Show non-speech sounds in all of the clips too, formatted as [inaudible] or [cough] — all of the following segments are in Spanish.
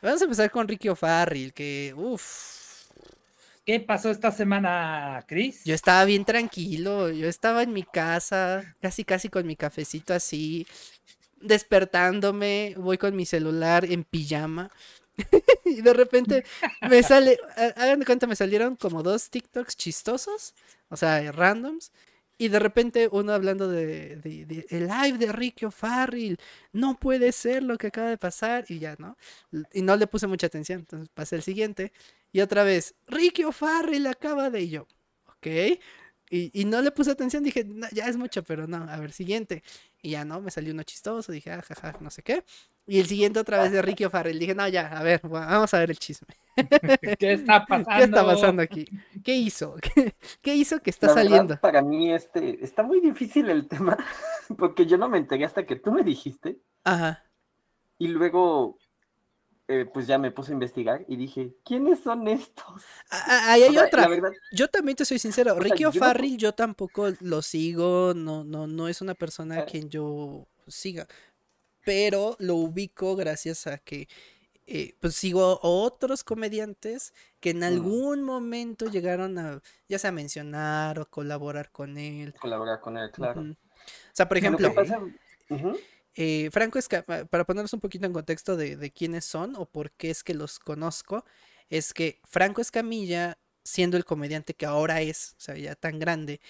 Vamos a empezar con Ricky O'Farrill, que uff. ¿Qué pasó esta semana, Chris? Yo estaba bien tranquilo, yo estaba en mi casa, casi casi con mi cafecito así, despertándome, voy con mi celular en pijama. [laughs] y de repente me sale, hagan de cuenta, me salieron como dos TikToks chistosos, o sea, randoms, y de repente uno hablando de, de, el live de Ricky O'Farrill, no puede ser lo que acaba de pasar, y ya, ¿no? Y no le puse mucha atención, entonces pasé el siguiente, y otra vez, Ricky O'Farrill acaba de, y yo, ok, y, no le puse atención, dije, ya es mucho, pero no, a ver, siguiente. Y ya no, me salió uno chistoso, dije, ah, jaja, no sé qué. Y el siguiente otra vez de Ricky O'Farrell, dije, no, ya, a ver, vamos a ver el chisme. [laughs] [laughs] ¿Qué está pasando? ¿Qué está pasando aquí? ¿Qué hizo? [laughs] ¿Qué, hizo que está saliendo? para mí este, está muy difícil el tema, porque yo no me enteré hasta que tú me dijiste. Ajá. Y luego eh, pues ya me puse a investigar y dije, ¿quiénes son estos? Ah, ah, ahí hay otra. yo también te soy sincero, Ricky O'Farrill yo tampoco lo sigo, no, no, no es una persona a quien yo siga, pero lo ubico gracias a que eh, pues sigo otros comediantes que en algún momento llegaron a, ya sea mencionar o colaborar con él. Colaborar con él, claro. O sea, por ejemplo... Eh, Franco Escamilla, para ponernos un poquito en contexto de, quiénes son o por qué es que los conozco, es que Franco Escamilla, siendo el comediante que ahora es, o sea, ya tan grande,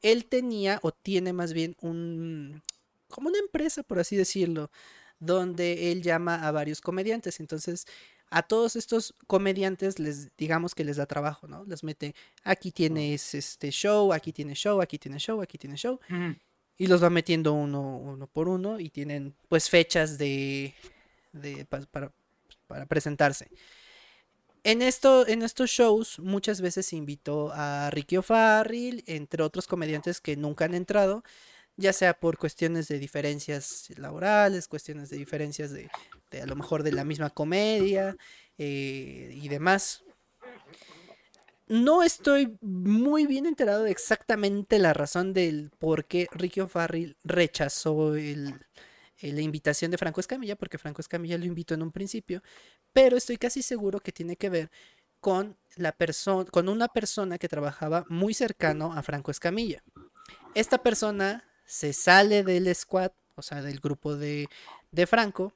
él tenía o tiene más bien un, como una empresa, por así decirlo, donde él llama a varios comediantes. Entonces, a todos estos comediantes les digamos que les da trabajo, ¿no? Les mete, aquí tienes este show, aquí tienes show, aquí tienes show, aquí tienes show y los va metiendo uno, uno por uno y tienen pues fechas de, para, presentarse. En, esto, en estos shows muchas veces invitó a Ricky O'Farrill, entre otros comediantes que nunca han entrado, ya sea por cuestiones de diferencias laborales, cuestiones de diferencias de, a lo mejor de la misma comedia eh, y demás. No estoy muy bien enterado de exactamente la razón del por qué Ricky O'Farrill rechazó la invitación de Franco Escamilla, porque Franco Escamilla lo invitó en un principio, pero estoy casi seguro que tiene que ver con, la con una persona que trabajaba muy cercano a Franco Escamilla. Esta persona se sale del squad, o sea, del grupo de, de Franco,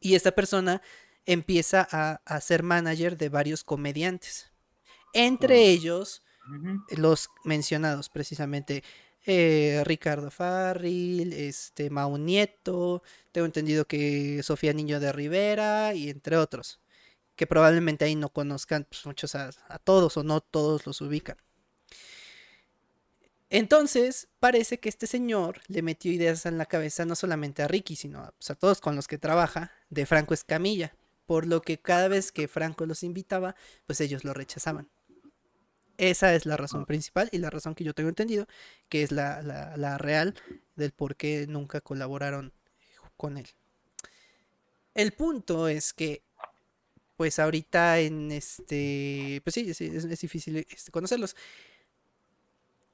y esta persona empieza a, a ser manager de varios comediantes. Entre ellos, los mencionados precisamente. Eh, Ricardo Farril, este, Mau Nieto, tengo entendido que Sofía Niño de Rivera y entre otros, que probablemente ahí no conozcan pues, muchos a, todos o no todos los ubican. Entonces, parece que este señor le metió ideas en la cabeza no solamente a Ricky, sino a, pues, a todos con los que trabaja, de Franco Escamilla, por lo que cada vez que Franco los invitaba, pues ellos lo rechazaban. Esa es la razón principal y la razón que yo tengo entendido, que es la, real del por qué nunca colaboraron con él. El punto es que, pues ahorita en este, pues sí, es, difícil este, conocerlos.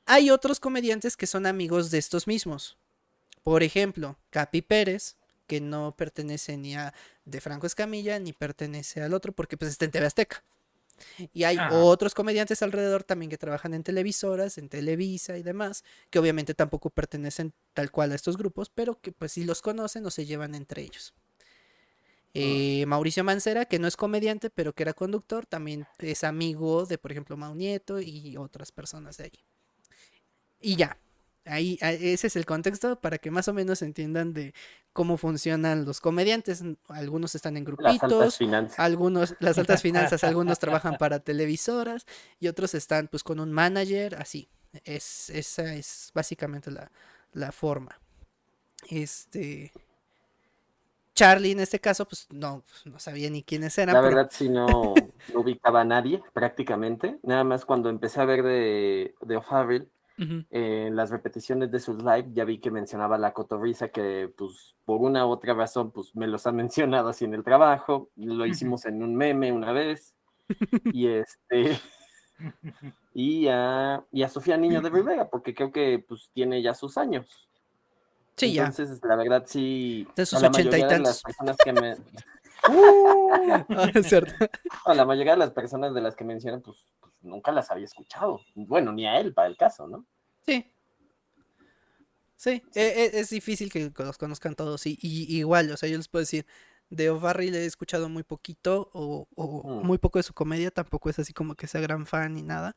Hay otros comediantes que son amigos de estos mismos. Por ejemplo, Capi Pérez, que no pertenece ni a De Franco Escamilla, ni pertenece al otro, porque pues está en TV Azteca. Y hay otros comediantes alrededor también que trabajan en televisoras, en Televisa y demás, que obviamente tampoco pertenecen tal cual a estos grupos, pero que pues si los conocen o se llevan entre ellos. Eh, Mauricio Mancera, que no es comediante, pero que era conductor, también es amigo de, por ejemplo, Mau Nieto y otras personas de ahí. Y ya, Ahí, ese es el contexto para que más o menos entiendan de cómo funcionan los comediantes. Algunos están en grupitos, las altas finanzas. algunos, las altas finanzas, [laughs] algunos trabajan para televisoras y otros están pues con un manager, así. Es, esa es básicamente la, forma. Este. Charlie en este caso, pues no, pues, no sabía ni quiénes eran. La verdad, si no, ubicaba a nadie prácticamente. Nada más cuando empecé a ver de, de O'Farrell, en las repeticiones de sus live ya vi que mencionaba la cotorriza que pues por una u otra razón pues me los ha [laughs] mencionado así en el trabajo, lo hicimos en un meme una vez [laughs] y este [laughs] y a, y a Sofía Niño de Rivera porque creo que pues tiene ya sus años. Sí, Entonces, la verdad sí de sus ochenta y tantos. personas que me Uh, la mayoría de las personas de las que mencionan, pues, nunca las había escuchado. Bueno, ni a él, para el caso, ¿no? Sí. Sí, e, e, es, difícil que los conozcan todos. Y, igual, o sea, yo les puedo decir, de O'Farrill le he escuchado muy poquito o, mm. muy poco de su comedia, tampoco es así como que sea gran fan ni nada,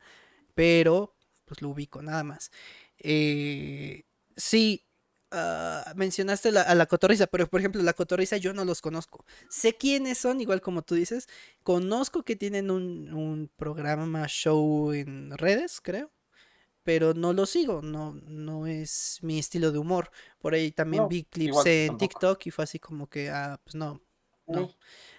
pero pues lo ubico nada más. Eh, sí, ah, mencionaste a la cotorriza, pero por ejemplo la cotorriza yo no los conozco. Sé quiénes son, igual como tú dices, conozco que tienen un, un programa, show en redes, creo pero no lo sigo, no, no es mi estilo de humor. Por ahí también vi clips en TikTok y fue así como que, ah, pues no, no.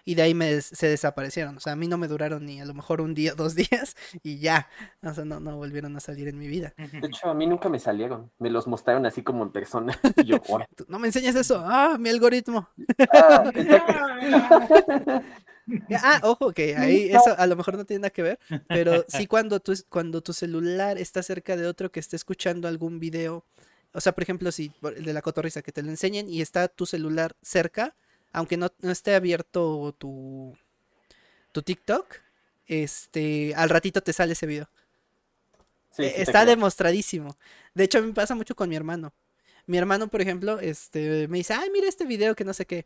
Y de ahí me se desaparecieron. O sea, a mí no me duraron ni a lo mejor un día, [laughs] dos días y ya. O sea, no, no volvieron a salir en mi vida. De hecho, a mí nunca me salieron. Me los mostraron así como en persona. [laughs] Y yo, no me enseñas eso. Ah, mi algoritmo. Ah, [laughs] ah, ojo, que ahí eso a lo mejor no tiene nada que ver, pero sí cuando tu, cuando tu celular está cerca de otro que esté escuchando algún video, o sea, por ejemplo, si el de la cotorriza que te lo enseñen y está tu celular cerca, aunque no, esté abierto tu, tu TikTok, este, al ratito te sale ese video. E, está demostradísimo. De hecho, me pasa mucho con mi hermano. Mi hermano, por ejemplo, este, me dice, ay, mira este video que no sé qué.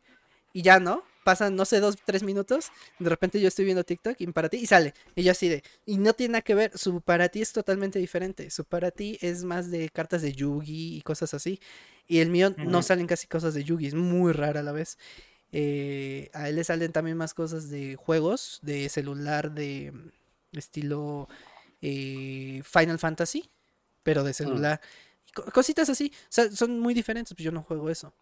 Y ya no, pasan, no sé, dos, tres minutos. De repente yo estoy viendo TikTok y para ti, y sale. Y yo así de, y no tiene nada que ver, su para ti es totalmente diferente. Su para ti es más de cartas de Yugi y cosas así. Y el mío no salen casi cosas de Yugi, es muy rara a la vez. Eh, a él le salen también más cosas de juegos, de celular, de mm, estilo eh, Final Fantasy, pero de mm. celular. Cositas así, o sea, son muy diferentes, pues yo no juego eso.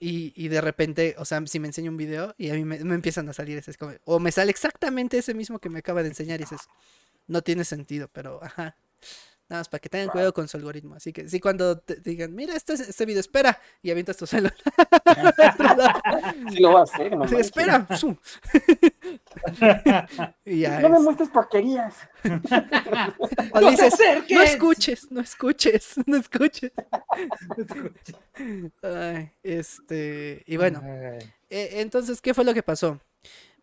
Y, de repente, o sea, si me enseño un video y a mí me, empiezan a salir ese, o me sale exactamente ese mismo que me acaba de enseñar y dices, no tiene sentido, pero ajá. Nada más para que tengan cuidado con su algoritmo. Así que sí, cuando te digan, mira, este, este video, espera, y avientas tu celular. sí lo va a hacer, no [laughs] Espera. [laughs] no me muestres porquerías. [laughs] o dices, no escuches, no escuches, no escuches. Ay, este, y bueno, eh, entonces, ¿qué fue lo que pasó?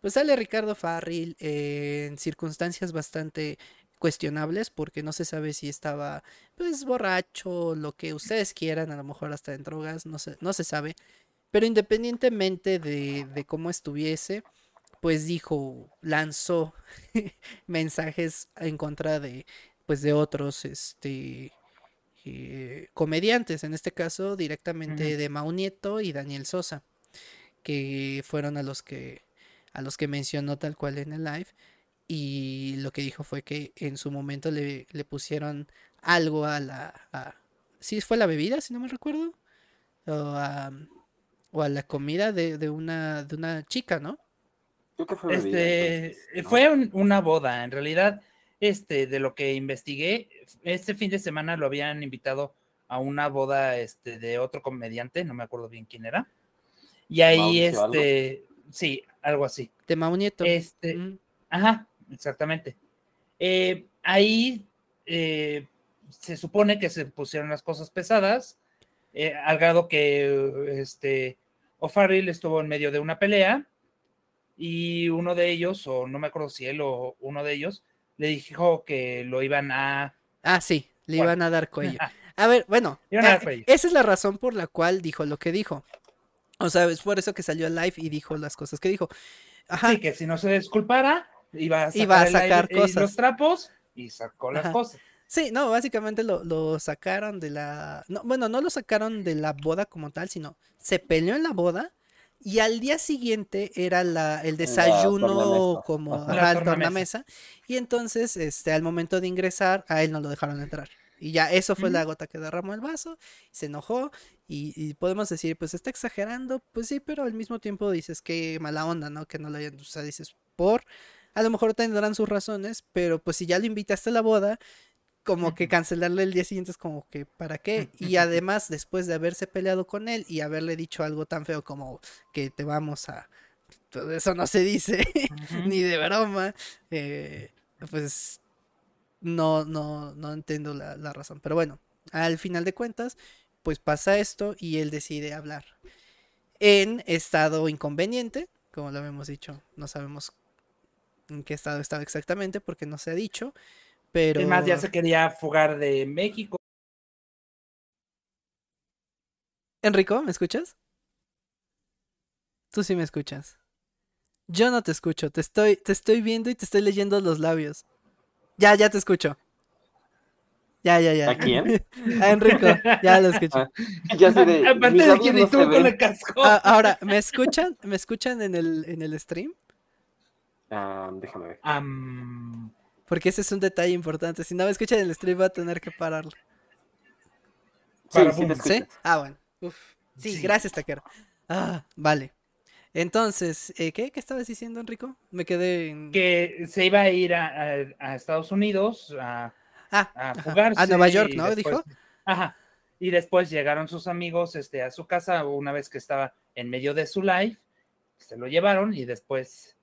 Pues sale Ricardo Farril en circunstancias bastante cuestionables porque no se sabe si estaba pues borracho, lo que ustedes quieran, a lo mejor hasta en drogas, no se, no se sabe. Pero independientemente de, de cómo estuviese, pues dijo, lanzó [laughs] mensajes en contra de pues de otros este eh, comediantes, en este caso directamente de Mau Nieto y Daniel Sosa, que fueron a los que a los que mencionó tal cual en el live y lo que dijo fue que en su momento le, pusieron algo a la... A, sí, fue la bebida, si no me recuerdo. O a, o a la comida de, de, una, de una chica, ¿no? fue este, Fue una boda, en realidad, este, de lo que investigué, este fin de semana lo habían invitado a una boda este, de otro comediante, no me acuerdo bien quién era. Y ahí, este, sí, algo así. De Mau Nieto. Este, ajá, exactamente. Eh, ahí eh, se supone que se pusieron las cosas pesadas, eh, al grado que este, O'Farrill estuvo en medio de una pelea y uno de ellos, o no me acuerdo si él o uno de ellos, le dijo que lo iban a... Ah, sí, le iban a dar cuello. [laughs] A ver, bueno, esa es la razón por la cual dijo lo que dijo. O sea, es por eso que salió al live y dijo las cosas que dijo. Ajá. Sí, que si no se disculpara, iba a sacar, cosas. los trapos y sacó las cosas. Sí, no, básicamente lo, sacaron de la. No, bueno, no lo sacaron de la boda como tal, sino se peleó en la boda y al día siguiente era la, el desayuno como la tornamesa. Y entonces, este, al momento de ingresar, a él no lo dejaron entrar. Y ya eso fue la gota que derramó el vaso, se enojó y, podemos decir, pues está exagerando, pues sí, pero al mismo tiempo dices que mala onda, ¿no? Que no lo hayan, o sea, dices, por, a lo mejor tendrán sus razones, pero pues si ya lo invitaste a la boda, como que cancelarle el día siguiente es como que, ¿para qué? Y además, después de haberse peleado con él y haberle dicho algo tan feo como que te vamos a... Todo eso no se dice, [laughs] ni de broma, eh, pues no, no, no entiendo la, la razón. Pero bueno, al final de cuentas, pues pasa esto y él decide hablar en estado inconveniente, como lo habíamos dicho, no sabemos en qué estado estaba exactamente porque no se ha dicho, pero... Además ya se quería fugar de México. Enrico, ¿me escuchas? Tú sí me escuchas. Yo no te escucho, te estoy, te estoy viendo y te estoy leyendo los labios. Ya, ya te escucho. Ya, ya, ya. ¿A quién? [laughs] A Enrico, ya lo escucho. Ah, ya sé de, [laughs] Aparte de quien no con el casco. Ah, ahora, ¿me escuchan? ¿Me escuchan en el, en el stream? Ah, déjame ver. Porque ese es un detalle importante. Si no me escuchan en el stream, voy a tener que pararlo. Sí, Para sí ¿Sí? Ah, bueno. Uf. Sí, Sí. gracias, Taquero. Ah, vale. Entonces, eh, ¿qué? ¿Qué estabas diciendo, Enrico? Me quedé en... que se iba a ir a, a- a Estados Unidos a, Ah, a fugarse. a Nueva York, ¿no? después- Dijo. Ajá. Y después llegaron sus amigos este, a su casa una vez que estaba en medio de su live. Se lo llevaron y después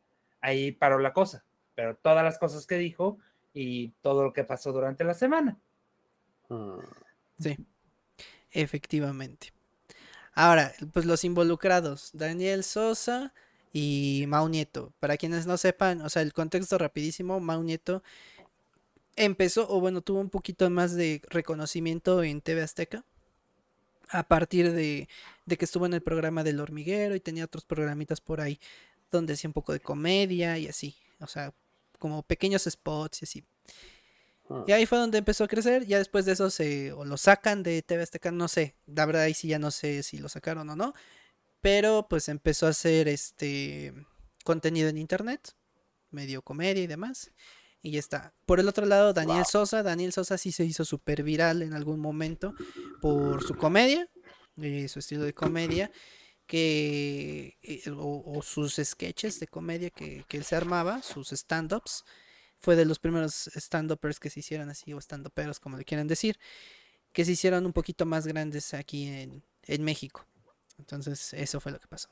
ahí paró la cosa. Pero todas las cosas que dijo y todo lo que pasó durante la semana. Mm, Sí, efectivamente. Ahora, pues los involucrados, Daniel Sosa y Mau Nieto. Para quienes no sepan, o sea, el contexto rapidísimo, Mau Nieto empezó, o bueno, tuvo un poquito más de reconocimiento en TV Azteca a partir de, de que estuvo en el programa del hormiguero y tenía otros programitas por ahí donde hacía un poco de comedia y así, o sea, como pequeños spots y así. mm. Y ahí fue donde empezó a crecer. Ya después de eso se o lo sacan de TV Azteca, no sé. La verdad ahí sí ya no sé si lo sacaron o no. Pero pues empezó a hacer este contenido en internet, medio comedia y demás. Y ya está. Por el otro lado, Daniel Sosa. Daniel Sosa sí se hizo súper viral en algún momento por su comedia, eh, su estilo de comedia, que eh, o, sus sketches de comedia que, que él se armaba, sus stand-ups fue de los primeros stand-uppers que se hicieron así, o stand-uperos, como le quieran decir, que se hicieron un poquito más grandes aquí en, en México. Entonces, eso fue lo que pasó.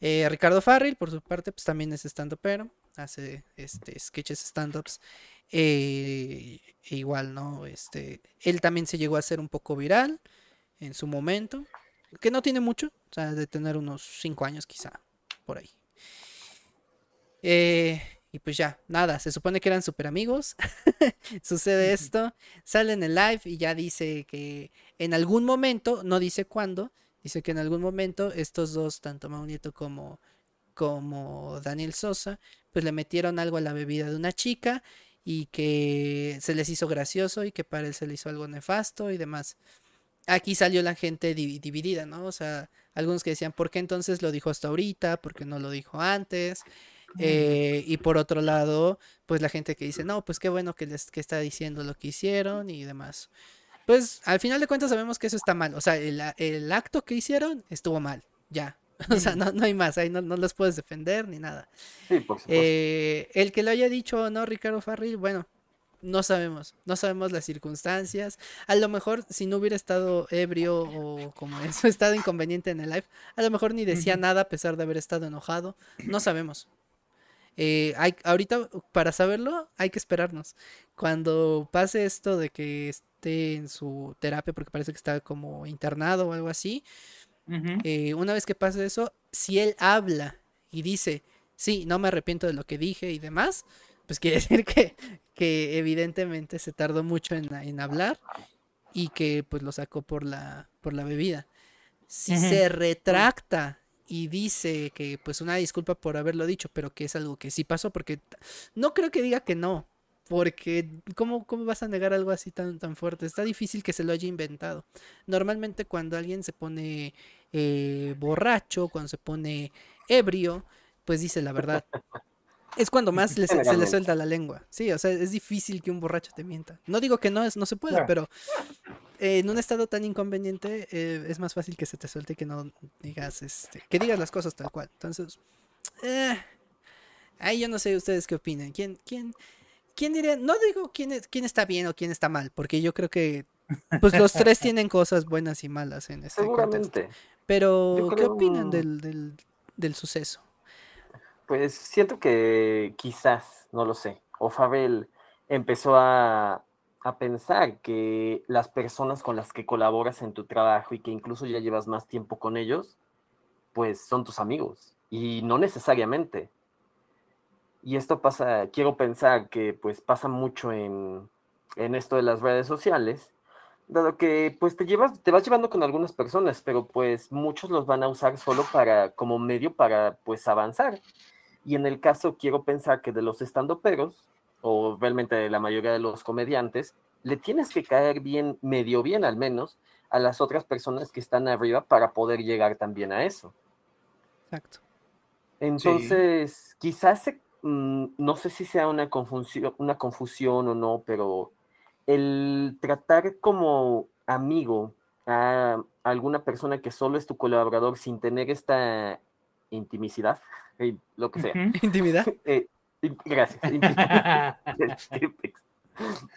Eh, Ricardo Farril, por su parte, pues también es stand-upero, hace este, sketches stand-ups. eh, e igual, ¿no? Este, él también se llegó a hacer un poco viral en su momento, que no tiene mucho, o sea, de tener unos 5 años quizá, por ahí. Eh, y pues ya, nada, se supone que eran super amigos. [laughs] Sucede esto, sale en el live y ya dice que en algún momento, no dice cuándo, dice que en algún momento estos dos, tanto Mau Nieto como, como Daniel Sosa, pues le metieron algo a la bebida de una chica y que se les hizo gracioso y que para él se le hizo algo nefasto y demás. Aquí salió la gente divi- dividida, ¿no? O sea, algunos que decían, ¿por qué entonces lo dijo hasta ahorita? ¿Por qué no lo dijo antes? Eh, y por otro lado, pues la gente que dice, no, pues qué bueno que les que está diciendo lo que hicieron y demás. Pues al final de cuentas sabemos que eso está mal. O sea, el, el acto que hicieron estuvo mal, ya. [laughs] O sea, no, no hay más, ahí no, no los puedes defender ni nada. Sí, por supuesto. Eh, el que lo haya dicho o no, Ricardo Farril, bueno, no sabemos, no sabemos las circunstancias. A lo mejor si no hubiera estado ebrio o como en su [laughs] estado inconveniente en el live, a lo mejor ni decía nada a pesar de haber estado enojado. No sabemos. Eh, hay, ahorita, para saberlo, hay que esperarnos. Cuando pase esto de que esté en su terapia, porque parece que está como internado o algo así, eh, una vez que pase eso, si él habla y dice, sí, no me arrepiento de lo que dije y demás, pues quiere [laughs] decir que, que evidentemente se tardó mucho en, en hablar y que pues lo sacó por la, por la bebida. Si se retracta y dice que pues una disculpa por haberlo dicho, pero que es algo que sí pasó, porque no creo que diga que no, porque ¿cómo, cómo vas a negar algo así tan, tan fuerte? Está difícil que se lo haya inventado. Normalmente cuando alguien se pone eh, borracho, cuando se pone ebrio, pues dice la verdad. [laughs] Es cuando más le- se, le suelta la lengua. Sí, o sea, es difícil que un borracho te mienta. No digo que no, es, no se pueda, pero eh, en un estado tan inconveniente eh, es más fácil que se te suelte y que no digas, este, que digas las cosas tal cual. Entonces, eh, ahí yo no sé ustedes qué opinan. ¿Quién, quién, quién diría? No digo quién, es- quién está bien o quién está mal, porque yo creo que pues los tres [laughs] tienen cosas buenas y malas en este contexto. Pero, ¿qué opinan del, del, del suceso? Pues siento que quizás, no lo sé, o Fabel empezó a, a pensar que las personas con las que colaboras en tu trabajo y que incluso ya llevas más tiempo con ellos, pues son tus amigos. Y no necesariamente. Y esto pasa, quiero pensar que pues pasa mucho en, en esto de las redes sociales, dado que pues te llevas, te vas llevando con algunas personas, pero pues muchos los van a usar solo para, como medio para pues avanzar. Y en el caso quiero pensar que de los estandoperos, o realmente de la mayoría de los comediantes, le tienes que caer bien, medio bien al menos, a las otras personas que están arriba para poder llegar también a eso. Exacto. Entonces, quizás mm, no sé si sea una confusión, una confusión o no, pero el tratar como amigo a alguna persona que solo es tu colaborador sin tener esta intimicidad, lo que sea. Intimidad. [laughs] Eh, gracias. [laughs]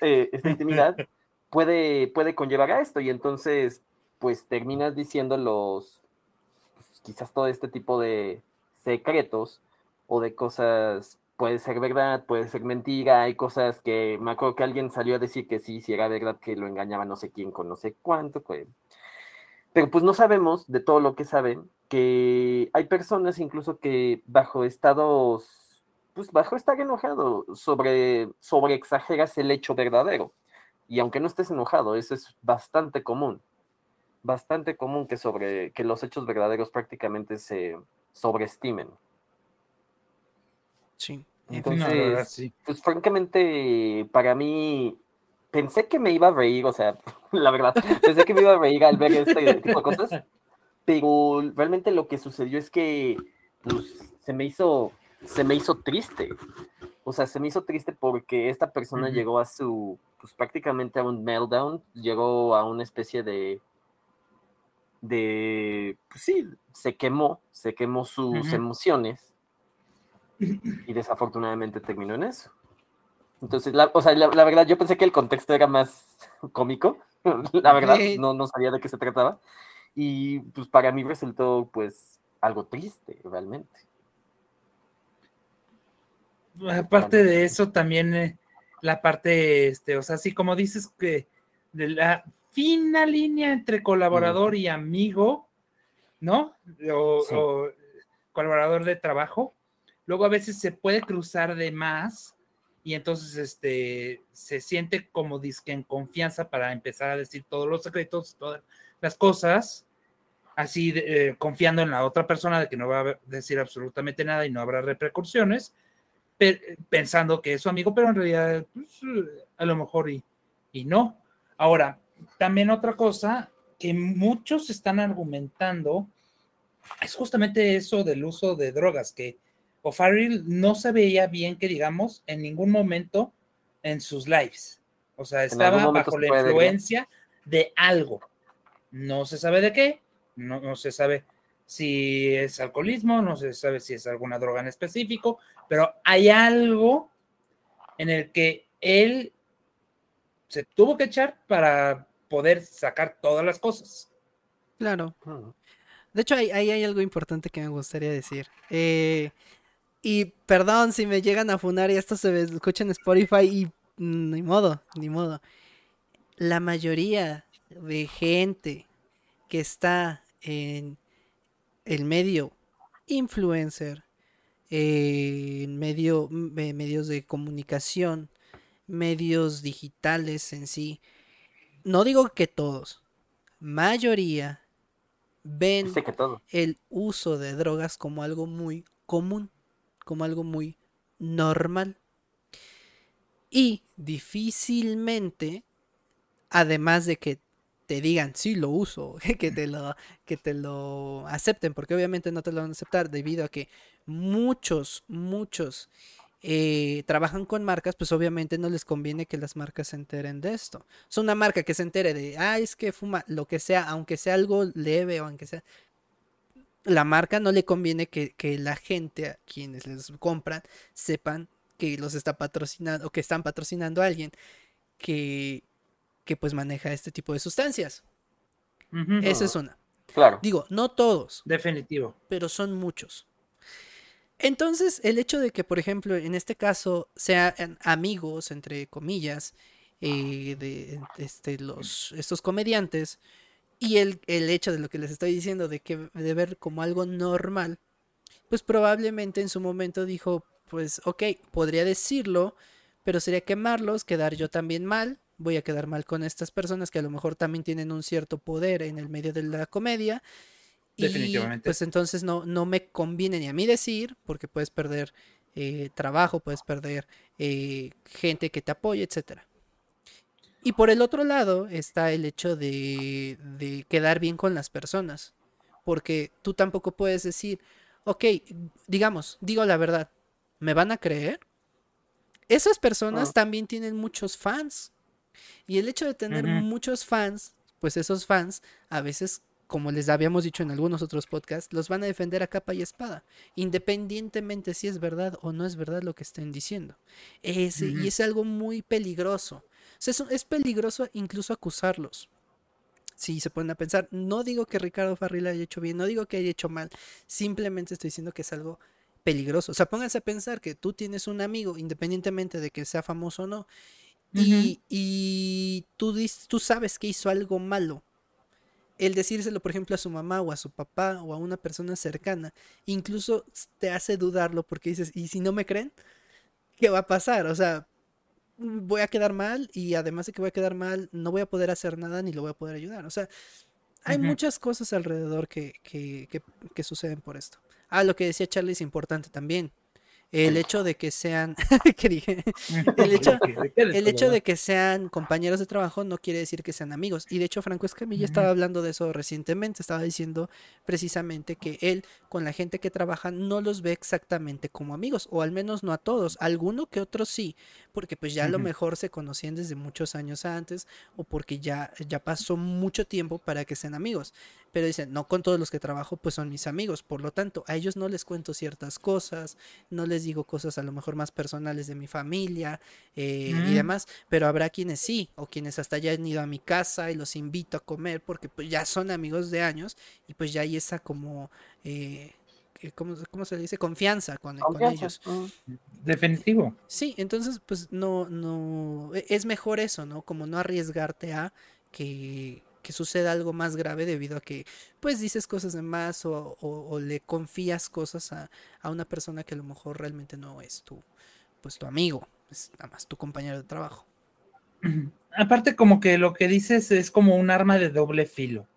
Eh, esta intimidad puede, puede conllevar a esto y entonces pues terminas diciendo los, pues, quizás todo este tipo de secretos o de cosas, puede ser verdad, puede ser mentira, hay cosas que me acuerdo que alguien salió a decir que sí, si era verdad que lo engañaba no sé quién con no sé cuánto, pues, pero pues no sabemos de todo lo que saben, que hay personas incluso que bajo estados, pues bajo estar enojado, sobre, sobre exageras el hecho verdadero. Y aunque no estés enojado, eso es bastante común. Bastante común que, sobre, que los hechos verdaderos prácticamente se sobreestimen. Sí. Entonces, pues francamente, para mí, pensé que me iba a reír, o sea, [laughs] la verdad, pensé que me iba a reír al ver este tipo de cosas, pero realmente lo que sucedió es que pues, se me hizo, se me hizo triste. O sea, se me hizo triste porque esta persona llegó a su, pues prácticamente a un meltdown, llegó a una especie de, de, pues sí, se quemó, se quemó sus emociones [clears throat] y desafortunadamente terminó en eso. Entonces, la, o sea, la, verdad, yo pensé que el contexto era más [laughs] cómico, [laughs] la verdad, no, no sabía de qué se trataba, y pues para mí resultó pues algo triste, realmente. Aparte de eso, también eh, la parte, este, o sea, así como dices que de la fina línea entre colaborador y amigo, ¿no? O, colaborador de trabajo, luego a veces se puede cruzar de más y entonces este se siente como disque en confianza para empezar a decir todos los secretos, todas las cosas, así eh, confiando en la otra persona de que no va a decir absolutamente nada y no habrá repercusiones pensando que es su amigo, pero en realidad pues, a lo mejor y, y no. Ahora, también otra cosa que muchos están argumentando es justamente eso del uso de drogas, que O'Farrill no se veía bien, que digamos, en ningún momento en sus lives. O sea, estaba bajo la influencia de algo. No se sabe de qué, no, no se sabe si es alcoholismo, no se sabe si es alguna droga en específico, pero hay algo en el que él se tuvo que echar para poder sacar todas las cosas. Claro. De hecho, ahí hay, algo importante que me gustaría decir. Eh, y perdón si me llegan a funar y esto se escucha en Spotify y ni modo, ni modo. La mayoría de gente que está en el medio influencer, eh, medio, medios de comunicación, medios digitales en sí, no digo que todos, mayoría ven el uso de drogas como algo muy común, como algo muy normal. Y difícilmente, además de que te digan, sí, lo uso, [laughs] que te lo, que te lo acepten, porque obviamente no te lo van a aceptar debido a que muchos, muchos eh, trabajan con marcas, pues obviamente no les conviene que las marcas se enteren de esto. Es una marca que se entere de, ah, es que fuma, lo que sea, aunque sea algo leve o aunque sea... La marca no le conviene que, que la gente a quienes les compran sepan que los está patrocinando o que están patrocinando a alguien que, que pues maneja este tipo de sustancias. Esa es una. Claro. Digo, no todos. Definitivo. Pero son muchos. Entonces, el hecho de que, por ejemplo, en este caso sean amigos, entre comillas, eh, de, este, los, estos comediantes, y el, el, hecho de lo que les estoy diciendo, de que de ver como algo normal, pues probablemente en su momento dijo, pues ok, podría decirlo, pero sería quemarlos, quedar yo también mal, voy a quedar mal con estas personas que a lo mejor también tienen un cierto poder en el medio de la comedia. Definitivamente. Y pues entonces no, no me conviene ni a mí decir, porque puedes perder eh, trabajo, puedes perder eh, gente que te apoye, etc. Y por el otro lado está el hecho de, de quedar bien con las personas, porque tú tampoco puedes decir, ok, digamos, digo la verdad, ¿me van a creer? Esas personas ah. también tienen muchos fans. Y el hecho de tener muchos fans, pues esos fans a veces, como les habíamos dicho en algunos otros podcasts, los van a defender a capa y espada, independientemente si es verdad o no es verdad lo que estén diciendo. Y es algo muy peligroso. Es, peligroso incluso acusarlos. Si se ponen a pensar, no digo que Ricardo Farril haya hecho bien, no digo que haya hecho mal, simplemente estoy diciendo que es algo peligroso. O sea, pónganse a pensar que tú tienes un amigo, independientemente de que sea famoso o no, y, tú, tú sabes que hizo algo malo. El decírselo, por ejemplo, a su mamá o a su papá o a una persona cercana, incluso te hace dudarlo porque dices, ¿y si no me creen? ¿Qué va a pasar? O sea, voy a quedar mal y además de que voy a quedar mal, no voy a poder hacer nada ni lo voy a poder ayudar. O sea, hay muchas cosas alrededor que, que, que, suceden por esto. Ah, lo que decía Charlie es importante también. El hecho de que sean, [laughs] ¿qué dije? El hecho, [laughs] el hecho de que sean compañeros de trabajo no quiere decir que sean amigos. Y de hecho Franco Escamilla estaba hablando de eso recientemente, estaba diciendo precisamente que él con la gente que trabaja no los ve exactamente como amigos, o al menos no a todos, alguno que otro sí, porque pues ya a lo mejor se conocían desde muchos años antes o porque ya, ya pasó mucho tiempo para que sean amigos. Pero dicen, no con todos los que trabajo, pues son mis amigos, por lo tanto, a ellos no les cuento ciertas cosas, no les digo cosas a lo mejor más personales de mi familia eh, y mm. demás, pero habrá quienes sí, o quienes hasta ya han ido a mi casa y los invito a comer porque pues ya son amigos de años y pues ya hay esa como... Eh, ¿Cómo, se le dice? Confianza con, con, ellos. Definitivo. Sí, entonces, pues no, no, e, es mejor eso, ¿no? Como no arriesgarte a que, que suceda algo más grave debido a que pues dices cosas de más o, le confías cosas a, una persona que a lo mejor realmente no es tu, pues tu amigo, es nada más tu compañero de trabajo. Aparte como que lo que dices es como un arma de doble filo.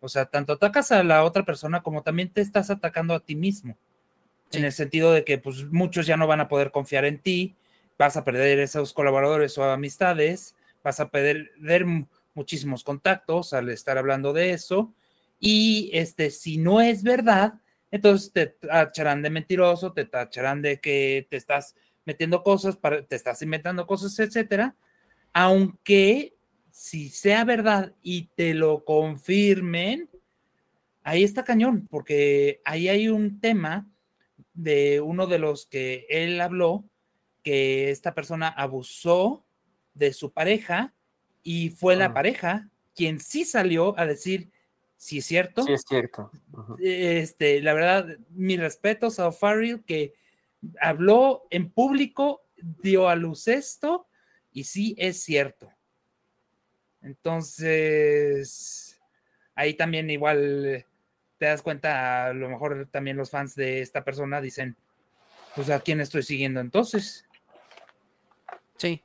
O sea, tanto atacas a la otra persona como también te estás atacando a ti mismo. En el sentido de que pues muchos ya no van a poder confiar en ti, vas a perder esos colaboradores o amistades, vas a perder muchísimos contactos al estar hablando de eso. Y este, si no es verdad, entonces te tacharán de mentiroso, te tacharán de que te estás metiendo cosas, para, te estás inventando cosas, etcétera. Aunque si sea verdad y te lo confirmen, ahí está cañón, porque ahí hay un tema de uno de los que él habló, que esta persona abusó de su pareja y fue la ah. pareja quien sí salió a decir si es cierto. Sí es cierto. Este, la verdad, mis respetos a O'Farrill que habló en público, dio a luz esto y sí es cierto. Entonces, ahí también igual te das cuenta, a lo mejor también los fans de esta persona dicen, pues a quién estoy siguiendo entonces. Sí.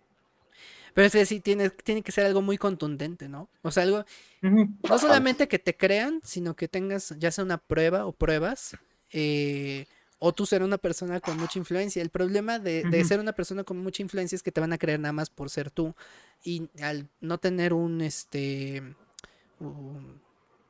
Pero es que sí, tiene, tiene que ser algo muy contundente, ¿no? O sea, algo, no solamente que te crean, sino que tengas ya sea una prueba o pruebas, eh, o tú ser una persona con mucha influencia. El problema de, ser una persona con mucha influencia es que te van a creer nada más por ser tú. Y al no tener un, este, un,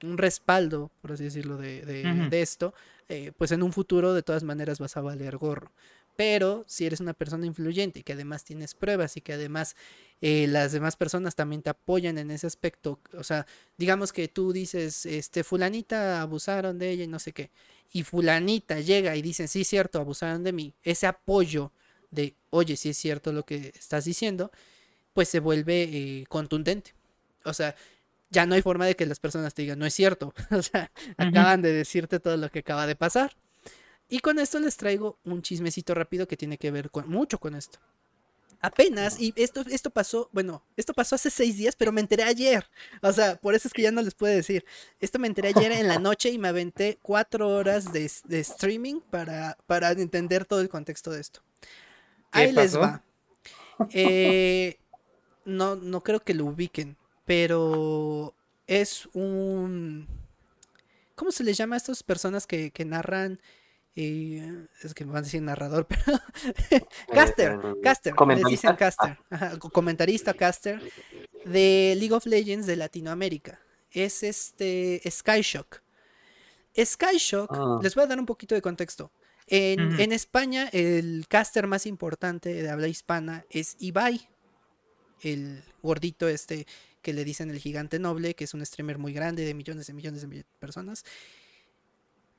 respaldo, por así decirlo, de, de, esto, eh, pues en un futuro de todas maneras vas a valer gorro. Pero si eres una persona influyente y que además tienes pruebas y que además eh, las demás personas también te apoyan en ese aspecto, o sea, digamos que tú dices, este, fulanita abusaron de ella y no sé qué, y fulanita llega y dice, sí, cierto, abusaron de mí, ese apoyo de, oye, sí es cierto lo que estás diciendo, pues se vuelve eh, contundente. O sea, ya no hay forma de que las personas te digan, no es cierto. [laughs] o sea, acaban de decirte todo lo que acaba de pasar. Y con esto les traigo un chismecito rápido que tiene que ver con, mucho con esto. Apenas, y esto, esto pasó, bueno, esto pasó hace seis días, pero me enteré ayer. O sea, por eso es que ya no les puedo decir. Esto me enteré ayer en la noche y me aventé cuatro horas de, streaming para, para entender todo el contexto de esto. Ahí les va. Eh, no, no creo que lo ubiquen, pero es un... ¿Cómo se les llama a estas personas que, que narran y es que me van a decir narrador, [laughs] pero [laughs] caster, eh, caster, le dicen caster, comentarista caster de League of Legends de Latinoamérica. Es este Skyshock. Skyshock, ah. les voy a dar un poquito de contexto. En, en, España, el caster más importante de habla hispana es Ibai, el gordito este que le dicen el gigante noble, que es un streamer muy grande de millones de millones de personas.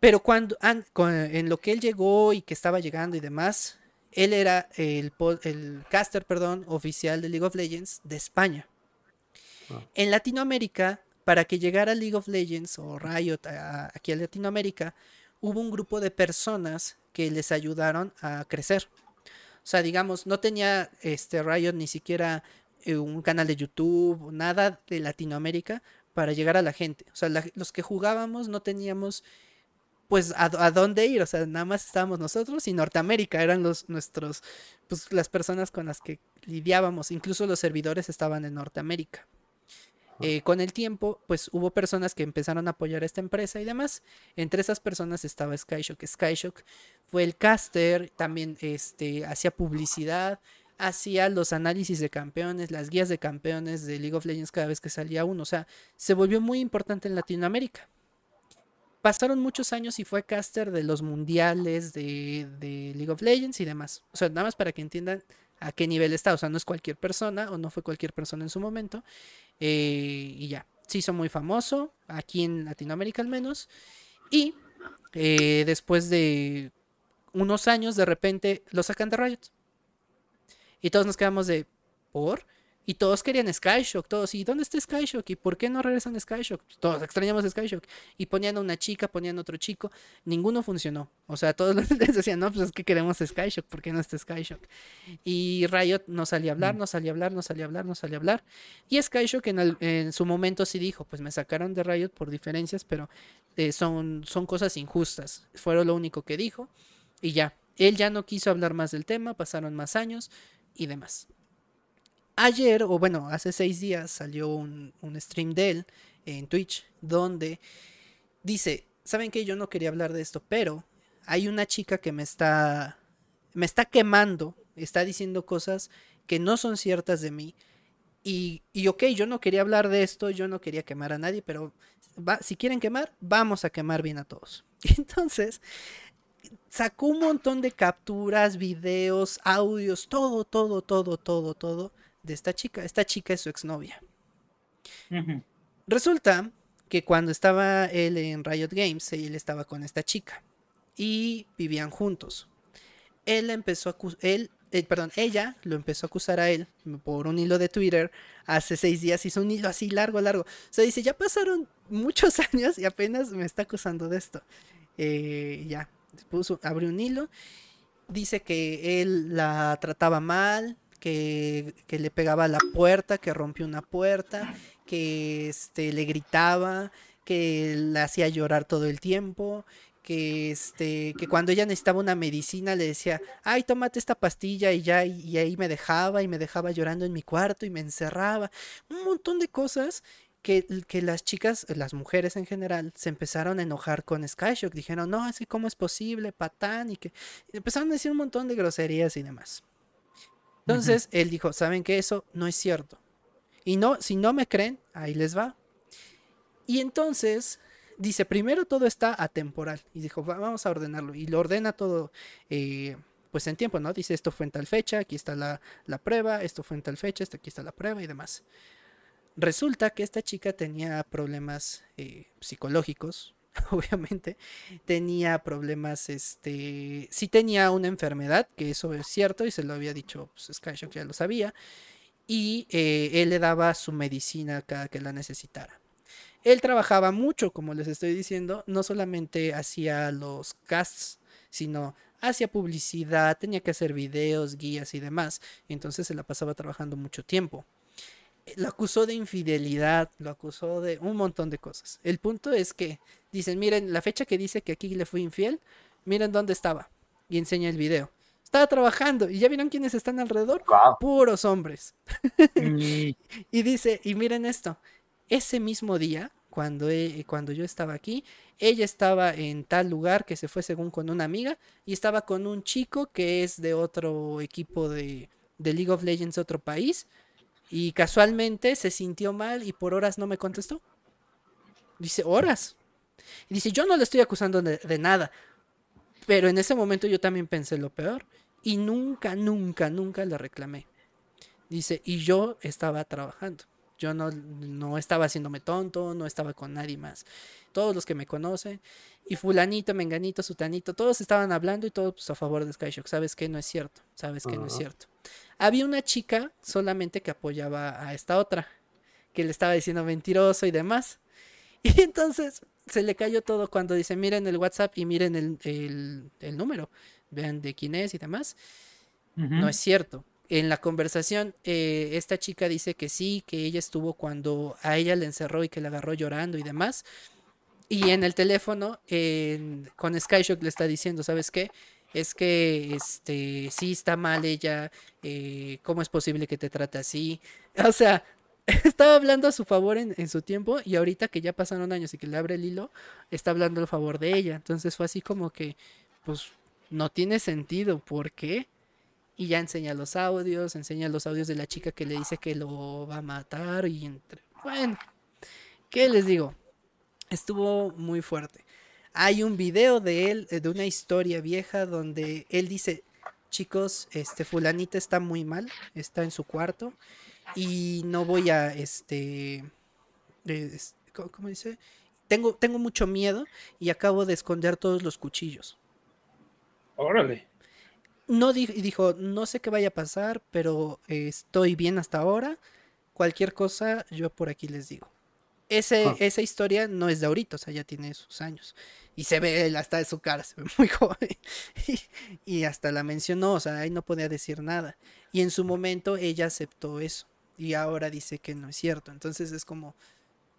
Pero cuando en lo que él llegó y que estaba llegando y demás, él era el, el caster, perdón, oficial de League of Legends de España. Ah. En Latinoamérica, para que llegara League of Legends o Riot aquí a Latinoamérica, hubo un grupo de personas que les ayudaron a crecer. O sea, digamos, no tenía este Riot ni siquiera eh, un canal de YouTube, nada de Latinoamérica para llegar a la gente. O sea, los que jugábamos no teníamos pues a, dónde ir, o sea, nada más estábamos nosotros y Norteamérica eran los nuestros, pues las personas con las que lidiábamos, incluso los servidores estaban en Norteamérica. Eh, con el tiempo, pues hubo personas que empezaron a apoyar a esta empresa y demás. Entre esas personas estaba Skyshock. Skyshock fue el caster, también este, hacía publicidad, hacía los análisis de campeones, las guías de campeones de League of Legends cada vez que salía uno. O sea, se volvió muy importante en Latinoamérica pasaron muchos años y fue caster de los mundiales de, League of Legends y demás. O sea, nada más para que entiendan a qué nivel está. O sea, no es cualquier persona o no fue cualquier persona en su momento. Eh, y ya, se hizo muy famoso, aquí en Latinoamérica al menos. Y eh, después de unos años, de repente lo sacan de Riot. Y todos nos quedamos de, ¿por? Y todos querían Skyshock, todos, ¿y dónde está Skyshock? ¿Y por qué no regresan Skyshock? Todos extrañamos Skyshock. Y ponían a una chica, ponían a otro chico, ninguno funcionó. O sea, todos [laughs] les decían, no, pues es que queremos Skyshock, ¿por qué no está Skyshock? Y Riot no salía a hablar, mm. no salía a hablar, no salía a hablar, no salía a hablar. Y Skyshock en, en su momento sí dijo, pues me sacaron de Riot por diferencias, pero eh, son, son cosas injustas. Fueron lo único que dijo. Y ya, él ya no quiso hablar más del tema, pasaron más años y demás. Ayer, o bueno, hace seis días salió un, stream de él en Twitch donde dice, ¿saben que Yo no quería hablar de esto, pero hay una chica que me está, me está quemando, está diciendo cosas que no son ciertas de mí. Y, y ok, yo no quería hablar de esto, yo no quería quemar a nadie, pero si quieren quemar, vamos a quemar bien a todos. [laughs] entonces, sacó un montón de capturas, videos, audios, todo, todo, todo, todo, todo de esta chica. Esta chica es su exnovia. Resulta que cuando estaba él en Riot Games, él estaba con esta chica y vivían juntos. Él empezó a él, eh, perdón, ella lo empezó a acusar a él por un hilo de Twitter hace seis días. Hizo un hilo así largo, largo. O sea, dice, ya pasaron muchos [laughs] años y apenas me está acusando de esto. Eh, ya, puso, abrió un hilo. Dice que él la trataba mal, que, le pegaba a la puerta, que rompió una puerta, que este, le gritaba, que la hacía llorar todo el tiempo, que este que cuando ella necesitaba una medicina le decía, "Ay, tómate esta pastilla" y ya y, ahí me dejaba y me dejaba llorando en mi cuarto y me encerraba. Un montón de cosas que, que, las chicas, las mujeres en general, se empezaron a enojar con Skyshock. Dijeron, no, es que cómo es posible, patán, y que empezaron a decir un montón de groserías y demás. Entonces él dijo, ¿saben qué? Eso no es cierto. Y no, si no me creen, ahí les va. Y entonces dice, primero todo está atemporal. Y dijo, vamos a ordenarlo. Y lo ordena todo, eh, pues en tiempo, ¿no? Dice, esto fue en tal fecha, aquí está la, prueba, esto fue en tal fecha, aquí está la prueba y demás. Resulta que esta chica tenía problemas eh, psicológicos, [laughs] obviamente, tenía problemas, este, sí tenía una enfermedad, que eso es cierto, y se lo había dicho pues, Skyshock, ya lo sabía, y eh, él le daba su medicina cada que la necesitara. Él trabajaba mucho, como les estoy diciendo, no solamente hacía los casts, sino hacía publicidad, tenía que hacer videos, guías y demás. Entonces se la pasaba trabajando mucho tiempo. Lo acusó de infidelidad, lo acusó de un montón de cosas. El punto es que dicen, miren, la fecha que dice que aquí le fui infiel, miren dónde estaba. Y enseña el video. Estaba trabajando y ya vieron quiénes están alrededor. Puros hombres. Mm. [laughs] y dice, y miren esto, ese mismo día, cuando, e, cuando yo estaba aquí, ella estaba en tal lugar que se fue según con una amiga y estaba con un chico que es de otro equipo de, de League of Legends otro país y casualmente se sintió mal y por horas no me contestó. Dice, horas. Dice, yo no le estoy acusando de, de, nada. Pero en ese momento yo también pensé lo peor. Y nunca, nunca, nunca le reclamé. Dice, y yo estaba trabajando. Yo no, no estaba haciéndome tonto, no estaba con nadie más. Todos los que me conocen, y fulanito, menganito, sutanito, todos estaban hablando y todos pues, a favor de Skyshock. Sabes que no es cierto, sabes que no es cierto. Había una chica solamente que apoyaba a esta otra, que le estaba diciendo mentiroso y demás. [laughs] Y entonces se le cayó todo cuando dice, miren el WhatsApp y miren el, el, número, vean de quién es y demás. No es cierto en la conversación, eh, esta chica dice que sí, que ella estuvo cuando a ella le encerró y que la agarró llorando y demás. Y en el teléfono, con Skyshock le está diciendo, ¿sabes qué? Es que este sí está mal ella, eh, ¿cómo es posible que te trate así? [laughs] O sea, [laughs] estaba hablando a su favor en, en, su tiempo y ahorita que ya pasaron años y que le abre el hilo, está hablando a favor de ella. Entonces fue así como que, pues, no tiene sentido. ¿Por qué? Y ya enseña los audios, enseña los audios de la chica que le dice que lo va a matar y entre... Bueno, ¿qué les digo? Estuvo muy fuerte. Hay un video de él, eh, de una historia vieja, donde él dice, chicos, este fulanita está muy mal, está en su cuarto y no voy a, este, ¿cómo dice? Tengo, tengo mucho miedo y acabo de esconder todos los cuchillos. Órale no dijo, no sé qué vaya a pasar, pero estoy bien hasta ahora. Cualquier cosa, yo por aquí les digo. Ese, ah. Esa historia no es de ahorita, o sea, ya tiene sus años. Y se ve hasta de su cara, se ve [laughs] muy joven. y, hasta la mencionó, o sea, ahí no podía decir nada. Y en su momento ella aceptó eso. Y ahora dice que no es cierto. Entonces es como,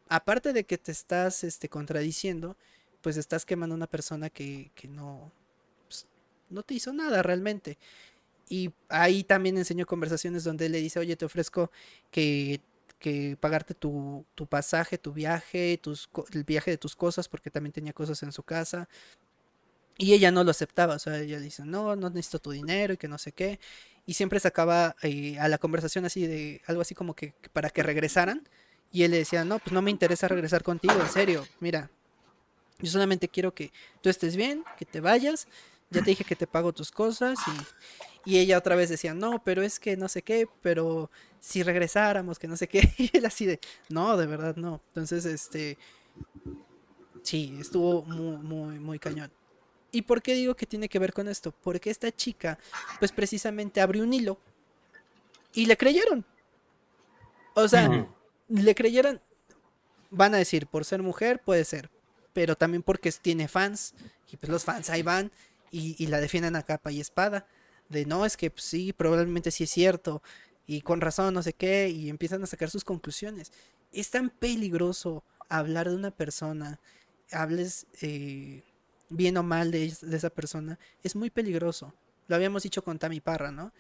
aparte de que te estás este, contradiciendo, pues estás quemando a una persona que, que no, no te hizo nada realmente. Y ahí también enseñó conversaciones donde él le dice, oye, te ofrezco que, que pagarte tu, tu, pasaje, tu viaje, tus, el viaje de tus cosas, porque también tenía cosas en su casa. Y ella no lo aceptaba, o sea, ella dice, no, no necesito tu dinero y que no sé qué. Y siempre sacaba eh, a la conversación así de algo así como que, para que regresaran. Y él le decía, no, pues no me interesa regresar contigo, en serio, mira, yo solamente quiero que tú estés bien, que te vayas ya te dije que te pago tus cosas y, y, ella otra vez decía, no, pero es que no sé qué, pero si regresáramos, que no sé qué, [laughs] y él así de, no, de verdad no. Entonces, este, sí, estuvo muy, muy, muy cañón. ¿Y por qué digo que tiene que ver con esto? Porque esta chica, pues precisamente abrió un hilo y le creyeron. O sea, le creyeron, van a decir, por ser mujer puede ser, pero también porque tiene fans y pues los fans ahí van y, la defienden a capa y espada. De no, es que pues, sí, probablemente sí es cierto. Y con razón, no sé qué. Y empiezan a sacar sus conclusiones. Es tan peligroso hablar de una persona. Hables eh, bien o mal de, esa persona. Es muy peligroso. Lo habíamos dicho con Tami Parra, ¿no?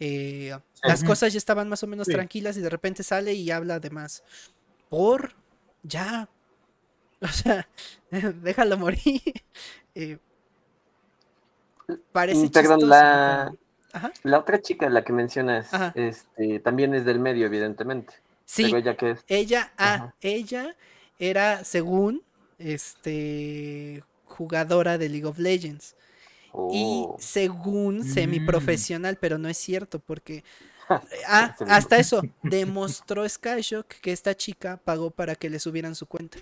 Eh, las cosas ya estaban más o menos tranquilas y de repente sale y habla de más. Por ya. [laughs] O sea, [laughs] déjalo morir. [laughs] Eh, Parece mm, Perdón, la, la otra chica, la que mencionas, este, también es del medio, evidentemente. Sí, ella, es? ella, ah, ella era, según, este, jugadora de League of Legends. Y oh. según semiprofesional, mm. pero no es cierto, porque [laughs] ah, hasta eso, demostró Skyshock que esta chica pagó para que le subieran su cuenta.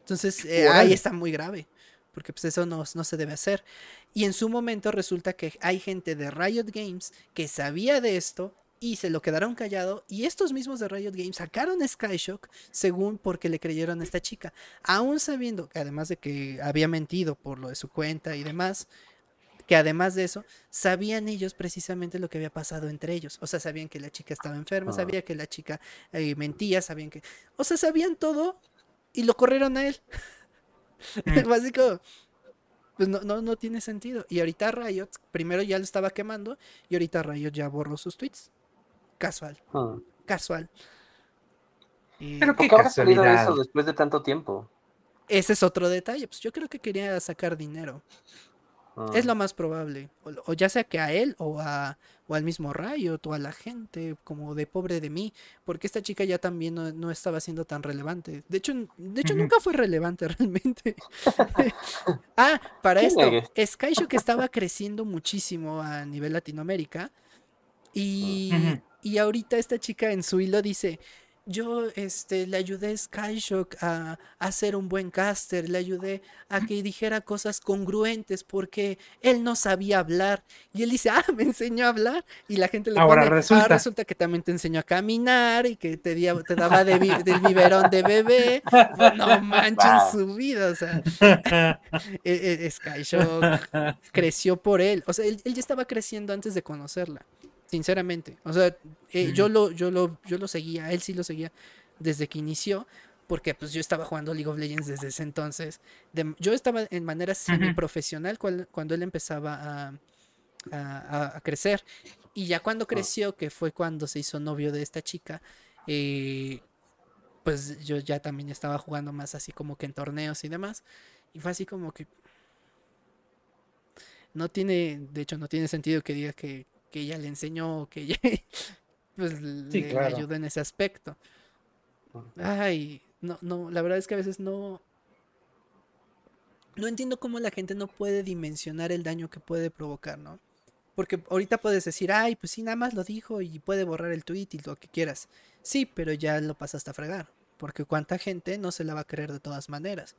Entonces, eh, ahí está muy grave porque pues eso no, no, se debe hacer. Y en su momento resulta que hay gente de Riot Games que sabía de esto y se lo quedaron callado y estos mismos de Riot Games sacaron Skyshock según porque le creyeron a esta chica, aún sabiendo que además de que había mentido por lo de su cuenta y demás, que además de eso, sabían ellos precisamente lo que había pasado entre ellos. O sea, sabían que la chica estaba enferma, sabían ah. sabía que la chica eh, mentía, sabían que... O sea, sabían todo y lo corrieron a él. [laughs] Básico, pues no, no, no tiene sentido. Y ahorita Riot, primero ya lo estaba quemando y ahorita Riot ya borró sus tweets. Casual. Ah. Casual. Pero qué casualidad. eso después de tanto tiempo? Ese es otro detalle. Pues yo creo que quería sacar dinero. Es lo ah. más probable. O, ya sea que a él o, a, o al mismo Riot o a la gente como de pobre de mí. Porque esta chica ya también no, estaba siendo tan relevante. De hecho, de hecho nunca fue relevante [laughs] realmente. [laughs] ah, para esto. que estaba creciendo muchísimo a nivel Latinoamérica. Y, y ahorita esta chica en su hilo dice, yo este, le ayudé a Skyshock a, hacer un buen caster, le ayudé a que dijera cosas congruentes porque él no sabía hablar. Y él dice, [laughs] ah, me enseñó a hablar. Y la gente le Ahora pone, resulta. resulta que también te enseñó a caminar y que te, te daba del biberón de bebé. no manchen su vida, o sea. [laughs] [laughs] E, e, Skyshock creció por él. O sea, él ya estaba creciendo antes de conocerla sinceramente. O sea, eh, yo, lo, yo, lo, yo lo seguía, él sí lo seguía desde que inició, porque pues yo estaba jugando League of Legends desde ese entonces. yo estaba en manera semi-profesional cuando él empezaba a, a, crecer. Y ya cuando oh. creció, que fue cuando se hizo novio de esta chica, eh, pues yo ya también estaba jugando más así como que en torneos y demás. Y fue así como que... No tiene, de hecho, no tiene sentido que diga que, que ella le enseñó, que ella [laughs] pues, le, ayudó en ese aspecto. Ay, no, no, la verdad es que a veces no. No entiendo cómo la gente no puede dimensionar el daño que puede provocar, ¿no? Porque ahorita puedes decir, ay, pues sí, nada más lo dijo y puede borrar el tweet y lo que quieras. Sí, pero ya lo pasaste a fregar. Porque cuánta gente no se la va a creer de todas maneras.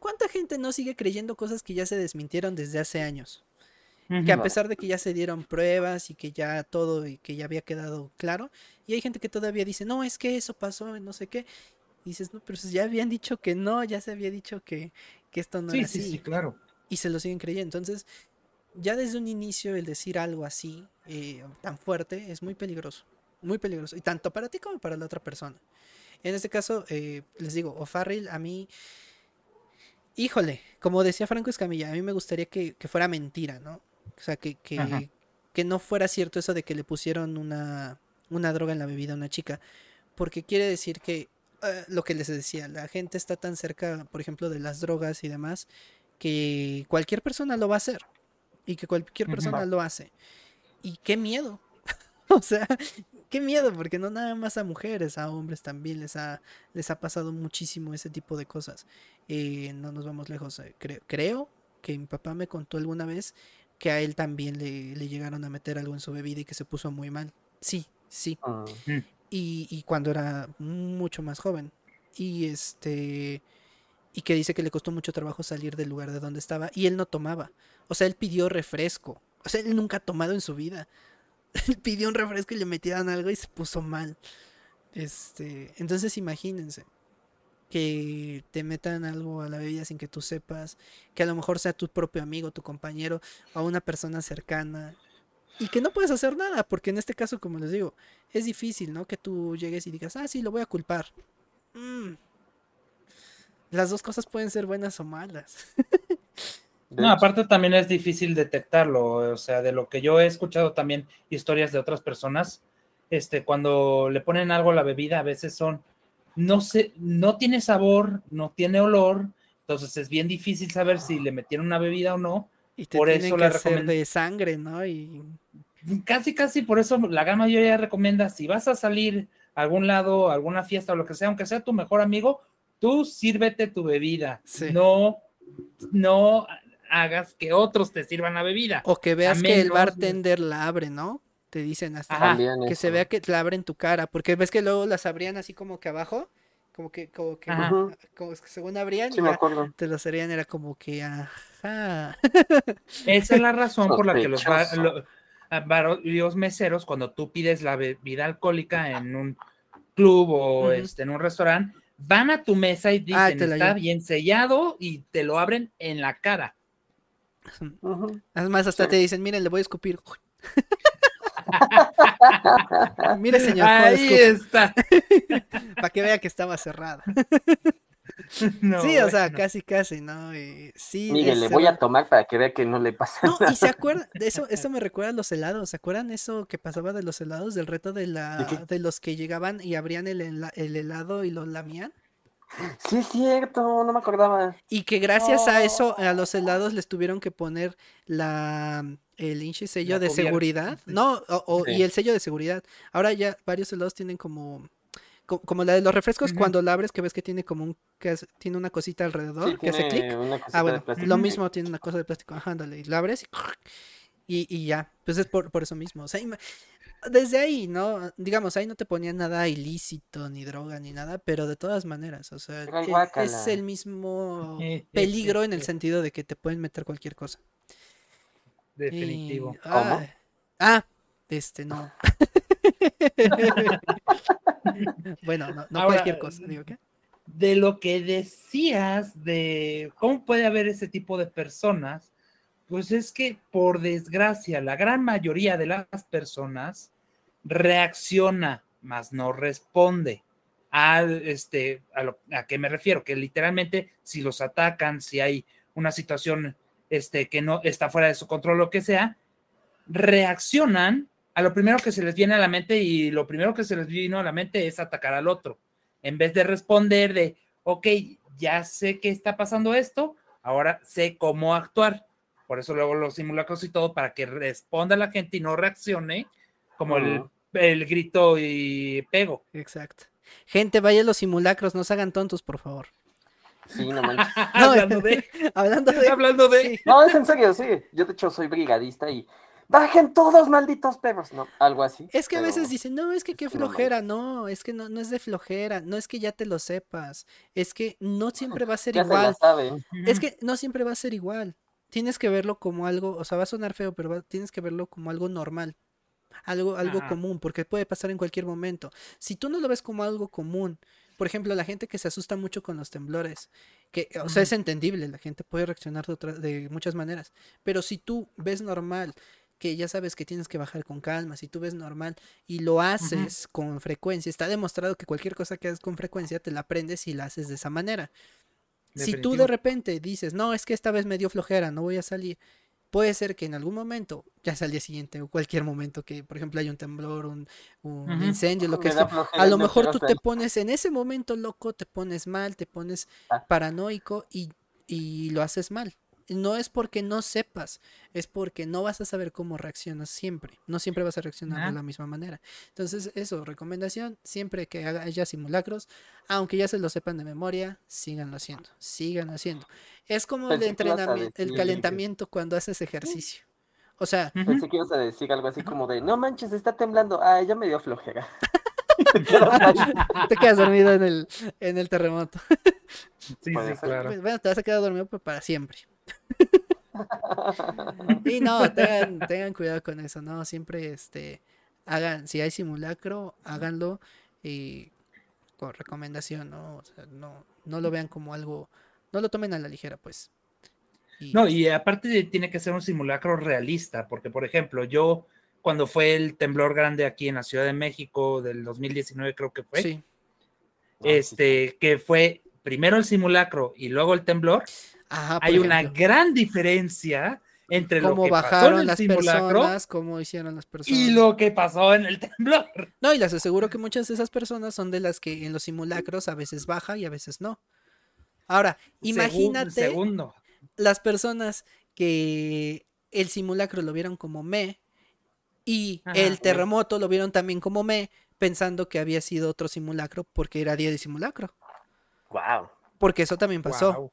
¿Cuánta gente no sigue creyendo cosas que ya se desmintieron desde hace años? Que a pesar de que ya se dieron pruebas y que ya todo y que ya había quedado claro, y hay gente que todavía dice, no, es que eso pasó, no sé qué. Y dices, no, pero ya habían dicho que no, ya se había dicho que, que esto no era así. Sí, sí, claro. Y se lo siguen creyendo. Entonces, ya desde un inicio el decir algo así, eh, tan fuerte, es muy peligroso. Muy peligroso. Y tanto para ti como para la otra persona. En este caso, eh, les digo, O'Farrill a mí híjole, como decía Franco Escamilla, a mí me gustaría que, que, fuera mentira, ¿no? O sea, que, que, no fuera cierto eso de que le pusieron una, una droga en la bebida a una chica. Porque quiere decir que eh, lo que les decía, la gente está tan cerca, por ejemplo, de las drogas y demás, que cualquier persona lo va a hacer. Y que cualquier persona lo hace. Y qué miedo. [laughs] o sea, qué miedo, porque no nada más a mujeres, a hombres también les ha, les ha pasado muchísimo ese tipo de cosas. Eh, no nos vamos lejos. Eh, creo, creo que mi papá me contó alguna vez que a él también le, llegaron a meter algo en su bebida y que se puso muy mal. Sí, sí. Ah. Mm. Y, y, cuando era mucho más joven. Y este. Y que dice que le costó mucho trabajo salir del lugar de donde estaba. Y él no tomaba. O sea, él pidió refresco. O sea, él nunca ha tomado en su vida. [laughs] Él pidió un refresco y le metieron algo y se puso mal. Este. Entonces imagínense que te metan algo a la bebida sin que tú sepas, que a lo mejor sea tu propio amigo, tu compañero o una persona cercana y que no puedes hacer nada, porque en este caso, como les digo, es difícil, ¿no? Que tú llegues y digas, ah, sí, lo voy a culpar. Mm. Las dos cosas pueden ser buenas o malas. [laughs] no, aparte también es difícil detectarlo, o sea, de lo que yo he escuchado también historias de otras personas, este, cuando le ponen algo a la bebida, a veces son no, se, no tiene sabor, no tiene olor, entonces es bien difícil saber si le metieron una bebida o no. Y por eso la de sangre, ¿no? Y casi casi por eso la gran mayoría recomienda si vas a salir a algún lado, a alguna fiesta o lo que sea, aunque sea tu mejor amigo, tú sírvete tu bebida. No no hagas que otros te sirvan la bebida. O que veas que el bartender la abre, ¿no? Te dicen hasta que se vea que la abren tu cara, porque ves que luego las abrían así como que abajo, como que, como que, como que según abrían, te lo harían, era como que, ajá. Esa es la razón por la que los, varios meseros cuando tú pides la bebida alcohólica en un club o este, en un restaurante, van a tu mesa y ah, dicen, está bien sellado y te lo abren en la cara. Además, hasta te dicen, miren, le voy a escupir. [laughs] [laughs] Mire, señor. Ahí está. [laughs] Para que vea que estaba cerrada. [laughs] sí, o sea, casi, casi, ¿no? Y sí. Mire, le voy a tomar para que vea que no le pasa no, y se acuerdan, de eso, eso me recuerda a los helados, ¿se acuerdan eso que pasaba de los helados, del reto de la, de los que llegaban y abrían el, el helado y lo lamían? Sí, es cierto, no me acordaba. Y que gracias a eso, a los helados les tuvieron que poner la el hinche sello de seguridad. No, y el sello de seguridad. Ahora ya varios helados tienen como como la de los refrescos, cuando la abres que ves que tiene como un que tiene una cosita alrededor que hace clic. Ah, bueno, lo mismo tiene una cosa de plástico. Ajá, y la abres y, y, ya. Pues es por, por eso mismo. O sea, desde ahí, ¿no? Digamos, ahí no te ponían nada ilícito, ni droga, ni nada, pero de todas maneras, o sea, e, es, el mismo peligro en el sentido de que te pueden meter cualquier cosa. Definitivo. ¿Cómo? Ah, este, no. [laughs] bueno, no, cualquier cosa, digo, ¿qué? De lo que decías de cómo puede haber ese tipo de personas, pues es que por desgracia la gran mayoría de las personas reacciona, mas no responde. A, este, a, lo, a qué me refiero, que literalmente si los atacan, si hay una situación este, que no está fuera de su control, lo que sea, reaccionan a lo primero que se les viene a la mente y lo primero que se les vino a la mente es atacar al otro, en vez de responder de, ok, ya sé que está pasando esto, ahora sé cómo actuar. Por eso luego los simulacros y todo, para que responda la gente y no reaccione como el, el, grito y pego. Exacto. Gente, vaya a los simulacros, no se hagan tontos, por favor. Sí, no manches. [laughs] [laughs] hablando de. hablando de. Hablando de. No, es en serio, sí. Yo, de hecho, soy brigadista y bajen todos, malditos perros, ¿no? Algo así. Es que a veces dicen, no, es que qué flojera, no, es que no, no es de flojera, no es que ya te lo sepas, es que no siempre va a ser igual. Es que no siempre va a ser igual. Tienes que verlo como algo, o sea, va a sonar feo, pero tienes que verlo como algo normal. Algo, algo común, porque puede pasar en cualquier momento. Si tú no lo ves como algo común, por ejemplo, la gente que se asusta mucho con los temblores, que, o sea, es entendible, la gente puede reaccionar de, de muchas maneras, pero si tú ves normal que ya sabes que tienes que bajar con calma, si tú ves normal y lo haces con frecuencia, está demostrado que cualquier cosa que haces con frecuencia te la aprendes y la haces de esa manera. Si tú de repente dices, no, es que esta vez me dio flojera, no voy a salir, puede ser que en algún momento, ya sea al día siguiente o cualquier momento que, por ejemplo, hay un temblor, un, incendio, lo que sea, a lo mejor tú te pones en ese momento loco, te pones mal, te pones ah. paranoico y, y lo haces mal no es porque no sepas, es porque no vas a saber cómo reaccionas siempre. No siempre vas a reaccionar de la misma manera. Entonces, eso, recomendación, siempre que haya simulacros, aunque ya se lo sepan de memoria, síganlo haciendo, síganlo haciendo. Es como el entrenamiento, el calentamiento cuando haces ejercicio. O sea, pensé que ibas a decir algo así como de, no manches, está temblando, ah, ya me dio flojera. [laughs] te quedas dormido en el, en el terremoto. sí, sí, claro. Bueno, te vas a quedar dormido para siempre. Y no, [laughs] tengan, cuidado con eso, ¿no? Siempre este hagan, si hay simulacro, háganlo y con recomendación, ¿no? O sea, no, no lo vean como algo, no lo tomen a la ligera, pues. No, y aparte tiene que ser un simulacro realista, porque por ejemplo, yo cuando fue el temblor grande aquí en la Ciudad de México del 2019 creo que fue. Sí. Este, que fue primero el simulacro y luego el temblor. Hay una gran diferencia entre lo que pasó en el las personas, cómo hicieron las personas. Y lo que pasó en el temblor. [laughs] No, y les aseguro que muchas de esas personas son de las que en los simulacros a veces baja y a veces no. Ahora, imagínate las personas que el simulacro lo vieron como me y el terremoto lo vieron también como me, pensando que había sido otro simulacro porque era día de simulacro. Wow. Porque eso también pasó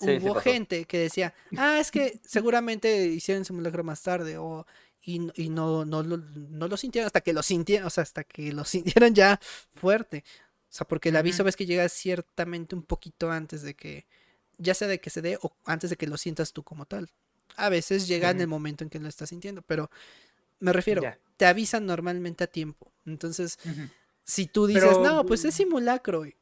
hubo gente que decía, ah, es que seguramente hicieron simulacro más tarde o y, no, no, no, lo sintieron hasta que lo sintieron, o sea, hasta que lo [laughs] sintieron ya fuerte. O sea, porque el aviso ves que llega ciertamente un poquito antes de que, ya sea de que se dé o antes de que lo sientas tú como tal. A veces llega en el momento en que lo estás sintiendo, pero Me refiero, te avisan normalmente a tiempo. Entonces, si tú dices, no, pues es simulacro. y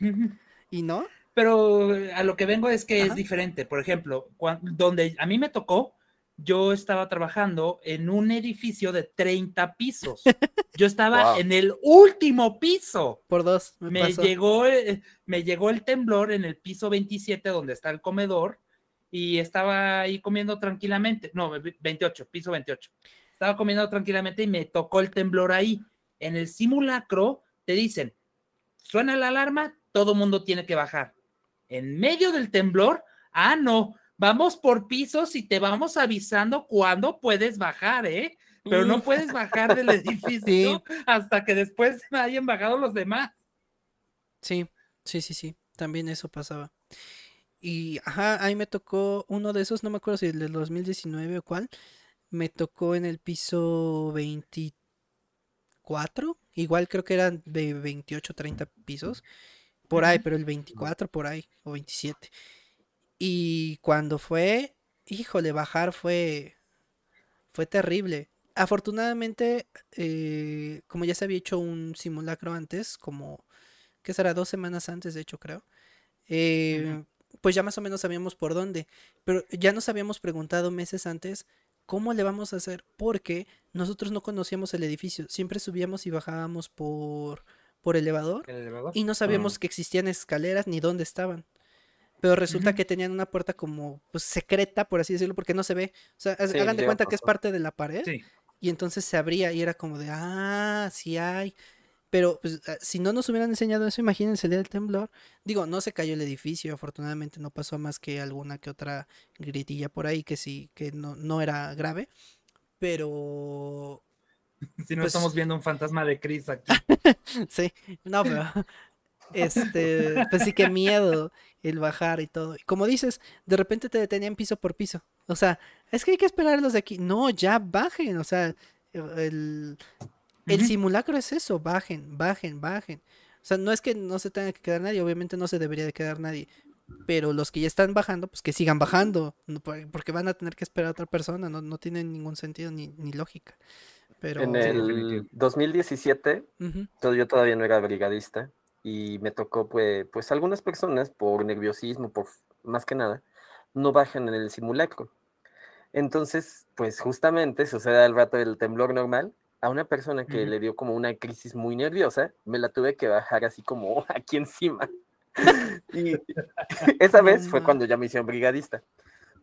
[laughs] no. Pero a lo que vengo es que es diferente. Por ejemplo, donde a mí me tocó, yo estaba trabajando en un edificio de 30 pisos. [laughs] Yo estaba en el último piso. Por dos. Me, llegó, eh, me llegó el temblor en el piso 27 donde está el comedor y estaba ahí comiendo tranquilamente. No, 28, piso 28. Estaba comiendo tranquilamente y me tocó el temblor ahí. En el simulacro te dicen, suena la alarma, todo mundo tiene que bajar. En medio del temblor, ah, no, vamos por pisos y te vamos avisando cuándo puedes bajar, ¿eh? Pero no puedes bajar del [laughs] edificio hasta que después hayan bajado los demás. Sí, sí, sí, sí. También eso pasaba. Y, ajá, ahí me tocó uno de esos, no me acuerdo si el del 2019 o cuál, me tocó en el piso 24, igual creo que eran de 28, 30 pisos, por ahí, pero el 24 por ahí, o 27. Y cuando fue, híjole, bajar fue, fue terrible. Afortunadamente, eh, como ya se había hecho un simulacro antes, como, que será? Dos semanas antes, de hecho, creo. Eh, pues ya más o menos sabíamos por dónde. Pero ya nos habíamos preguntado meses antes cómo le vamos a hacer, porque nosotros no conocíamos el edificio. Siempre subíamos y bajábamos por, por elevador, y no sabíamos mm. que existían escaleras ni dónde estaban pero resulta que tenían una puerta como pues secreta, por así decirlo, porque no se ve. O sea, hagan de cuenta que es parte de la pared. Y entonces se abría y era como de, ah, sí hay. Pero pues, ah, si no nos hubieran enseñado eso, imagínense el día del temblor. Digo, no se cayó el edificio, afortunadamente no pasó más que alguna que otra gritilla por ahí que sí, que no, no era grave. Pero [laughs] si no pues estamos viendo un fantasma de Chris aquí. [laughs] sí, no, pero este, pues sí que miedo el bajar y todo. Y como dices, de repente te detenían piso por piso. O sea, es que hay que esperarlos de aquí. No, ya bajen. O sea, el, el simulacro es eso, bajen, bajen, bajen. O sea, no es que no se tenga que quedar nadie, obviamente no se debería de quedar nadie. Pero los que ya están bajando, pues que sigan bajando, porque van a tener que esperar a otra persona, no, no tiene ningún sentido ni, ni lógica. Pero... En el 2017, yo todavía no era brigadista, y me tocó, pues, pues algunas personas por nerviosismo, por más que nada, no bajan en el simulacro. Entonces, pues justamente sucede al rato del temblor normal, a una persona que le dio como una crisis muy nerviosa, me la tuve que bajar así como [laughs] aquí encima. y [laughs] esa vez fue cuando ya me hicieron brigadista.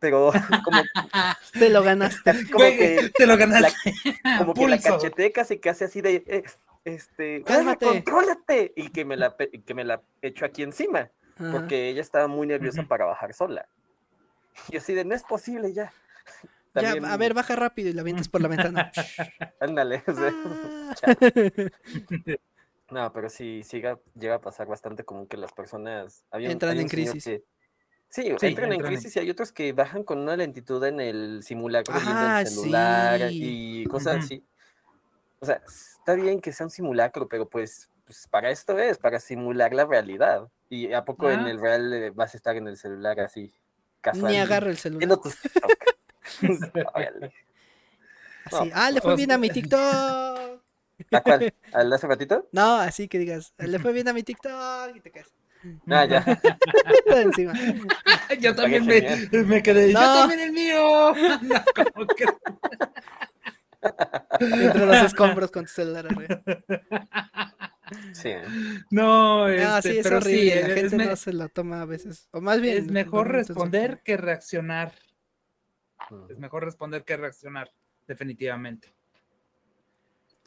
Pero [laughs] como... [laughs] Te lo ganaste. [laughs] Como que te lo ganaste. como que la cacheteca casi casi así de... Eh, este, cálmate, contrólate, y que me la, que me la echo aquí encima, porque ella estaba muy nerviosa para bajar sola. Y así de, no es posible ya. Ya, a ver, baja rápido y la avientas por la ventana. Ándale. Ah. no, pero sí, sí llega a pasar bastante como que las personas... entran en crisis. Sí, entran, en crisis y hay otros que bajan con una lentitud en el simulacro ah, celular y cosas así. O sea, está bien que sea un simulacro, pero pues, pues para esto es, para simular la realidad. ¿Y a poco en ah. el real eh, vas a estar en el celular así? Casual, Ni agarra el celular. [laughs] así, ah, le fue bien a mi TikTok. ¿A cuál? ¿Al hace ratito? No, así que digas, le [laughs] fue bien a mi TikTok y te caes. Ah, ya. [laughs] encima. Yo también me, me, quedé. Yo también el mío. [laughs] No, que... Entre los escombros con tu celular Sí. No, este, sí, es horrible. la gente no se la toma a veces. O más bien. Es mejor responder que reaccionar. Es mejor responder que reaccionar, definitivamente.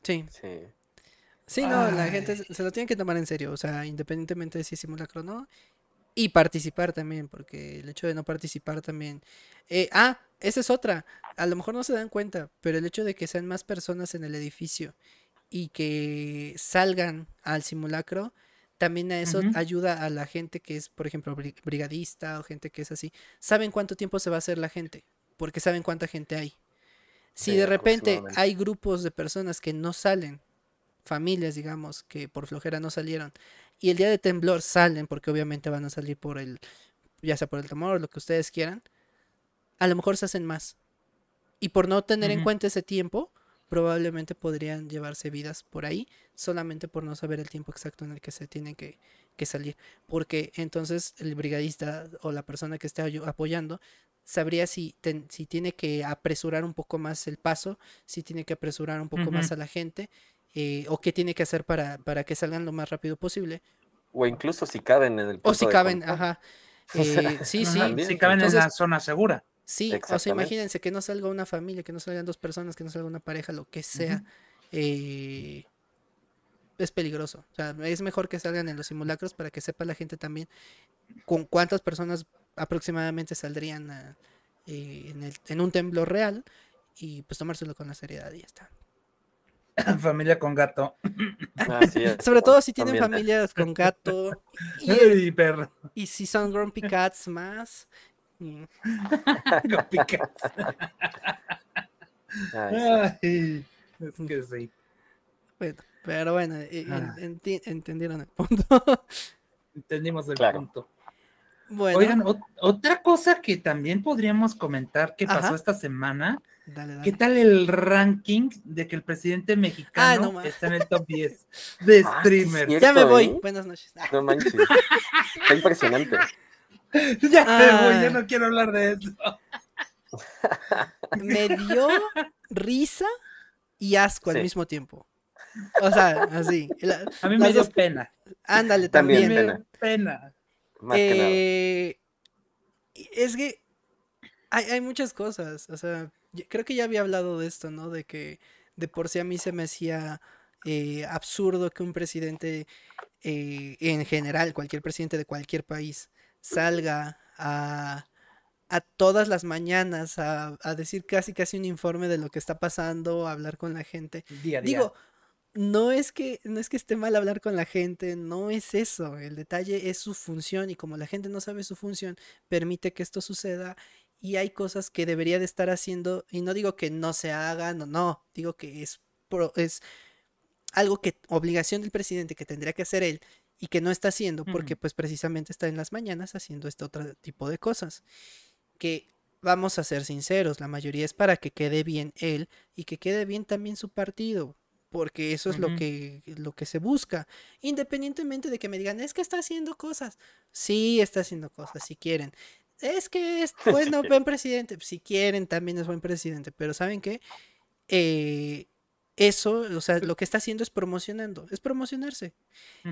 Sí. Sí. Sí, no, la gente se lo tiene que tomar en serio, o sea, independientemente de si es simulacro o no. Y participar también, porque el hecho de no participar también. Eh, ah, esa es otra. A lo mejor no se dan cuenta, pero el hecho de que sean más personas en el edificio y que salgan al simulacro, también a eso ayuda a la gente que es, por ejemplo, brigadista o gente que es así. Saben cuánto tiempo se va a hacer la gente, porque saben cuánta gente hay. Si de repente hay grupos de personas que no salen, familias, digamos, que por flojera no salieron, y el día de temblor salen, porque obviamente van a salir por el, ya sea por el temor o lo que ustedes quieran, a lo mejor se hacen más. Y por no tener en cuenta ese tiempo, probablemente podrían llevarse vidas por ahí, solamente por no saber el tiempo exacto en el que se tienen que, salir. Porque entonces el brigadista o la persona que esté apoyando sabría si, si tiene que apresurar un poco más el paso, si tiene que apresurar un poco más a la gente, eh, o qué tiene que hacer para, para que salgan lo más rápido posible. O incluso si caben en el O si caben, ajá. [laughs] Eh, sí, sí. Si caben en la zona segura. Sí, o sea, imagínense que no salga una familia, que no salgan dos personas, que no salga una pareja, lo que sea. Eh, es peligroso. O sea, es mejor que salgan en los simulacros para que sepa la gente también con cuántas personas aproximadamente saldrían eh, en, el, en un temblor real y pues tomárselo con la seriedad y ya está. [laughs] Familia con gato. Sobre todo si tienen familias con gato [laughs] y, perro. Y si son grumpy cats más. [laughs] grumpy cats. Ay, es que sí. Bueno, pero bueno, eh, ah. entendieron el punto. Entendimos el punto. Bueno. Oigan, otra cosa que también podríamos comentar que pasó esta semana ¿Qué tal el ranking de que el presidente mexicano ah, está en el top 10 de [laughs] ah, streamers? ya me voy. ¿eh? Buenas noches. No manches. Está impresionante. [laughs] Ya me voy, ya no quiero hablar de eso. [laughs] Me dio risa y asco al mismo tiempo. O sea, así. a mí me dio pena. Ándale, también. Me dio pena. Más que nada. Eh, es que hay, hay muchas cosas. O sea, creo que ya había hablado de esto, ¿no? De que de por sí a mí se me hacía eh, absurdo que un presidente, eh, en general, cualquier presidente de cualquier país, salga a, a todas las mañanas a, a, decir casi casi un informe de lo que está pasando, a hablar con la gente. Digo, no es que no es que esté mal hablar con la gente, no es eso. El detalle es su función y como la gente no sabe su función, permite que esto suceda y hay cosas que debería de estar haciendo y no digo que no se hagan o no, digo que es, es algo que obligación del presidente que tendría que hacer él y que no está haciendo porque pues precisamente está en las mañanas haciendo este otro tipo de cosas que vamos a ser sinceros, la mayoría es para que quede bien él y que quede bien también su partido, porque eso es lo que lo que se busca, independientemente de que me digan, es que está haciendo cosas. Sí, está haciendo cosas si quieren es que es [laughs] bueno, buen presidente. Si quieren, también es buen presidente. Pero ¿saben qué? Eh, eso, o sea, lo que está haciendo es promocionando, es promocionarse.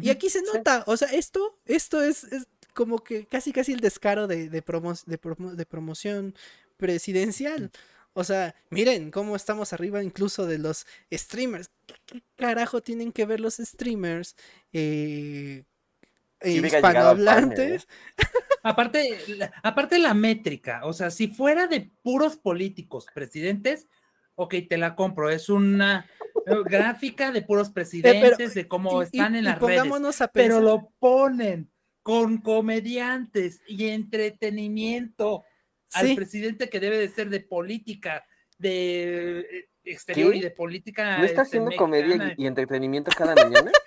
Y aquí se nota, o sea, esto, esto es, como que casi casi el descaro de, de, de, promoción presidencial. O sea, miren cómo estamos arriba incluso de los streamers. ¿Qué, carajo tienen que ver los streamers eh, hispanohablantes? [laughs] Aparte, aparte la métrica, o sea, si fuera de puros políticos, presidentes, ok, te la compro, es una eh, gráfica de puros [laughs] eh, presidentes, de cómo están en las redes, pero lo ponen con comediantes y entretenimiento al presidente que debe de ser de política, de eh, exterior y de política. ¿No está este, haciendo comedia y entretenimiento cada mañana? [laughs]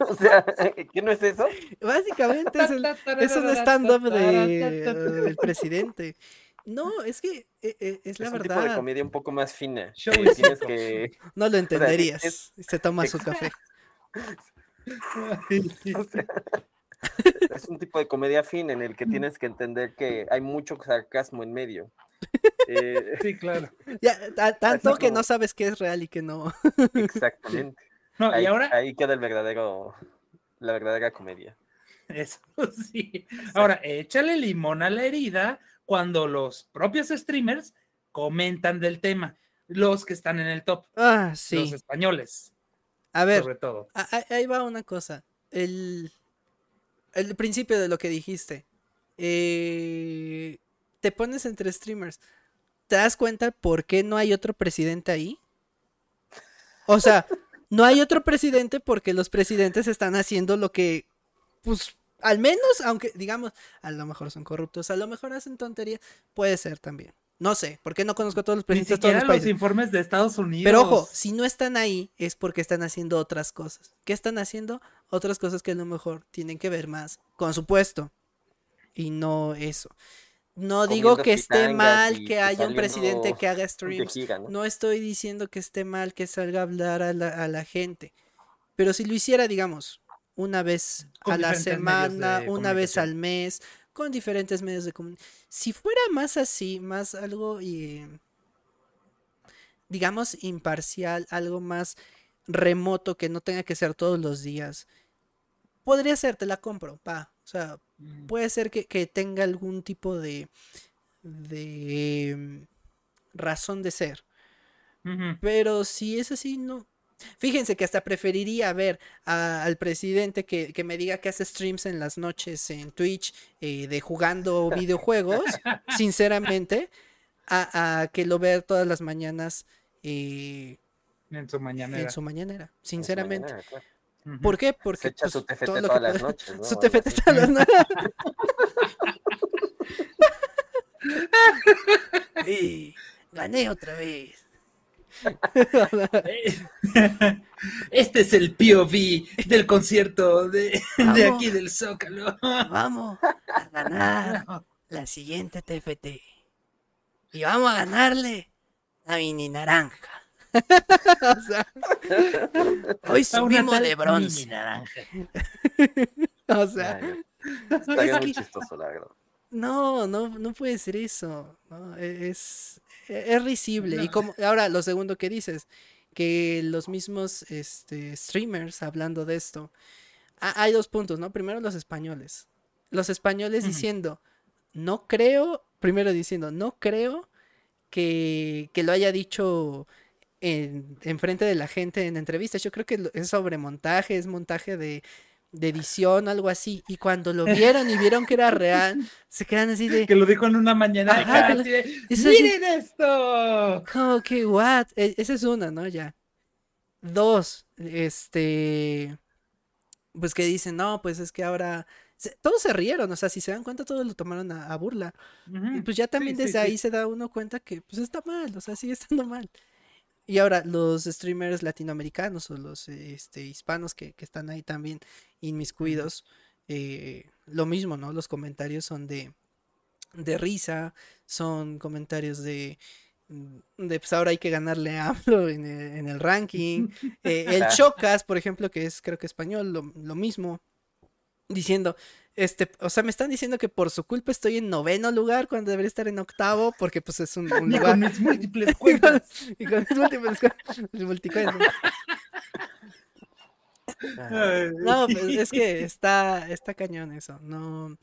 O sea, [laughs] ¿qué no es eso? Básicamente es, un stand-up del presidente. No, es que eh, eh, es, la verdad. Es un tipo de comedia un poco más fina. [laughs] No lo entenderías. Se toma su café. Es un tipo de comedia fina en el que tienes que entender que hay mucho sarcasmo en medio. Eh, sí, claro. [laughs] tanto que no sabes qué es real y qué no. Exactamente ahí, y ahora. Ahí queda el verdadero, la verdadera comedia. Eso [laughs] sí. Ahora, échale limón a la herida cuando los propios streamers comentan del tema. Los que están en el top. Ah, sí. Los españoles. A ver. Sobre todo. Ahí va una cosa. El, el principio de lo que dijiste. Eh, te pones entre streamers. ¿Te das cuenta por qué no hay otro presidente ahí? O sea, [laughs] no hay otro presidente porque los presidentes están haciendo lo que, pues, al menos, aunque digamos, a lo mejor son corruptos, a lo mejor hacen tonterías, puede ser también. No sé, porque no conozco a todos los presidentes de todos los países. los informes de Estados Unidos. Pero ojo, si no están ahí es porque están haciendo otras cosas. ¿Qué están haciendo? Otras cosas que a lo mejor tienen que ver más con su puesto y no eso. no digo que esté mal que haya un presidente que haga streams. ¿no? estoy diciendo que esté mal que salga a hablar a la, gente. Pero si lo hiciera, digamos, una vez a la semana, una vez al mes, con diferentes medios de comunicación. Si fuera más así, más algo, y, digamos, imparcial, algo más remoto que no tenga que ser todos los días, podría ser, te la compro, pa. O sea, puede ser que, tenga algún tipo de, de mm, razón de ser. Pero si es así, no. Fíjense que hasta preferiría ver al presidente que, me diga que hace streams en las noches en Twitch eh, de jugando videojuegos, [laughs] sinceramente, a, que lo vea todas las mañanas. Eh, en su mañanera. En su mañanera, sinceramente. ¿Por qué? Porque se echa pues, su TFT [laughs] todas las noches. ¿no? Su TFT todas [laughs] las noches. y gané otra vez. [laughs] Este es el POV del concierto de, de aquí del Zócalo. Vamos a ganar [laughs] la siguiente TFT. Y vamos a ganarle a Mini Naranja. [laughs] o sea, hoy subimos de bronce. o sea, está muy chistoso, la verdad. No, no, no puede ser eso. E, es, es risible. Y como ahora lo segundo que dices, que los mismos este, streamers hablando de esto, hay dos puntos, ¿no? Primero los españoles. Los españoles diciendo, no creo, primero diciendo, no creo que, que lo haya dicho en, frente de la gente en entrevistas. Yo creo que es sobre montaje, es montaje de, edición, algo así. Y cuando lo [laughs] vieron y vieron que era real, se quedan así de. Que lo dijo en una mañana. ¡Miren esto! Como que, what? E, esa es una, ¿no? Ya. Dos, este. Pues que dicen, no, pues es que ahora. Todos se rieron, o sea, si se dan cuenta, todos lo tomaron a, burla. Y pues ya también desde ahí se da uno cuenta que, pues está mal, o sea, sigue estando mal. Y ahora, los streamers latinoamericanos o los este, hispanos que, están ahí también inmiscuidos, eh, lo mismo, ¿no? Los comentarios son de, de risa, son comentarios de, mm, de pues ahora hay que ganarle a AMLO en el, ranking. [laughs] Eh, el Chocas, por ejemplo, que es creo que español, lo, lo mismo, diciendo, este, o sea, me están diciendo que por su culpa estoy en noveno lugar cuando debería estar en octavo, porque pues es un, un lugar. con mis múltiples [laughs] cuentas. [laughs] y con mis múltiples cuentas. no, pues es que [laughs] está, está cañón eso. No,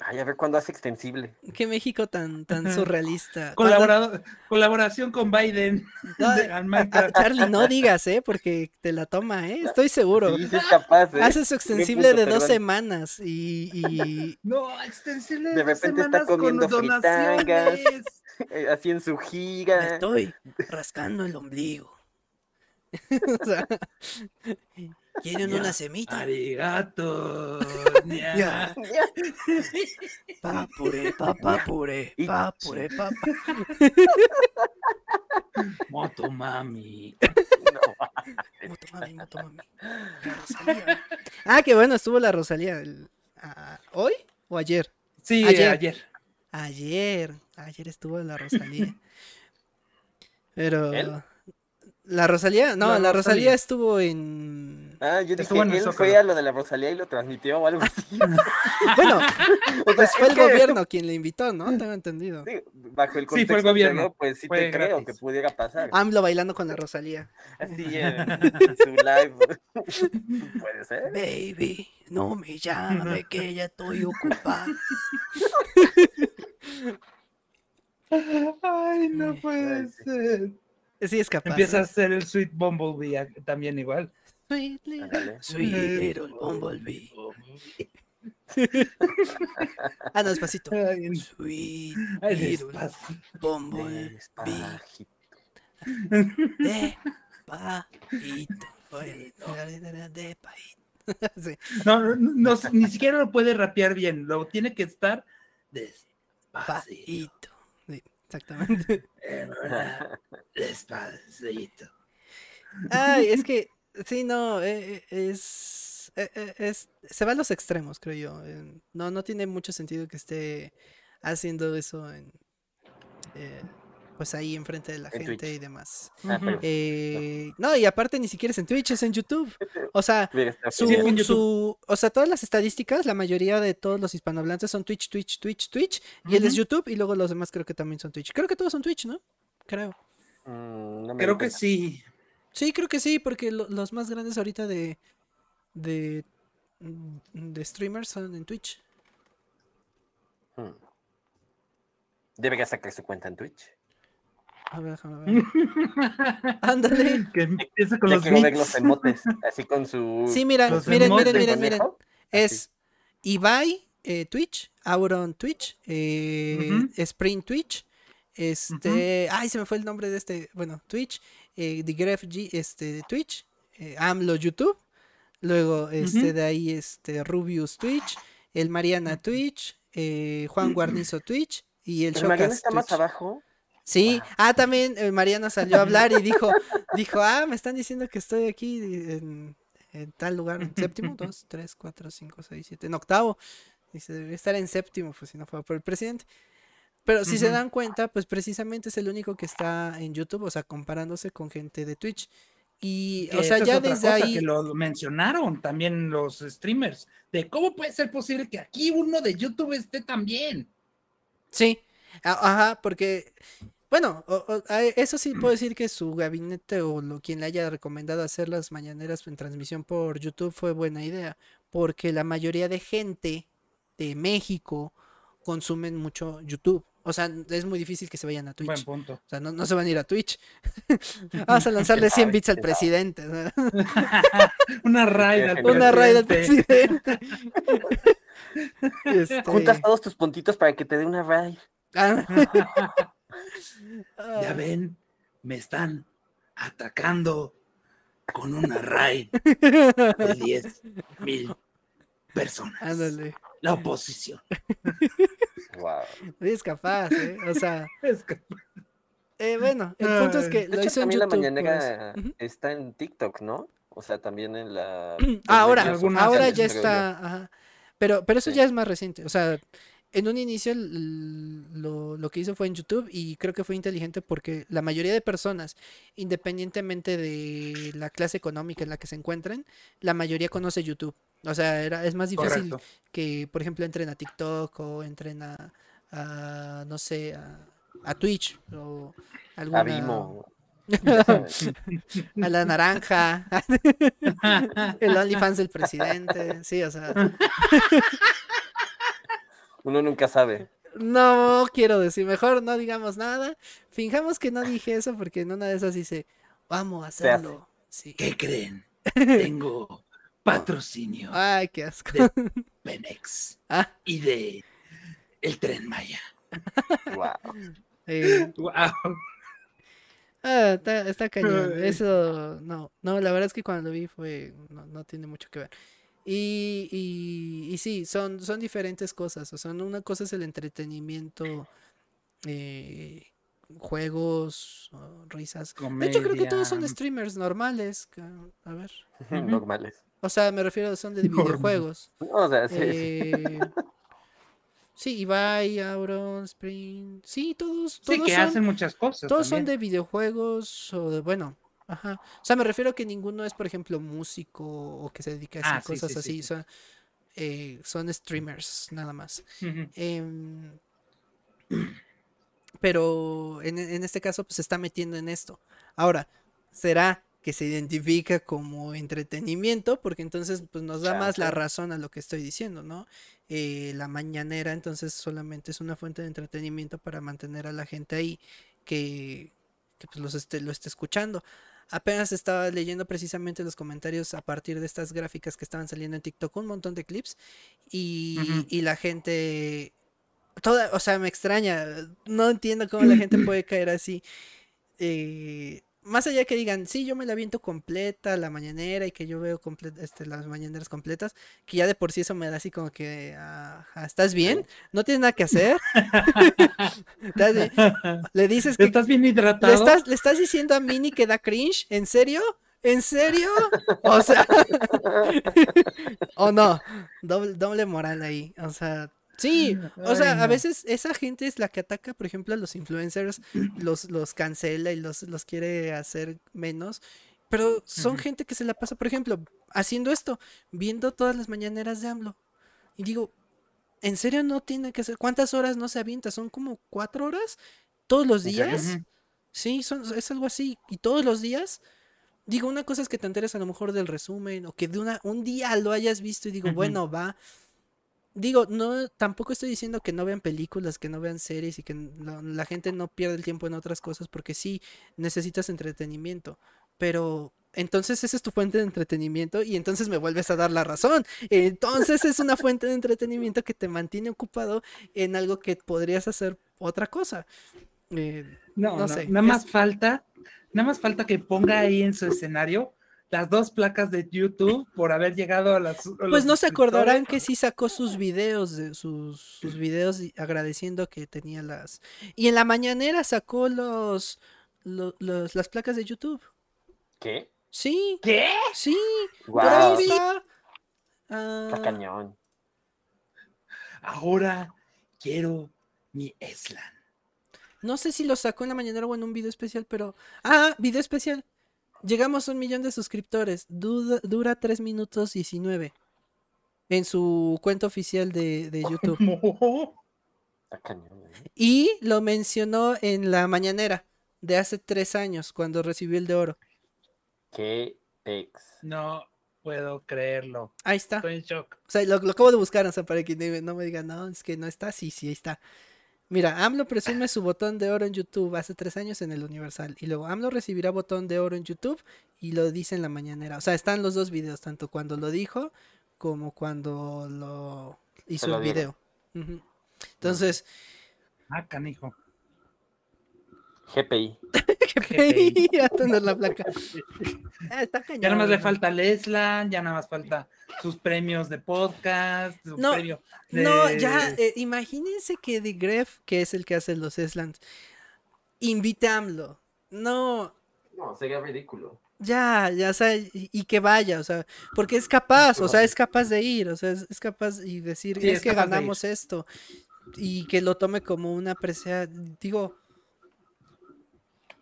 Ay, a ver cuándo hace extensible. Qué México tan, tan surrealista. colaboración con Biden. [laughs] Charlie, no digas, ¿eh? Porque te la toma, ¿eh? Estoy seguro. Sí, es capaz, ¿eh? Hace su extensible de dos semanas y, [laughs] No, extensible de, de repente está comiendo fritangas. Eh, [laughs] así en su giga. estoy rascando el ombligo. o sea, ¿Quieren una semita? Arigato. [laughs] ya. Papure, papapure, papure, papá. Motomami. No. [laughs] Motomami, motomami. La Rosalía. [laughs] Ah, qué bueno, estuvo la Rosalía. Ah, ¿Hoy o ayer? Sí, ayer. Ayer. Ayer, ayer estuvo la Rosalía. Pero. ¿La Rosalía? No, la, Rosalía. estuvo en. Ah, yo dije que él fue a lo de la Rosalía y lo transmitió o algo así. [laughs] [laughs] bueno, pues fue el gobierno quien le invitó, ¿no? Tengo entendido. Sí, bajo el contexto sí, fue el gobierno. pues sí te creo que pudiera pasar. AMLO bailando con la Rosalía. Así en, su live. [laughs] Puede ser. Baby, no me llame que ya estoy ocupada. Ay, no puede ser. Sí, es capaz. Empieza a ser el Sweet Bumblebee también igual. Sweet little, sweet Bumblebee. [laughs] ah, no, despacito. Sweet little Bumblebee. Despacito. No, no, ni siquiera lo puede rapear bien, lo tiene que estar despacito. Exactamente. [laughs] Ay, es que, sí, no, eh, eh, es, eh, es, se va a los extremos, creo yo. No, no tiene mucho sentido que esté haciendo eso en, eh, pues ahí enfrente de la gente y demás. Ah, pero- Eh, no, y aparte ni siquiera es en Twitch, es en YouTube. [laughs] O sea, su, Sí, en YouTube. su- o sea, todas las estadísticas, la mayoría de todos los hispanohablantes son Twitch, Twitch, Twitch, Twitch, y él es. YouTube, y luego los demás creo que también son Twitch. Creo que todos son Twitch, ¿no? Creo. Mm, no Creo que sí. Sí, creo que sí, porque lo- los más grandes ahorita de, de, mm, de streamers son en Twitch. Mm. Debería sacar su cuenta en Twitch. A ver, déjame ver. [laughs] Ándale. que empieza con Ya los ver emotes, así con su... Sí, mira, Los miren, emotes miren, miren, miren. Es Ibai eh, Twitch, Auron Twitch, eh, Ujú. Spring Twitch, este, ay, se me fue el nombre de este, bueno, Twitch, eh, The Gref G, este, Twitch, eh, AMLO YouTube, luego, este, Ujú. de ahí, este, Rubius Twitch, el Mariana Twitch, eh, Juan Guarnizo Twitch y el Showcast está más Twitch. abajo. Sí, ah, también eh, Mariana salió a hablar y dijo, [laughs] dijo, ah, me están diciendo que estoy aquí en, en tal lugar, en séptimo, dos, tres, cuatro, cinco, seis, siete, en octavo. Dice, debería estar en séptimo, pues si no fuera por el presidente. Pero si se dan cuenta, pues precisamente es el único que está en YouTube, o sea, comparándose con gente de Twitch. Y, Que o sea, ya desde ahí. que lo mencionaron también los streamers, de cómo puede ser posible que aquí uno de YouTube esté también. Sí, ajá, porque, bueno, o- o- a- eso sí puedo decir que su gabinete o lo, quien le haya recomendado hacer las mañaneras en transmisión por YouTube fue buena idea, porque la mayoría de gente de México consumen mucho YouTube. O sea, es muy difícil que se vayan a Buen Twitch. punto. O sea, no, no se van a ir a Twitch. [laughs] [laughs] Vamos a lanzarle 100 sabe? bits al presidente. [laughs] Una raid al Una raid al presidente. presidente. Este, Juntas todos tus puntitos para que te dé una raid. ah, Ya ven, me están atacando con una raid de [laughs] 10 mil personas. Ándale. La oposición. Wow. Es capaz, ¿eh? O sea, [laughs] Es que- eh, bueno, el punto es que lo hecho, hizo en también YouTube. la mañanera. Ujú. está en TikTok, ¿no? O sea, también en la... Ah, [clears throat] Ahora, ahora ya está. ajá. Pero, pero eso Sí. ya es más reciente. O sea, en un inicio lo, lo que hizo fue en YouTube y creo que fue inteligente porque la mayoría de personas, independientemente de la clase económica en la que se encuentren, la mayoría conoce YouTube. O sea, era, es más difícil Correcto. que, por ejemplo, entren a TikTok o entren a, a, no sé, a, a Twitch o A alguna, Vimo. ya sabes. [laughs] a la naranja, [laughs] el OnlyFans del presidente, sí, o sea, [laughs] Uno nunca sabe. no quiero decir, mejor no digamos nada, fijamos que no dije eso porque en una de esas dice, vamos a hacerlo, sí, ¿Qué creen? [laughs] Tengo patrocinio ay, qué asco, Pemex [laughs] ah, y de el Tren Maya. Wow. eh, Wow. Ah, está, está cañón. Eso, no, no, la verdad es que cuando lo vi fue, no, no tiene mucho que ver. Y, y, y sí, son, son diferentes cosas. O sea, una cosa es el entretenimiento, eh, juegos, risas. De hecho, creo que todos son streamers normales. que- A ver. [laughs] Normales. O sea, me refiero, son de Normal. videojuegos. [laughs] O sea, sí, sí. Eh, [laughs] sí, Ibai, Auron, Spring. Sí, todos, Sí, todos que son hacen muchas cosas. todos son de videojuegos o de, bueno, ajá. O sea, me refiero que ninguno es, por ejemplo, músico o que se dedica a hacer Ah, sí, cosas sí, sí, así. sí. Son, eh, son streamers, nada más. Em, pero en, en este caso, pues se está metiendo en esto. Ahora, ¿será que se identifica como entretenimiento? Porque entonces, pues nos da más la razón a lo que estoy diciendo, ¿no? Eh, la mañanera, entonces, solamente es una fuente de entretenimiento para mantener a la gente ahí que, que pues los esté, lo esté escuchando. Apenas estaba leyendo precisamente los comentarios a partir de estas gráficas que estaban saliendo en TikTok, un montón de clips, y, y la gente, toda, o sea, me extraña, no entiendo cómo la gente [laughs] puede caer así. Eh, más allá que digan, sí, yo me la viento completa, la mañanera, y que yo veo este, las mañaneras completas, que ya de por sí eso me da así como que, "Ajá, ¿estás bien? ¿No tienes nada que hacer? [laughs] Le dices que ¿Estás bien ¿Le hidratado? estás, ¿Le estás diciendo a Mini que da cringe? ¿En serio? ¿En serio? O sea, [laughs] o no, doble, doble moral ahí. O sea, Sí, o sea, a veces esa gente es la que ataca, por ejemplo, a los influencers, [clears throat] los, los cancela y los, los quiere hacer menos. Pero son gente que se la pasa, por ejemplo, haciendo esto, viendo todas las mañaneras de AMLO. Y digo, ¿en serio no tiene que ser? ¿Cuántas horas no se avienta? ¿Son como cuatro horas? ¿Todos los días? Sí, son, es algo así. Y todos los días. Digo, una cosa es que te enteres a lo mejor del resumen o que de una, un día lo hayas visto y digo, bueno, va. Digo, no, tampoco estoy diciendo que no vean películas, que no vean series y que la gente no pierda el tiempo en otras cosas porque sí necesitas entretenimiento. Pero entonces esa es tu fuente de entretenimiento y entonces me vuelves a dar la razón. Entonces es una fuente de entretenimiento que te mantiene ocupado en algo que podrías hacer otra cosa. Eh, no, no, sé. Nada más falta, nada más falta que ponga ahí en su escenario las dos placas de YouTube por haber llegado a las. pues no se acordarán que sí sacó sus videos, sus, sus videos agradeciendo que tenía las. Y en la mañanera sacó los, los las placas de YouTube. ¿Qué? Sí. ¿Qué? Sí. Wow. está. Ah. cañón. Ahora quiero mi Eslan. No sé si lo sacó en la mañana o en un video especial, pero. Ah, video especial. Llegamos a un millón de suscriptores. dura 3 minutos 19. En su cuenta oficial de, de YouTube. [laughs] Está cañón, ¿eh? Y lo mencionó en la mañanera de hace tres años, cuando recibió el de oro. Qué ex. No puedo creerlo. Ahí está. Estoy en shock. O sea, lo, acabo de buscar, o sea, para que no me digan, no, es que no está. Sí, sí, ahí está. Mira, AMLO presume su botón de oro en YouTube hace tres años en el Universal. Y luego AMLO recibirá botón de oro en YouTube y lo dice en la mañanera. O sea, están los dos videos, tanto cuando lo dijo como cuando lo hizo el video. Entonces. Ah, canijo. GPI. [laughs] GPI, a tener la placa. [laughs] Ah, ya nada más le falta Leslan, ya nada más falta sus premios de podcast. no, no, ya, eh, imagínense que The Gref, que es el que hace los Eslands, invitamlo. No. No, sería ridículo. Ya, ya, o sea, y, que vaya, o sea, porque es capaz, o sea, es capaz de ir, o sea, es, capaz y decir, es, que ganamos esto, y que lo tome como una presencia, digo,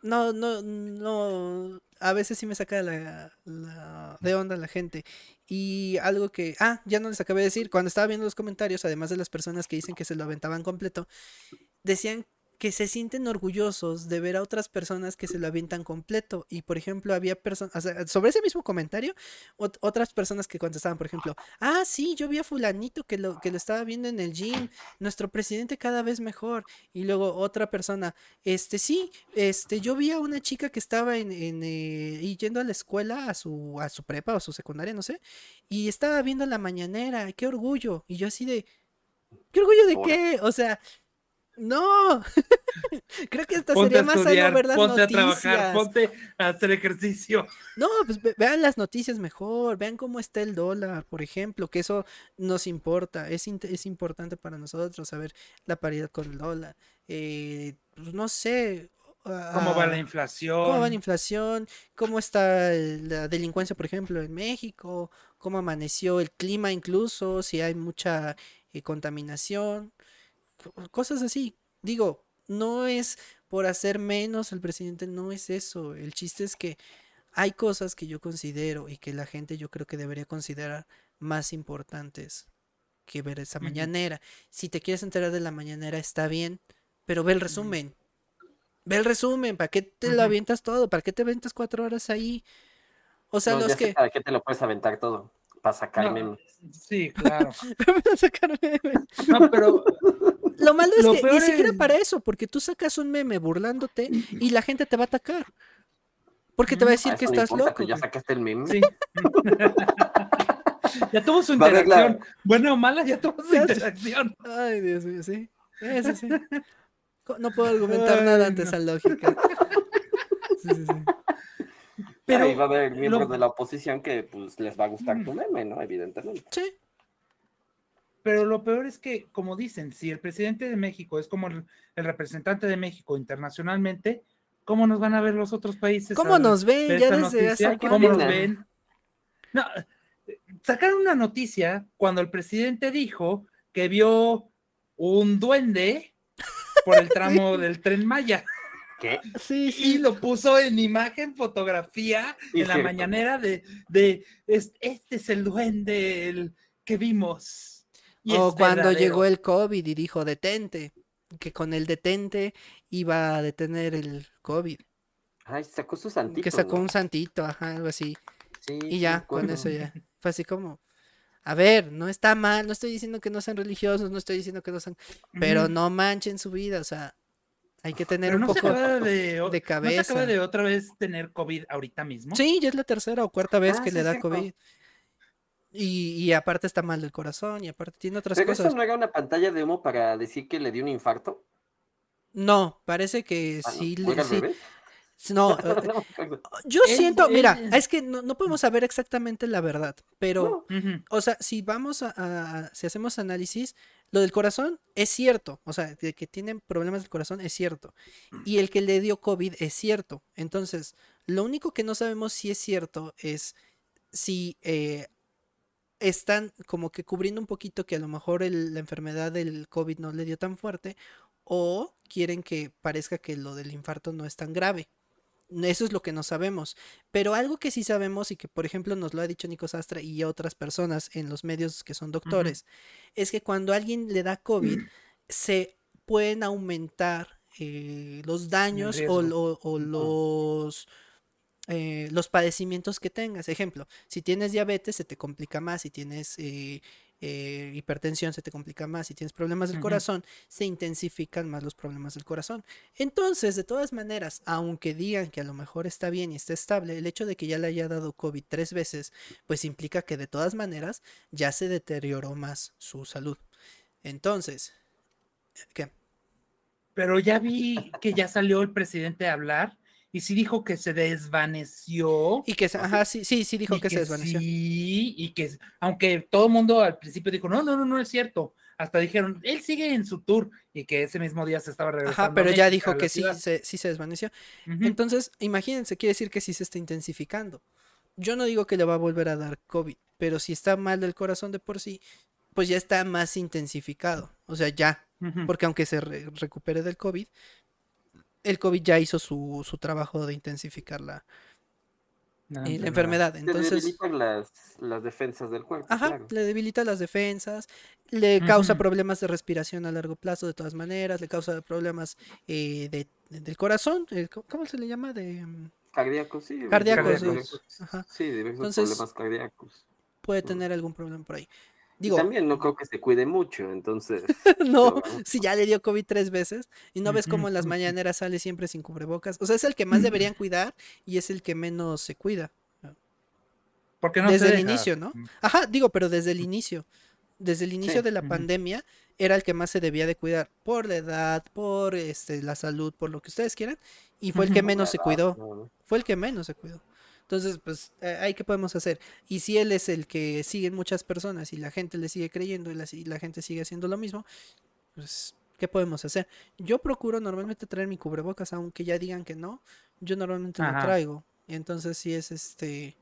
no, no, no. A veces sí me saca la, la, de onda la gente. Y algo que. Ah, ya no les acabé de decir. Cuando estaba viendo los comentarios, además de las personas que dicen que se lo aventaban completo, decían que se sienten orgullosos de ver a otras personas que se lo avientan completo. Y por ejemplo, había personas, sobre ese mismo comentario, otras personas que contestaban, por ejemplo, ah, sí, yo vi a fulanito que lo, que lo estaba viendo en el gym, nuestro presidente cada vez mejor. Y luego otra persona, este, sí, este, yo vi a una chica que estaba en, en eh, yendo a la escuela, a su, a su prepa o a su secundaria, no sé, y estaba viendo la mañanera, qué orgullo. Y yo así de, ¿qué orgullo de qué? O sea, no, [laughs] creo que esta sería más sano ver las ponte a trabajar, ponte a hacer ejercicio. No, pues vean las noticias mejor, vean cómo está el dólar, por ejemplo, que eso nos importa, es, es importante para nosotros saber la paridad con el dólar. Eh, pues no sé. ¿Cómo va la inflación? ¿Cómo va la inflación? ¿Cómo está la delincuencia, por ejemplo, en México? ¿Cómo amaneció el clima incluso? Si hay mucha eh, contaminación cosas así. Digo, no es por hacer menos al presidente, no es eso. El chiste es que hay cosas que yo considero y que la gente yo creo que debería considerar más importantes que ver esa mañanera. Si te quieres enterar de la mañanera está bien, pero ve el resumen. Ve el resumen, ¿para qué te lo avientas todo? ¿Para qué te aventas cuatro horas ahí? O sea, los que... ¿Para qué te lo puedes aventar todo? Para sacar memes. Sí, claro. [laughs] para sacar memes. No, pero lo malo es que ni siquiera para eso, porque tú sacas un meme burlándote y la gente te va a atacar. Porque te va a decir que estás loco. ya sacaste el meme. Sí. [laughs] ya tuvo su interacción. Buena o mala, ya tuvo su interacción. Ay, Dios mío, sí. Eso sí. No puedo argumentar nada ante esa lógica. Sí, sí, sí. Pero ahí va a haber miembros de la oposición que pues les va a gustar tu meme, ¿no? Evidentemente. Sí. Pero lo peor es que, como dicen, si el presidente de México es como el, representante de México internacionalmente, ¿cómo nos van a ver los otros países? ¿Cómo nos ven? Ya desde ¿Cómo nos ven? No, sacaron una noticia cuando el presidente dijo que vio un duende por el [laughs] tramo del tren Maya. ¿Qué? Sí, sí. Y lo puso en imagen, fotografía, en la mañanera de, de este es el duende el que vimos. O cuando llegó el COVID y dijo detente, que con el detente iba a detener el COVID. Ay, sacó su santito. Que sacó un santito, ajá, algo así. Sí, y ya, con eso ya. Fue así como, a ver, no está mal, no estoy diciendo que no sean religiosos, no estoy diciendo que no sean, pero no manchen su vida, o sea, hay que tener un poco de, cabeza. ¿No se acaba de otra vez tener COVID ahorita mismo? Sí, ya es la tercera o cuarta vez ah, que le da COVID. Y, y, aparte está mal del corazón y aparte tiene otras ¿Pero cosas. eso no era una pantalla de humo para decir que le dio un infarto? No, parece que ah, sí. le, sí. [laughs] No, eh, yo siento, mira, es que no, podemos saber exactamente la verdad, pero, o sea, si vamos a, si hacemos análisis, lo del corazón es cierto, o sea, de que tienen problemas del corazón es cierto, y el que le dio COVID es cierto. Entonces, lo único que no sabemos si es cierto es si eh, están como que cubriendo un poquito que a lo mejor la enfermedad del COVID no le dio tan fuerte, o quieren que parezca que lo del infarto no es tan grave. Eso es lo que no sabemos. Pero algo que sí sabemos y que, por ejemplo, nos lo ha dicho Nico Sastra y otras personas en los medios que son doctores, es que cuando a alguien le da COVID, [clears throat] se pueden aumentar eh, los daños o, los, eh, los padecimientos que tengas. Ejemplo, si tienes diabetes, se te complica más. Si tienes eh, eh, hipertensión se te complica más, si tienes problemas del corazón, se intensifican más los problemas del corazón. Entonces, de todas maneras, aunque digan que a lo mejor está bien y está estable, el hecho de que ya le haya dado COVID tres veces, pues implica que de todas maneras ya se deterioró más su salud. Entonces, ¿qué? Pero ya vi que ya salió el presidente a hablar y sí dijo que se desvaneció. Y que, ajá, sí, sí, sí dijo que, se desvaneció. Sí, y que, aunque todo el mundo al principio dijo, no, no, no, no es cierto. Hasta dijeron, él sigue en su tour y que ese mismo día se estaba regresando. Ajá, pero ya dijo que sí se, sí se desvaneció. Entonces, imagínense, quiere decir que sí se está intensificando. Yo no digo que le va a volver a dar COVID, pero si está mal del corazón de por sí, pues ya está más intensificado. O sea, ya. Porque aunque se recupere del COVID, el COVID ya hizo su, su trabajo de intensificar la, la, eh, enfermedad. Entonces, le debilitan las, las, defensas del cuerpo. Ajá, le debilita las defensas, le causa problemas de respiración a largo plazo de todas maneras, le causa problemas eh, de, del corazón, ¿cómo se le llama? De mm, cardíacos, sí. Cardíacos. Sí, diversos problemas cardíacos. Puede tener algún problema por ahí también no creo que se cuide mucho, entonces. [laughs] no, si ya le dio COVID tres veces y no ves cómo en las [laughs] mañaneras sale siempre sin cubrebocas. O sea, es el que más deberían cuidar y es el que menos se cuida. Porque no desde el inicio, ¿no? Ajá, digo, pero desde el inicio. Desde el inicio de la pandemia era el que más se debía de cuidar por la edad, por este, la salud, por lo que ustedes quieran. Y fue el que menos se cuidó. Fue el que menos se cuidó. Entonces, pues, ¿hay qué podemos hacer? Y si él es el que siguen muchas personas y la gente le sigue creyendo y la, gente sigue haciendo lo mismo, pues, ¿qué podemos hacer? Yo procuro normalmente traer mi cubrebocas, aunque ya digan que no, yo normalmente lo traigo. Y entonces, si es este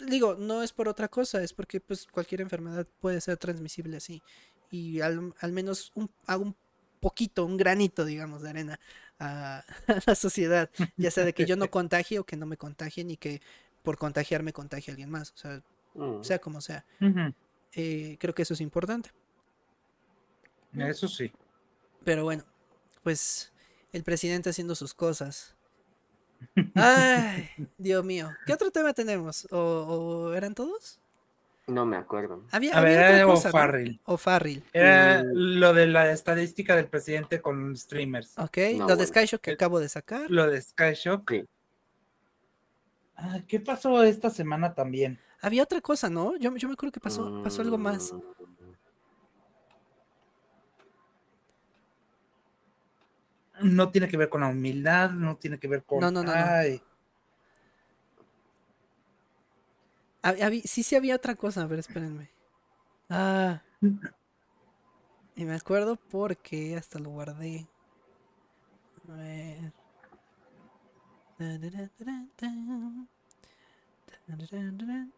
digo, no es por otra cosa, es porque pues cualquier enfermedad puede ser transmisible así. Y al, menos un, hago un poquito, un granito, digamos, de arena [laughs] a, la sociedad, ya sea de que yo no [laughs] contagie o que no me contagien y que por contagiarme contagie a alguien más, o sea, mm. sea como sea. Eh, creo que eso es importante. Eso sí. Pero bueno, pues el presidente haciendo sus cosas. [laughs] Ay, Dios mío. ¿Qué otro tema tenemos? ¿O, eran todos? No me acuerdo. Había, a ver, era O Farril. Era mm. lo de la estadística del presidente con streamers. Ok, lo de Skyshock que acabo de sacar. Lo de Skyshock. Ah, ¿Qué pasó esta semana también? Había otra cosa, ¿no? Yo, yo me acuerdo que pasó, pasó algo más. Mm. No tiene que ver con la humildad, no tiene que ver con. No, no, no. Sí, sí había otra cosa, a ver, espérenme. Ah. Y me acuerdo porque hasta lo guardé. A ver.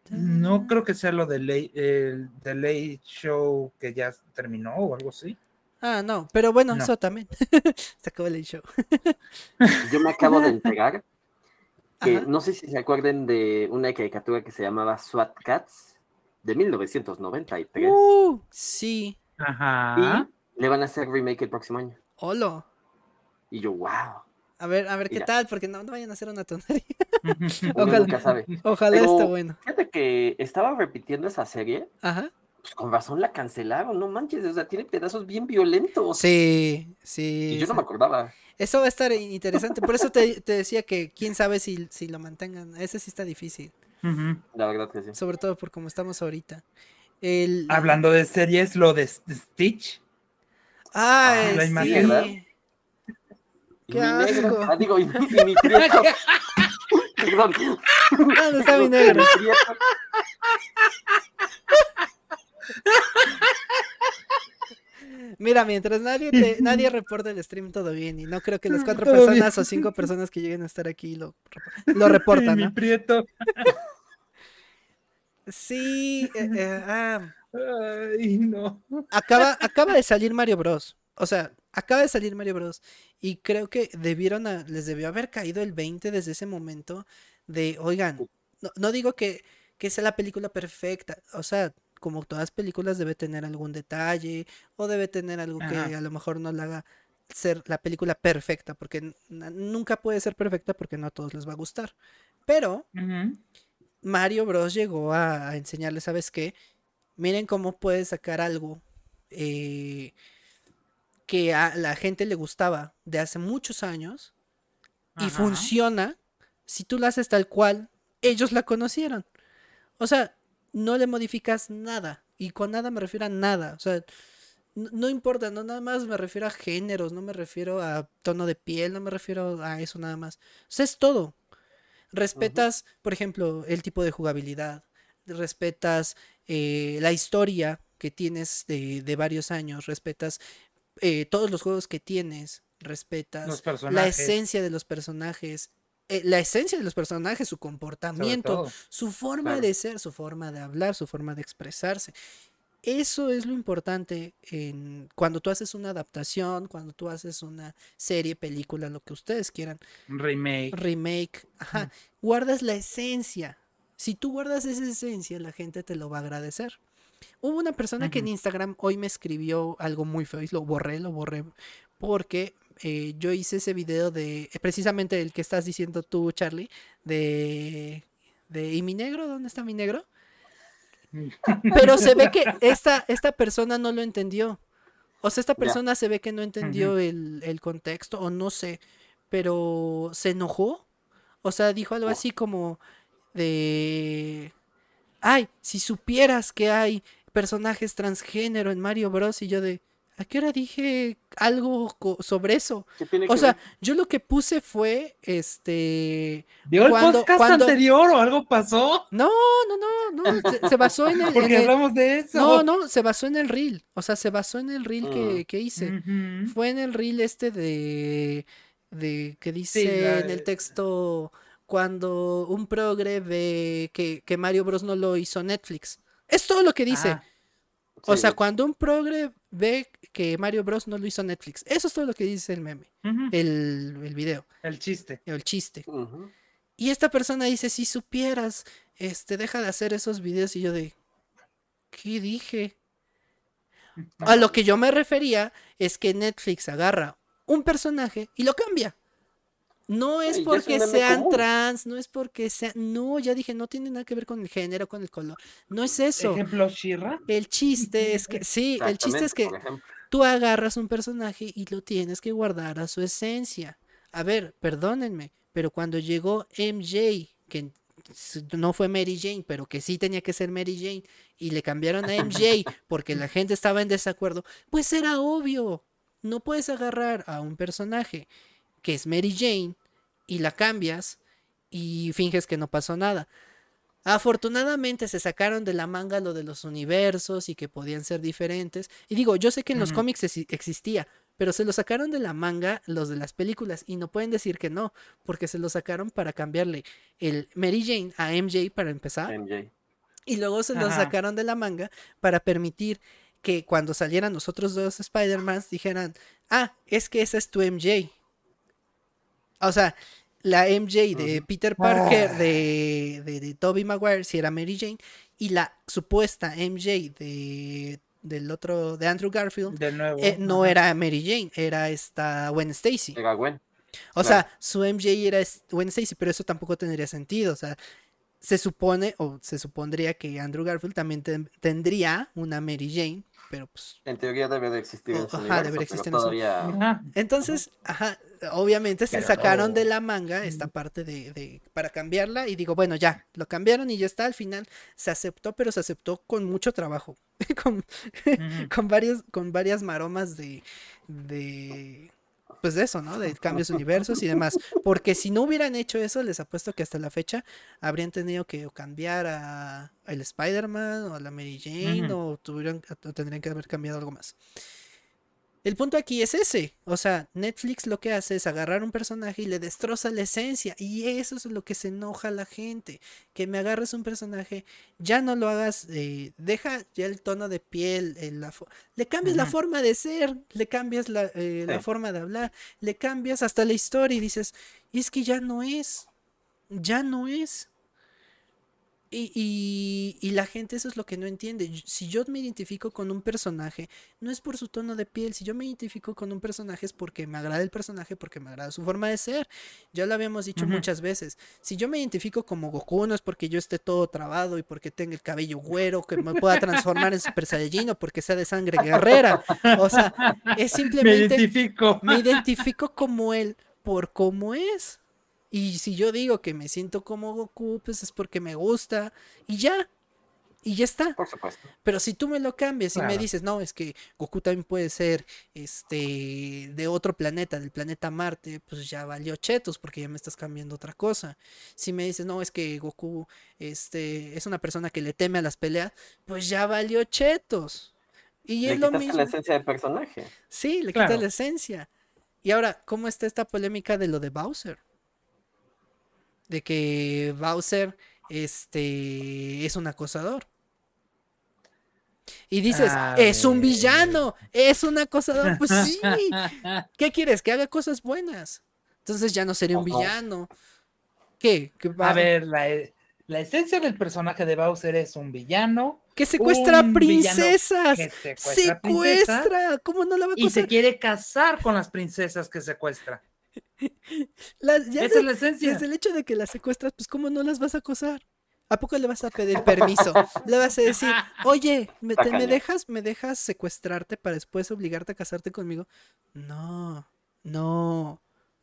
No creo que sea lo de late, el de late Show que ya terminó o algo así. Ah, no, pero bueno, eso también. [laughs] se acabó el show. Yo me acabo de [laughs] entregar que no sé si se acuerden de una caricatura que se llamaba SWAT Cats de 1993. Uh, sí. Ajá. Y le van a hacer remake el próximo año. Hola. Y yo, wow. A ver, a ver qué tal, porque no, no, vayan a hacer una tontería. ojalá, nunca sabe. Ojalá esté bueno. Fíjate que estaba repitiendo esa serie. Ajá. Pues con razón la cancelaron, no manches, o sea, tiene pedazos bien violentos. Sí, sí. Y yo no me acordaba. Eso va a estar interesante. Por eso te, decía que quién sabe si, si, lo mantengan. Ese sí está difícil. La verdad que sí. Sobre todo por cómo estamos ahorita. Hablando de series, lo de Stitch. Ah, la imagen. Qué asco. Ah, digo, y, mi prieto. [laughs] Perdón. ¿Dónde está mi negro? [laughs] [laughs] Mira, mientras nadie te, nadie reporte el stream todo bien y no creo que las cuatro [laughs] personas o cinco personas que lleguen a estar aquí lo, lo reportan. [laughs] Mi prieto. Sí, eh, eh, ah. Ay, no. Acaba, acaba de salir Mario Bros. O sea, acaba de salir Mario Bros. Y creo que debieron les debió haber caído el 20 desde ese momento de, oigan, no, digo que, que sea la película perfecta, o sea, como todas películas debe tener algún detalle o debe tener algo que a lo mejor no la haga ser la película perfecta, porque nunca puede ser perfecta porque no a todos les va a gustar. Pero Mario Bros llegó a, enseñarles, ¿sabes qué? Miren cómo puede sacar algo eh, que a la gente le gustaba de hace muchos años y funciona si tú la haces tal cual ellos la conocieron. O sea, no le modificas nada. Y con nada me refiero a nada. O sea, no, importa, no nada más me refiero a géneros, no me refiero a tono de piel, no me refiero a eso nada más. O sea, es todo. Respetas, por ejemplo, el tipo de jugabilidad, respetas eh, la historia que tienes de, de varios años, respetas eh, todos los juegos que tienes, respetas la esencia de los personajes, eh, la esencia de los personajes, su comportamiento, su forma de ser, su forma de hablar, su forma de expresarse. Eso es lo importante en cuando tú haces una adaptación, cuando tú haces una serie, película, lo que ustedes quieran. Remake. Remake. Ajá. Guardas la esencia. Si tú guardas esa esencia, la gente te lo va a agradecer. Hubo una persona que en Instagram hoy me escribió algo muy feo y lo borré, lo borré, porque eh, yo hice ese video de, eh, precisamente el que estás diciendo tú, Charlie, de, de ¿y mi negro? ¿Dónde está mi negro? Pero se ve que [laughs] esta, esta persona no lo entendió. O sea, esta persona se ve que no entendió el, el, contexto, o no sé, pero se enojó. O sea, dijo algo así como de ay, si supieras que hay personajes transgénero en Mario Bros. Y yo de, ¿a qué hora dije algo sobre eso? O sea, yo lo que puse fue, este... ¿Dio el podcast anterior o algo pasó? No, no, no, no, se, basó en el... Porque hablamos de eso. No, no, se basó en el reel, o sea, se basó en el reel que, mm. hice. Fue en el reel este de... de que dice en el texto cuando un progre ve que, Mario Bros no lo hizo Netflix. Es todo lo que dice. Ah. o sea, cuando un progre ve que Mario Bros no lo hizo Netflix. Eso es todo lo que dice el meme. el, el, video. El chiste. El chiste. Y esta persona dice, si supieras, este, deja de hacer esos videos. Y yo de, ¿qué dije? A lo que yo me refería es que Netflix agarra un personaje y lo cambia. No es porque sean trans, no es porque sean. No, ya dije, no tiene nada que ver con el género, con el color. No es eso. Ejemplo, Shira. El chiste es que, sí, el chiste es que tú agarras un personaje y lo tienes que guardar a su esencia. A ver, perdónenme, pero cuando llegó MJ, que no fue Mary Jane, pero que sí tenía que ser Mary Jane, y le cambiaron a MJ porque la gente estaba en desacuerdo, pues era obvio. No puedes agarrar a un personaje que es Mary Jane, y la cambias y finges que no pasó nada. Afortunadamente se sacaron de la manga lo de los universos y que podían ser diferentes. Y digo, yo sé que en los cómics existía, pero se lo sacaron de la manga los de las películas y no pueden decir que no, porque se lo sacaron para cambiarle el Mary Jane a MJ para empezar. Y luego se lo sacaron de la manga para permitir que cuando salieran los otros dos Spider-Man dijeran, ah, es que esa es tu MJ. O sea, la MJ de Peter Parker, ah. de, de, de Tobey Maguire, si era Mary Jane, y la supuesta MJ de del otro, de Andrew Garfield, eh, no era Mary Jane, era esta Gwen Stacy. Era Gwen. O sea, su MJ era Gwen Stacy, pero eso tampoco tendría sentido. O sea, se supone, o se supondría que Andrew Garfield también tendría una Mary Jane, pero pues... En teoría debe de existir en Ajá, debe existir todavía... Entonces, ajá, obviamente se sacaron de la manga esta parte de, de, para cambiarla y digo, bueno, ya, lo cambiaron y ya está, al final se aceptó, pero se aceptó con mucho trabajo, [laughs] con, con, varios, con varias maromas de, de pues de eso, ¿no? De [laughs] cambios universos y demás. Porque si no hubieran hecho eso, les apuesto que hasta la fecha habrían tenido que cambiar a el Spider-Man o a la Mary Jane o, tuvieron, o tendrían que haber cambiado algo más. El punto aquí es ese. O sea, Netflix lo que hace es agarrar un personaje y le destroza la esencia. Y eso es lo que se enoja a la gente. Que me agarres un personaje, ya no lo hagas, eh, deja ya el tono de piel, la le cambias la forma de ser, le cambias la, eh, la forma de hablar, le cambias hasta la historia y dices, y es que ya no es, ya no es. Y, y, la gente eso es lo que no entiende. Si yo me identifico con un personaje, no es por su tono de piel. Si yo me identifico con un personaje es porque me agrada el personaje, porque me agrada su forma de ser. Ya lo habíamos dicho muchas veces. Si yo me identifico como Goku, no es porque yo esté todo trabado y porque tenga el cabello güero, que me pueda transformar en Super Saiyajin o porque sea de sangre guerrera. O sea, es [laughs] simplemente... Me identifico. Me identifico como él por cómo es. Y si yo digo que me siento como Goku, pues es porque me gusta y ya. Y ya está. Por supuesto. Pero si tú me lo cambias y me dices, no, es que Goku también puede ser este de otro planeta, del planeta Marte, pues ya valió chetos porque ya me estás cambiando otra cosa. Si me dices, no, es que Goku este, es una persona que le teme a las peleas, pues ya valió chetos. Y es lo mismo. la esencia del personaje. Sí, le quita la esencia. Y ahora, ¿cómo está esta polémica de lo de Bowser? De que Bowser este, es un acosador. Y dices, es un villano, es un acosador. Pues [laughs] sí. ¿Qué quieres? Que haga cosas buenas. Entonces ya no sería un villano. ¿Qué? A ver, la, la, esencia del personaje de Bowser es un villano. Que secuestra princesas. secuestra. ¿Cómo no la va a acosar? Y se quiere casar con las princesas que secuestra. [laughs] Esa es la esencia. Desde el hecho de que las secuestras, pues ¿cómo no las vas a acosar? ¿A poco le vas a pedir permiso? Le vas a decir, [laughs] oye, ¿me, ¿me dejas, ¿me dejas secuestrarte para después obligarte a casarte conmigo? No, no.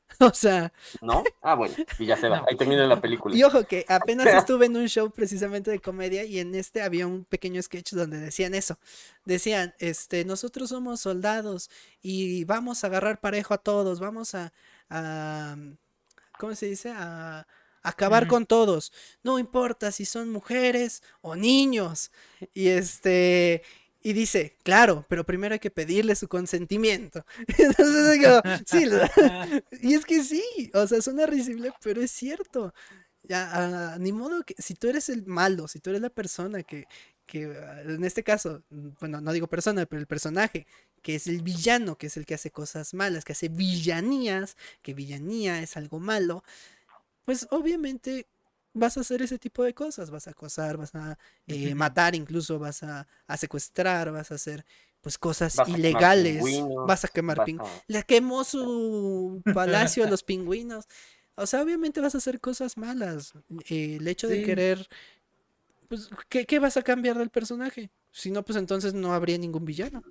[laughs] O sea. ¿No? Ah, bueno, y ya se va. Ahí termina la película. Y ojo que apenas estuve en un show precisamente de comedia y en este había un pequeño sketch donde decían eso. Decían, este, nosotros somos soldados y vamos a agarrar parejo a todos, vamos a, a ¿cómo se dice? A, acabar con todos. No importa si son mujeres o niños. Y este, y dice, claro, pero primero hay que pedirle su consentimiento. [laughs] Entonces digo, sí, [laughs] y es que sí, o sea, suena risible, pero es cierto. Ya, ni modo que si tú eres el malo, si tú eres la persona que, que, en este caso, bueno, no digo persona, pero el personaje, que es el villano, que es el que hace cosas malas, que hace villanías, que villanía es algo malo, pues obviamente vas a hacer ese tipo de cosas, vas a acosar, vas a eh, matar incluso, vas a, secuestrar, vas a hacer pues cosas ilegales, vas a quemar pingüinos, le quemó su palacio a los pingüinos, o sea, obviamente vas a hacer cosas malas, eh, el hecho de querer, pues, ¿qué, ¿qué vas a cambiar del personaje? Si no, pues entonces no habría ningún villano.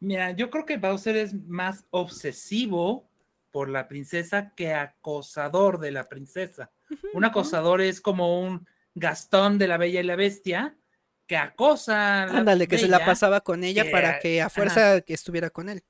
Mira, yo creo que Bowser es más obsesivo por la princesa que acosador de la princesa. Un acosador es como un Gastón de la Bella y la Bestia que acosa. Ándale, que se la pasaba con ella para que a fuerza que estuviera con él.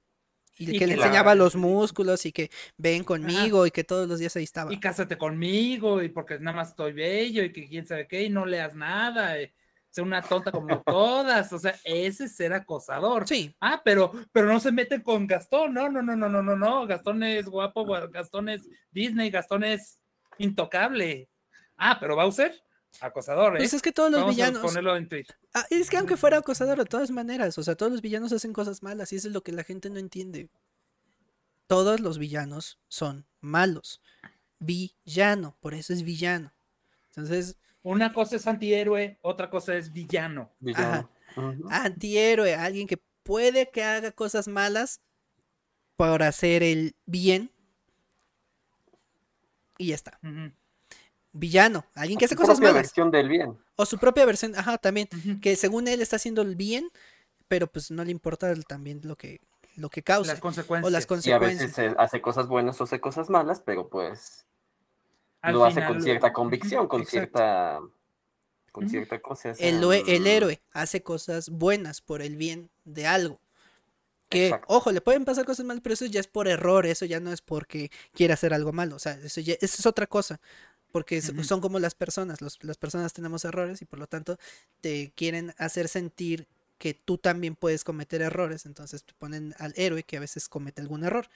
Y, que, le enseñaba los músculos y que ven conmigo y que todos los días ahí estaba. Y cásate conmigo y porque nada más estoy bello y que quién sabe qué y no leas nada. Y sea una tonta como todas, o sea, ese es ser acosador. Sí. Ah, pero, pero no se meten con Gastón, no, no, no, no, no, no, no, Gastón es guapo, Gastón es Disney, Gastón es intocable. Ah, pero Bowser, acosador, ¿eh? Pues es que todos los Vamos a villanos. ponerlo en Twitter. Ah, es que aunque fuera acosador, de todas maneras, o sea, todos los villanos hacen cosas malas y eso es lo que la gente no entiende. Todos los villanos son malos. Villano, por eso es villano. Entonces, Una cosa es antihéroe, otra cosa es villano. Villano. Ujú. antihéroe, alguien que puede que haga cosas malas por hacer el bien. Y ya está. Villano, alguien que hace Su cosas propia malas. versión del bien. O su propia versión, ajá, también. Que según él está haciendo el bien, pero pues no le importa el- también lo que, lo que causa. Las consecuencias. O las Y a consecuencias. veces hace cosas buenas o hace cosas malas, pero pues Al lo hace con cierta convicción, con Exacto. cierta con cierta cosa. El, el héroe hace cosas buenas por el bien de algo. Que, Exacto. ojo, le pueden pasar cosas malas, pero eso ya es por error, eso ya no es porque quiera hacer algo malo. O sea, eso ya eso es otra cosa. Porque son como las personas, los- las personas tenemos errores y por lo tanto te quieren hacer sentir que tú también puedes cometer errores, entonces te ponen al héroe que a veces comete algún error.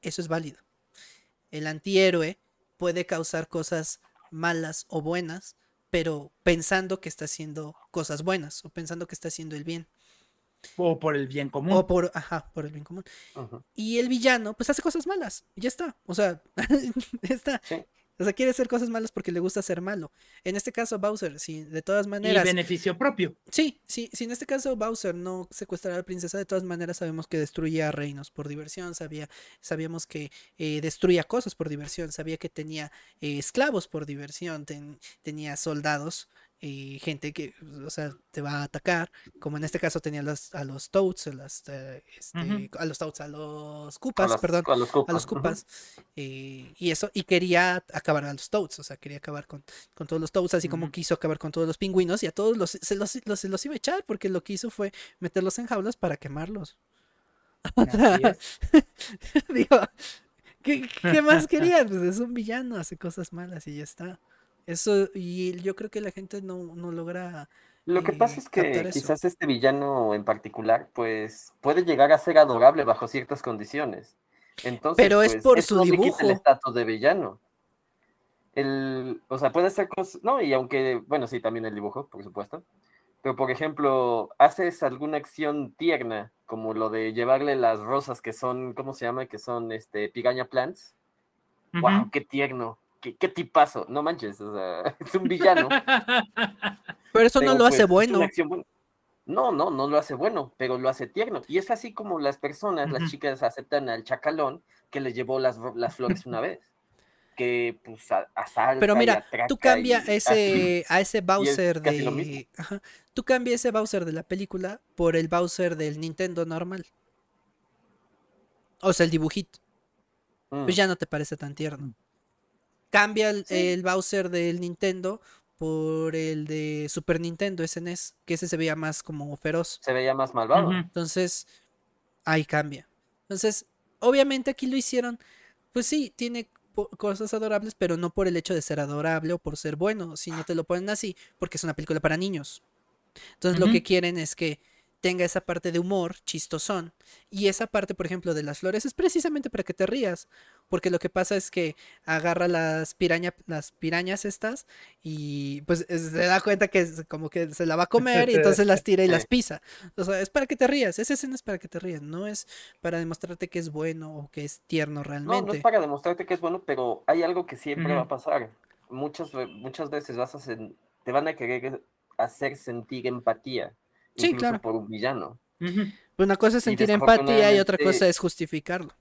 Eso es válido. El antihéroe puede causar cosas malas o buenas, pero pensando que está haciendo cosas buenas o pensando que está haciendo el bien O por el bien común. o por, ajá, por el bien común. Y el villano, pues hace cosas malas y ya está. O sea, [laughs] está. Sí. O sea, quiere hacer cosas malas porque le gusta ser malo. En este caso, Bowser, sí, de todas y maneras. beneficio propio. Sí, sí, si en este caso Bowser no secuestrara a la princesa, de todas maneras sabemos que destruía reinos por diversión, sabía, sabíamos que eh, destruía cosas por diversión, sabía que tenía eh, esclavos por diversión, ten- tenía soldados, eh, gente que, o sea, te va a atacar, como en este caso tenía los- a los Toads, a, las, eh, este, a los Toads, a los A Koopas, las- perdón, a los a los. Koopas, eh, y eso, y quería acabar a los Toads, o sea, quería acabar con, con todos los Toads, así como quiso acabar con todos los pingüinos, y a todos los, se, los, los- se los iba a echar, porque lo que hizo fue meterlos en jaulas para quemarlos. [laughs] Digo, ¿qué, qué más [laughs] quería? Pues es un villano, hace cosas malas y ya está. Eso, y yo creo que la gente no, no logra. Lo que pasa eh, es que quizás este villano en particular, pues, puede llegar a ser adorable bajo ciertas condiciones. Entonces, Pero es pues, por su no dibujo. el estatus de villano. El, o sea, puede ser cosas, no, y aunque, bueno, sí, también el dibujo, por supuesto. Pero, por ejemplo, haces alguna acción tierna, como lo de llevarle las rosas que son, ¿cómo se llama? Que son, este, pigaña plants. ¡Wow! ¡Qué tierno! Qué, qué tipazo! No manches, o sea, [laughs] es un villano. [laughs] Pero eso no lo hace pues, bueno. buena. No, no, no lo hace bueno, pero lo hace tierno. Y es así como las personas, las chicas aceptan al chacalón que les llevó las, flores una vez. Que pues a- asalta Pero y mira, tú cambia y así. ese, a ese Bowser de. Ajá, tú cambia ese Bowser de la película por el Bowser del Nintendo normal. O sea, el dibujito. Mm, Pues ya no te parece tan tierno. Cambia el, Sí. el Bowser del Nintendo por el de Super Nintendo SNES, que ese se veía más como feroz. Se veía más malvado. Entonces, ahí cambia. Entonces, obviamente aquí lo hicieron, pues sí, tiene cosas adorables, pero no por el hecho de ser adorable o por ser bueno, sino te lo ponen así porque es una película para niños. Entonces, lo que quieren es que tenga esa parte de humor, chistosón, y esa parte, por ejemplo, de las flores es precisamente para que te rías, porque lo que pasa es que agarra las piraña, las pirañas estas y pues es- se da cuenta que es como que se la va a comer y entonces las tira y las [laughs] pisa. O sea, es para que te rías, esa escena es para que te rías, no es para demostrarte que es bueno o que es tierno No, no realmente. es para demostrarte que es bueno, pero hay algo que siempre va a pasar. Muchas, muchas veces vas a sen- te van a querer hacer sentir empatía, Sí, incluso claro. por un villano. Una cosa es sentir empatía y otra cosa es justificarlo.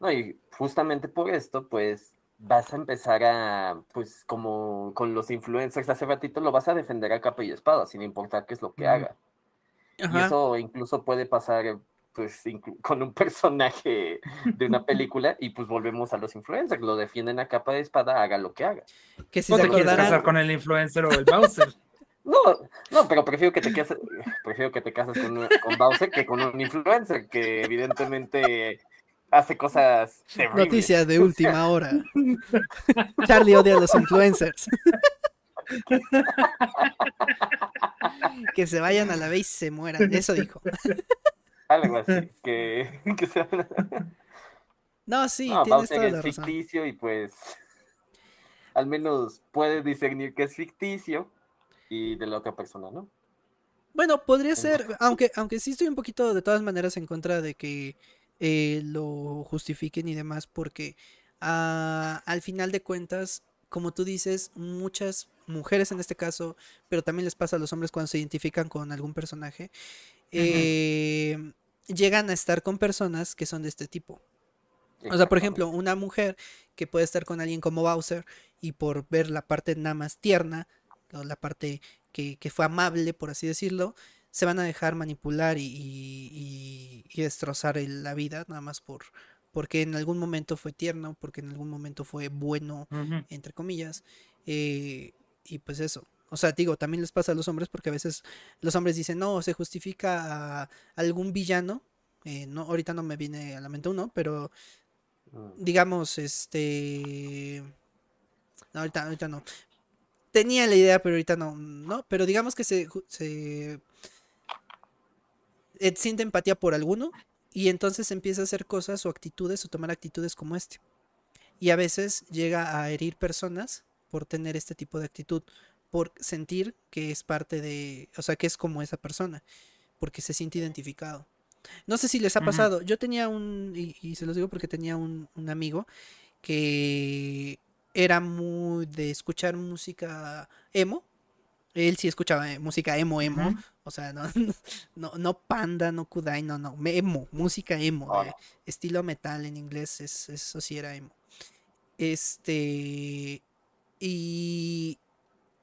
No, y justamente por esto, pues vas a empezar a, pues como con los influencers hace ratito, lo vas a defender a capa y espada, sin importar qué es lo que haga. Y Ajá. eso incluso puede pasar, pues, con un [laughs] personaje de una [laughs] película, y pues volvemos a los influencers, lo defienden a capa de espada, haga lo que haga. Que si ¿No se te quieres casar con el influencer o el Bowser? [laughs] No, no, pero prefiero que te cases, prefiero que te cases con, con Bowser que con un influencer que evidentemente hace cosas terribles. Noticias de [laughs] última hora. Charlie odia a los influencers. que se vayan a la vez y se mueran. Eso dijo. Algo así, que, que sea... No, sí, no, tienes toda es la razón. ficticio y pues... al menos puede discernir que es ficticio y de la otra persona, ¿no? Bueno, podría ser, aunque, aunque sí estoy un poquito de todas maneras en contra de que eh, lo justifiquen y demás, porque ah, al final de cuentas, como tú dices, muchas mujeres en este caso, pero también les pasa a los hombres cuando se identifican con algún personaje, eh, llegan a estar con personas que son de este tipo. O sea, por ejemplo, una mujer que puede estar con alguien como Bowser y por ver la parte nada más tierna, o la parte que, fue amable, por así decirlo, se van a dejar manipular y, destrozar la vida, nada más por porque en algún momento fue tierno, porque en algún momento fue bueno, entre comillas. Eh, y pues eso. O sea, digo, también les pasa a los hombres porque a veces los hombres dicen, no, se justifica a algún villano. Eh, no, ahorita no me viene a la mente uno, pero mm. digamos, este... No, ahorita, ahorita no tenía la idea, pero ahorita no, ¿no? Pero digamos que se, se siente empatía por alguno y entonces empieza a hacer cosas o actitudes o tomar actitudes como este. Y a veces llega a herir personas por tener este tipo de actitud, por sentir que es parte de, o sea, que es como esa persona, porque se siente identificado. No sé si les ha pasado, yo tenía un, y, se los digo porque tenía un, un amigo que era muy de escuchar música emo. Él sí escuchaba eh, música emo, emo. O sea, no, [laughs] no, no panda, no kudai, no, no. Emo, música emo. estilo metal en inglés, es, eso sí era emo. Este. Y.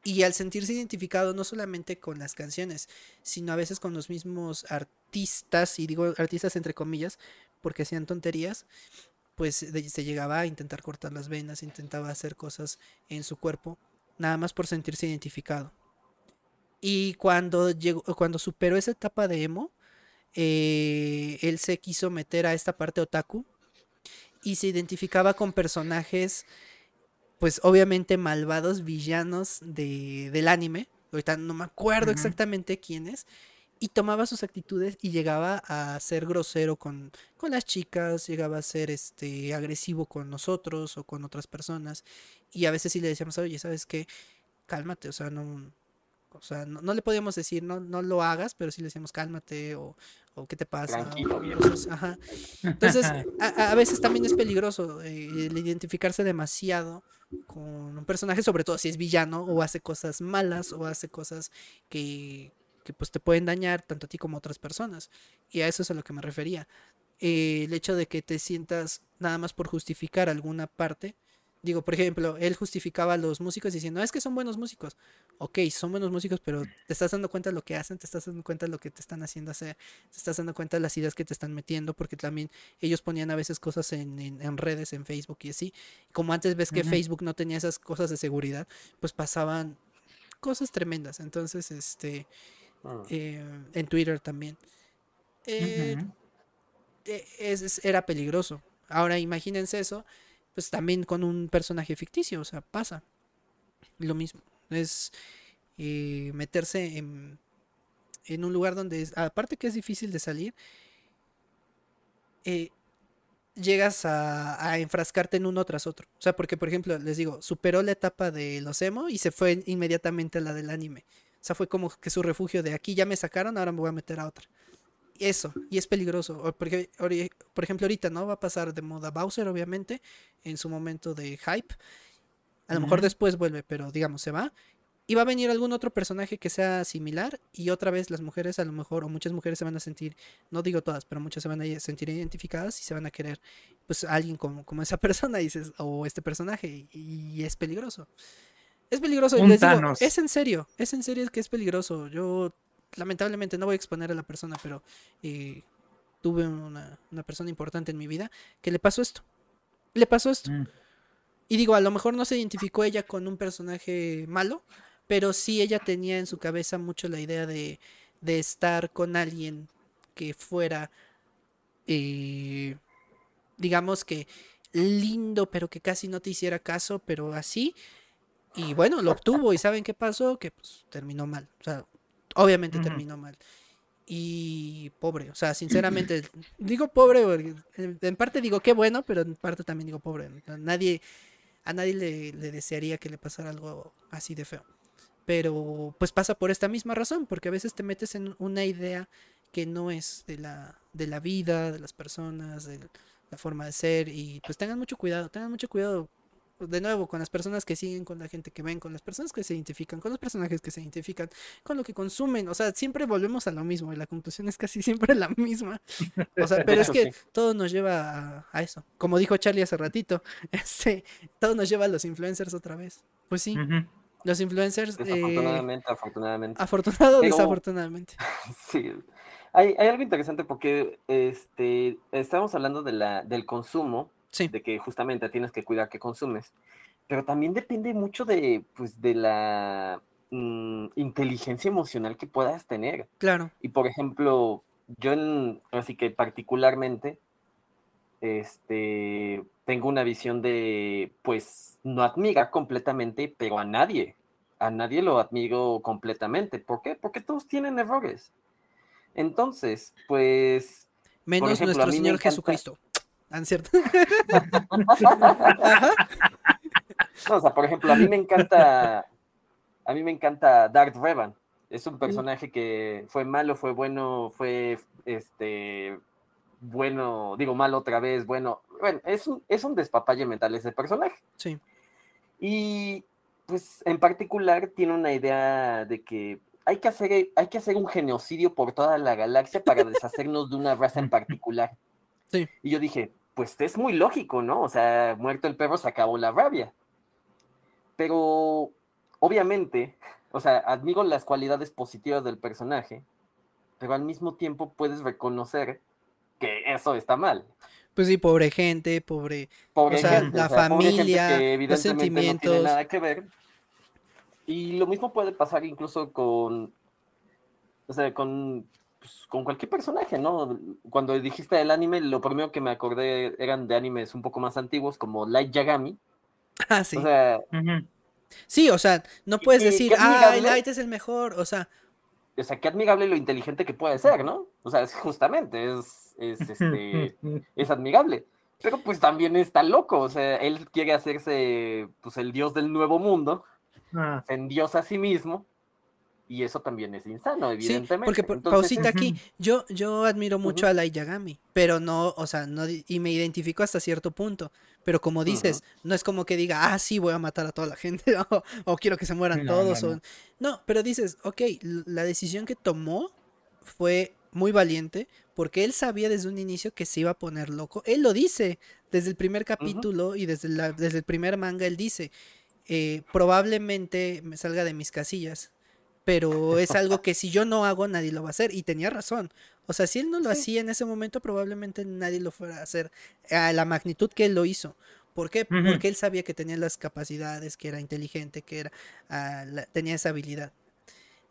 Y al sentirse identificado no solamente con las canciones, sino a veces con los mismos artistas, y digo artistas entre comillas, porque hacían tonterías, pues se llegaba a intentar cortar las venas, intentaba hacer cosas en su cuerpo, nada más por sentirse identificado. Y cuando, llegó, cuando superó esa etapa de emo, eh, él se quiso meter a esta parte otaku y se identificaba con personajes, pues obviamente malvados, villanos de, del anime. Ahorita no me acuerdo exactamente quiénes, y tomaba sus actitudes y llegaba a ser grosero con, con las chicas, llegaba a ser este agresivo con nosotros o con otras personas. Y a veces sí le decíamos, oye, ¿sabes qué? Cálmate, o sea, no, o sea, no, le podíamos decir, no, no lo hagas, pero sí le decíamos, cálmate o, o qué te pasa. Entonces, a, veces también es peligroso eh, el identificarse demasiado con un personaje, sobre todo si es villano o hace cosas malas o hace cosas que, que pues te pueden dañar tanto a ti como a otras personas. Y a eso es a lo que me refería. Eh, el hecho de que te sientas nada más por justificar alguna parte. Digo, por ejemplo, él justificaba a los músicos diciendo, es que son buenos músicos. Ok, son buenos músicos, pero te estás dando cuenta de lo que hacen, te estás dando cuenta de lo que te están haciendo hacer, te estás dando cuenta de las ideas que te están metiendo, porque también ellos ponían a veces cosas en, en, redes, en Facebook y así. Como antes ves que Facebook no tenía esas cosas de seguridad, pues pasaban cosas tremendas. Entonces, este, Ah. Eh, en Twitter también. Eh, e, era peligroso. Ahora imagínense eso, pues también con un personaje ficticio, o sea, pasa lo mismo. Es eh, meterse en, en, un lugar donde, aparte que es difícil de salir, llegas a, a, enfrascarte en uno tras otro. O sea, porque, por ejemplo, les digo, superó la etapa de los emo y se fue inmediatamente a la del anime. O sea, fue como que su refugio de aquí ya me sacaron, ahora me voy a meter a otra. Eso, y es peligroso. Porque, por ejemplo, ahorita no va a pasar de moda Bowser, obviamente, en su momento de hype. A lo mejor después vuelve, pero digamos, se va. Y va a venir algún otro personaje que sea similar y otra vez las mujeres a lo mejor o muchas mujeres se van a sentir, no digo todas, pero muchas se van a sentir identificadas y se van a querer pues alguien como, como esa [laughs] persona dices, o este personaje y es peligroso. Es peligroso. es en serio, es en serio que es peligroso. Yo lamentablemente no voy a exponer a la persona, pero eh, tuve una, persona importante en mi vida que le pasó esto. Le pasó esto. Mm. Y digo, a lo mejor no se identificó ella con un personaje malo, pero sí ella tenía en su cabeza mucho la idea de, de estar con alguien que fuera, eh, digamos que lindo, pero que casi no te hiciera caso, pero así. Y bueno, lo obtuvo y ¿saben qué pasó? Que pues terminó mal. O sea, obviamente terminó mal. Y pobre, o sea, sinceramente, digo pobre, en parte digo qué bueno, pero en parte también digo pobre. Nadie, a nadie le, desearía que le pasara algo así de feo. Pero pues pasa por esta misma razón, porque a veces te metes en una idea que no es de la, de la vida, de las personas, de la forma de ser, y pues tengan mucho cuidado, tengan mucho cuidado de nuevo, con las personas que siguen, con la gente que ven, con las personas que se identifican, con los personajes que se identifican, con lo que consumen. O sea, siempre volvemos a lo mismo y la conclusión es casi [laughs] siempre la misma. O sea, pero es [laughs] que todo nos lleva a, eso. Como dijo Charlie hace ratito, [laughs] este, todo nos lleva a los influencers otra vez. Pues sí. Los influencers. Eh, afortunadamente, afortunadamente. Afortunado o desafortunadamente. Sí. Hay, hay, algo interesante porque este, estamos hablando de la, del consumo de que justamente tienes que cuidar que consumes. Pero también depende mucho de, pues, de la mm, inteligencia emocional que puedas tener. Claro. Y por ejemplo, yo en, así que particularmente, este, tengo una visión de, pues, no admirar completamente, pero a nadie. A nadie lo admiro completamente. ¿Por qué? Porque todos tienen errores. Entonces, pues... Menos nuestro Señor Jesucristo. ¿Ah, cierto? o sea, por ejemplo, a mí me encanta, a mí me encanta Darth Revan. Es un personaje que fue malo, fue bueno, fue este bueno, digo malo otra vez, bueno, bueno, es un, es un despapalle mental ese personaje. Sí. Y pues en particular tiene una idea de que hay que hacer, hay que hacer un genocidio por toda la galaxia para deshacernos de una raza en particular. Sí. Y yo dije, pues es muy lógico, ¿no? O sea, muerto el perro se acabó la rabia. Pero, obviamente, o sea, admiro las cualidades positivas del personaje, pero al mismo tiempo puedes reconocer que eso está mal. Pues sí, pobre gente, pobre, o sea, la familia, los sentimientos. No tiene nada que ver. Y lo mismo puede pasar incluso con, o sea, con pues, con cualquier personaje, ¿no? Cuando dijiste el anime, lo primero que me acordé eran de animes un poco más antiguos, como Light Yagami. Ah, sí. O sea, Sí, o sea, no puedes decir, ah, Light es el mejor, o sea. O sea, qué admirable lo inteligente que puede ser, ¿no? O sea, es justamente, es, es, [laughs] este, es admirable. Pero pues también está loco, o sea, él quiere hacerse, pues, el dios del nuevo mundo, ah. en dios a sí mismo, y eso también es insano, evidentemente. Sí, porque pausita aquí, yo, yo admiro mucho a Light Yagami, pero no, o sea, no, y me identifico hasta cierto punto. Pero como dices, no es como que diga, ah, sí, voy a matar a toda la gente, [laughs] o, quiero que se mueran todos. No, no, pero dices, ok, la decisión que tomó fue muy valiente, porque él sabía desde un inicio que se iba a poner loco. Él lo dice desde el primer capítulo y desde, la, desde el primer manga, él dice, eh, probablemente me salga de mis casillas pero es algo [laughs] que si yo no hago, nadie lo va a hacer. Y tenía razón. O sea, si él no lo hacía en ese momento, probablemente nadie lo fuera a hacer a la magnitud que él lo hizo. ¿Por qué? Porque él sabía que tenía las capacidades, que era inteligente, que era, ah, tenía esa habilidad.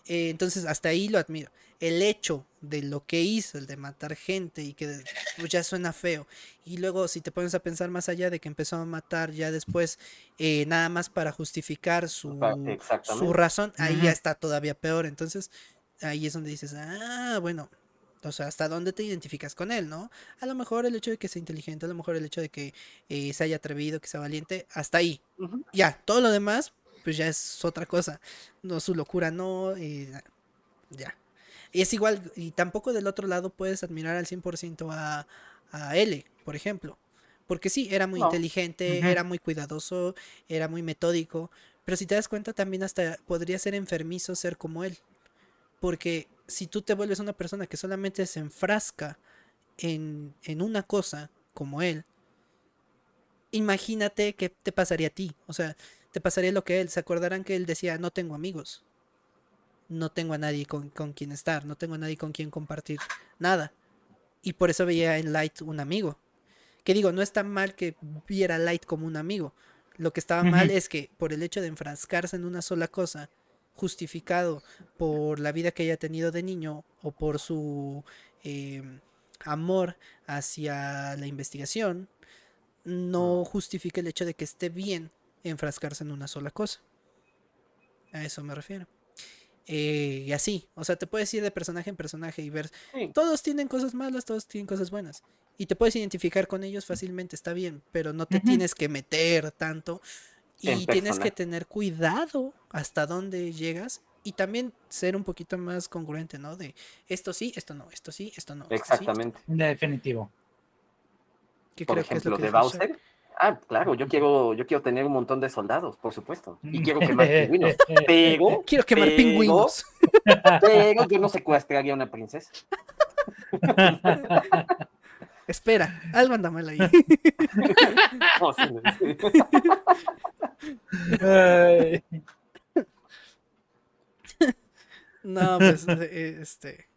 Eh, entonces, hasta ahí lo admiro. El hecho de lo que hizo, el de matar gente y que pues, ya suena feo. Y luego, si te pones a pensar más allá de que empezó a matar ya después, eh, nada más para justificar su, su razón, ahí ya está todavía peor. Entonces, ahí es donde dices, ah, bueno, o sea, ¿hasta dónde te identificas con él, no? A lo mejor el hecho de que sea inteligente, a lo mejor el hecho de que eh, se haya atrevido, que sea valiente, hasta ahí. Ya, todo lo demás, pues ya es otra cosa. No, su locura no, y ya. Y es igual, y tampoco del otro lado puedes admirar al 100% a, a L, por ejemplo. Porque sí, era muy inteligente, era muy cuidadoso, era muy metódico, pero si te das cuenta también hasta podría ser enfermizo ser como él. Porque si tú te vuelves una persona que solamente se enfrasca en, en una cosa como él, imagínate qué te pasaría a ti. O sea, te pasaría lo que él. Se acordarán que él decía, no tengo amigos. No tengo a nadie con, quien estar. No tengo a nadie con quien compartir nada. Y por eso veía en Light un amigo. Que digo, no es tan mal que viera Light como un amigo. Lo que estaba mal es que por el hecho de enfrascarse en una sola cosa, justificado por la vida que haya tenido de niño o por su em, amor hacia la investigación, no justifica el hecho de que esté bien enfrascarse en una sola cosa. A eso me refiero. Eh, y así, o sea, te puedes ir de personaje en personaje y ver, todos tienen cosas malas, todos tienen cosas buenas. Y te puedes identificar con ellos fácilmente, está bien, pero no te tienes que meter tanto y tienes que tener cuidado hasta dónde llegas y también ser un poquito más congruente, ¿no? De esto sí, esto no, esto sí, esto no. Exactamente. Definitivo. Por ejemplo, de Bowser. Ah, claro, yo quiero, yo quiero tener un montón de soldados, por supuesto. Y quiero quemar pingüinos. Pero. [laughs] Quiero quemar pingüinos. [laughs] Pero yo no secuestraría a una princesa. [laughs] Espera, algo anda mal ahí. no, pues, eh, este.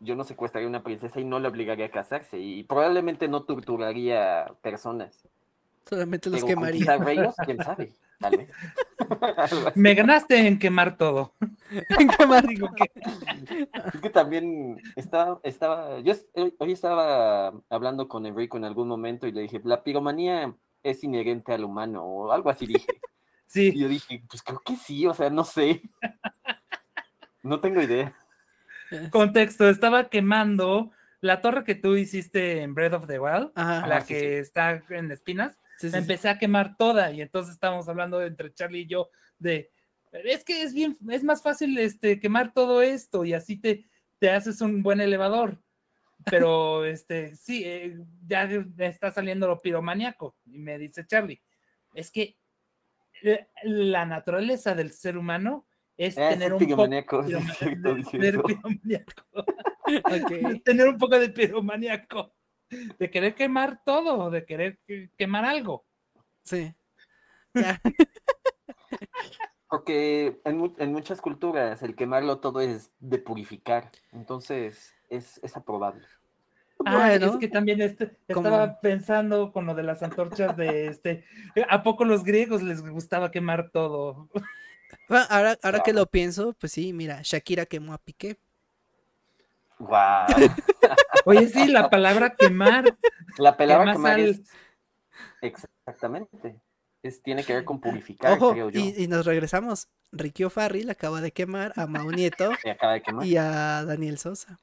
Yo no secuestraría a una princesa y no le obligaría a casarse y probablemente no torturaría personas. Solamente los quemaría. quién sabe. Tal vez. [laughs] Me ganaste en quemar todo. [laughs] en quemar, digo que. Es que también estaba, estaba, yo hoy estaba hablando con Enrico en algún momento y le dije, la piromanía es inherente al humano o algo así dije. Sí. Y yo dije, pues creo que sí, o sea, no sé. No tengo idea. [laughs] Contexto, estaba quemando la torre que tú hiciste en Breath of the Wild, la que está en espinas, empecé a quemar toda y entonces estábamos hablando entre Charlie y yo de, es que es bien, es más fácil este, quemar todo esto y así te, te haces un buen elevador. Pero [laughs] este, sí, eh, ya está saliendo lo piromaníaco y me dice Charlie, es que eh, la naturaleza del ser humano es tener un poco [laughs] [laughs] [laughs] tener un poco de piromaníaco, de querer quemar todo, de querer quemar algo. Sí. Porque en, muchas culturas el quemarlo todo es de purificar, entonces es, es aprobable. Ah, es que también este, estaba pensando con lo de las antorchas de este, ¿a poco los griegos les gustaba quemar todo? Ahora, ahora que lo pienso, pues sí, mira, Shakira quemó a Piqué. Wow. [laughs] Oye, sí, la palabra quemar. La palabra quemar es... Exactamente. Es, tiene que ver con purificar, creo yo. Y, nos regresamos. Ricky O'Farrill acaba de quemar a Mau Nieto [laughs] y, a Daniel Sosa.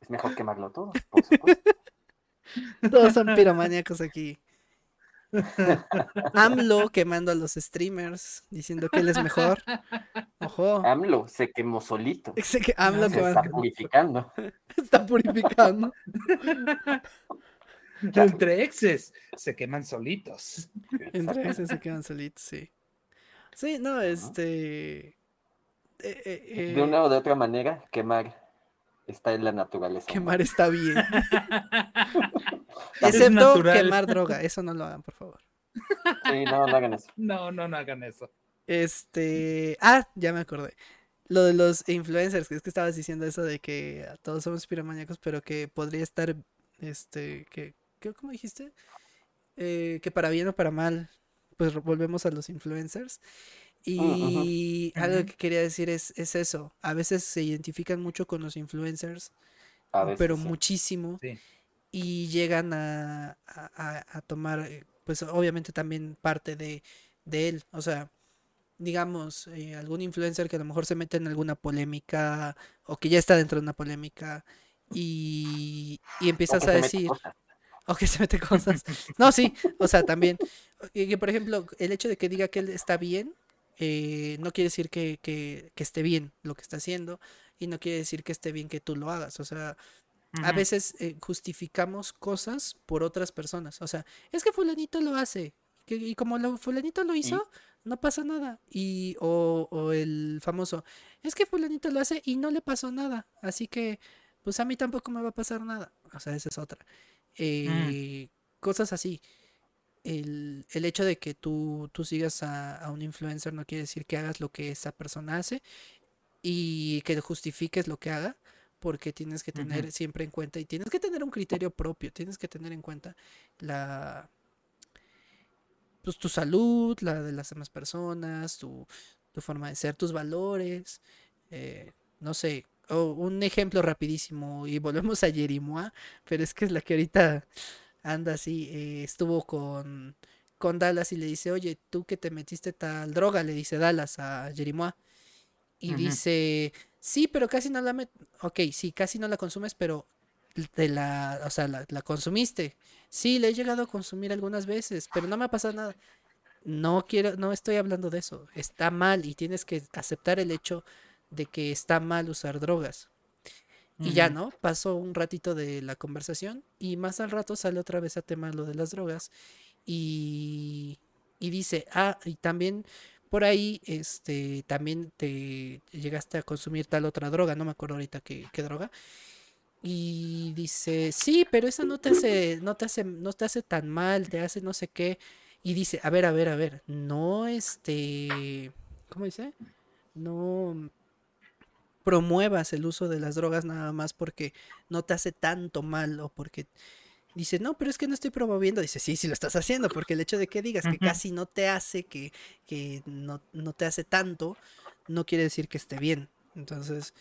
Es mejor quemarlo todo, por supuesto. [laughs] Todos son piromaníacos aquí. [laughs] AMLO quemando a los streamers, diciendo que él es mejor. Ojo. AMLO se quemó solito. [laughs] se [laughs] está purificando. Está purificando. Entre exes se queman solitos. Entre exes se queman solitos, sí. Sí, no, este. Eh, eh, de una o de otra manera, quemar está en la naturaleza. Quemar está bien. [laughs] Excepto quemar droga, eso no lo hagan, por favor. Sí, no, no hagan eso. No, no, no hagan eso. Este. Ah, ya me acordé. Lo de los influencers, que es que estabas diciendo eso de que todos somos piromaníacos, pero que podría estar. Este. que ¿Cómo dijiste? Eh, que para bien o para mal, pues volvemos a los influencers. Mm, y algo que quería decir es, es, eso. A veces se identifican mucho con los influencers, pero muchísimo. Y llegan a, a, tomar, eh, pues obviamente también parte de, de él. O sea, digamos, eh, algún influencer que a lo mejor se mete en alguna polémica o que ya está dentro de una polémica y, y empiezas a decir... O que se mete cosas. No, sí, o sea, también. Que, por ejemplo, el hecho de que diga que él está bien eh, no quiere decir que, que, esté bien lo que está haciendo y no quiere decir que esté bien que tú lo hagas. O sea, a veces eh, justificamos cosas por otras personas. O sea, es que fulanito lo hace y como lo, fulanito lo hizo, no pasa nada. Y, o, o, el famoso, es que fulanito lo hace y no le pasó nada. Así que, pues a mí tampoco me va a pasar nada. O sea, esa es otra. Mm. Eh, cosas así el, el hecho de que tú, tú sigas a, un influencer no quiere decir que hagas lo que esa persona hace y que justifiques lo que haga, porque tienes que tener siempre en cuenta y tienes que tener un criterio propio, tienes que tener en cuenta la pues tu salud, la de las demás personas, tu, tu forma de ser, tus valores, eh, no sé, un ejemplo rapidísimo y volvemos a Jerimoa, pero es que es la que ahorita anda así, eh, estuvo con, con Dallas y le dice, oye, tú que te metiste tal droga, le dice Dallas a Jerimois. Y dice, sí, pero casi no la met Ok, sí, casi no la consumes, pero de la, o sea, la, la, consumiste. Sí, la he llegado a consumir algunas veces, pero no me ha pasado nada. No quiero, no estoy hablando de eso. Está mal y tienes que aceptar el hecho de que está mal usar drogas. Y ya, ¿no? Pasó un ratito de la conversación y más al rato sale otra vez a tema lo de las drogas y, y dice, ah, y también por ahí, este, también te llegaste a consumir tal otra droga, no me acuerdo ahorita qué, qué droga. Y dice, sí, pero esa no te hace, no te hace, no te hace tan mal, te hace no sé qué. Y dice, a ver, a ver, a ver, no este, ¿cómo dice? No promuevas el uso de las drogas nada más porque no te hace tanto mal o porque dice, no, pero es que no estoy promoviendo. Dice, sí, sí lo estás haciendo, porque el hecho de que digas que casi no te hace, que, que no, no, te hace tanto, no quiere decir que esté bien. Entonces,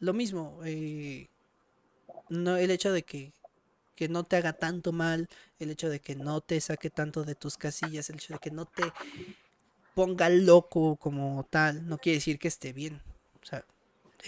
lo mismo, eh, no, el hecho de que, que no te haga tanto mal, el hecho de que no te saque tanto de tus casillas, el hecho de que no te ponga loco como tal, no quiere decir que esté bien. O sea,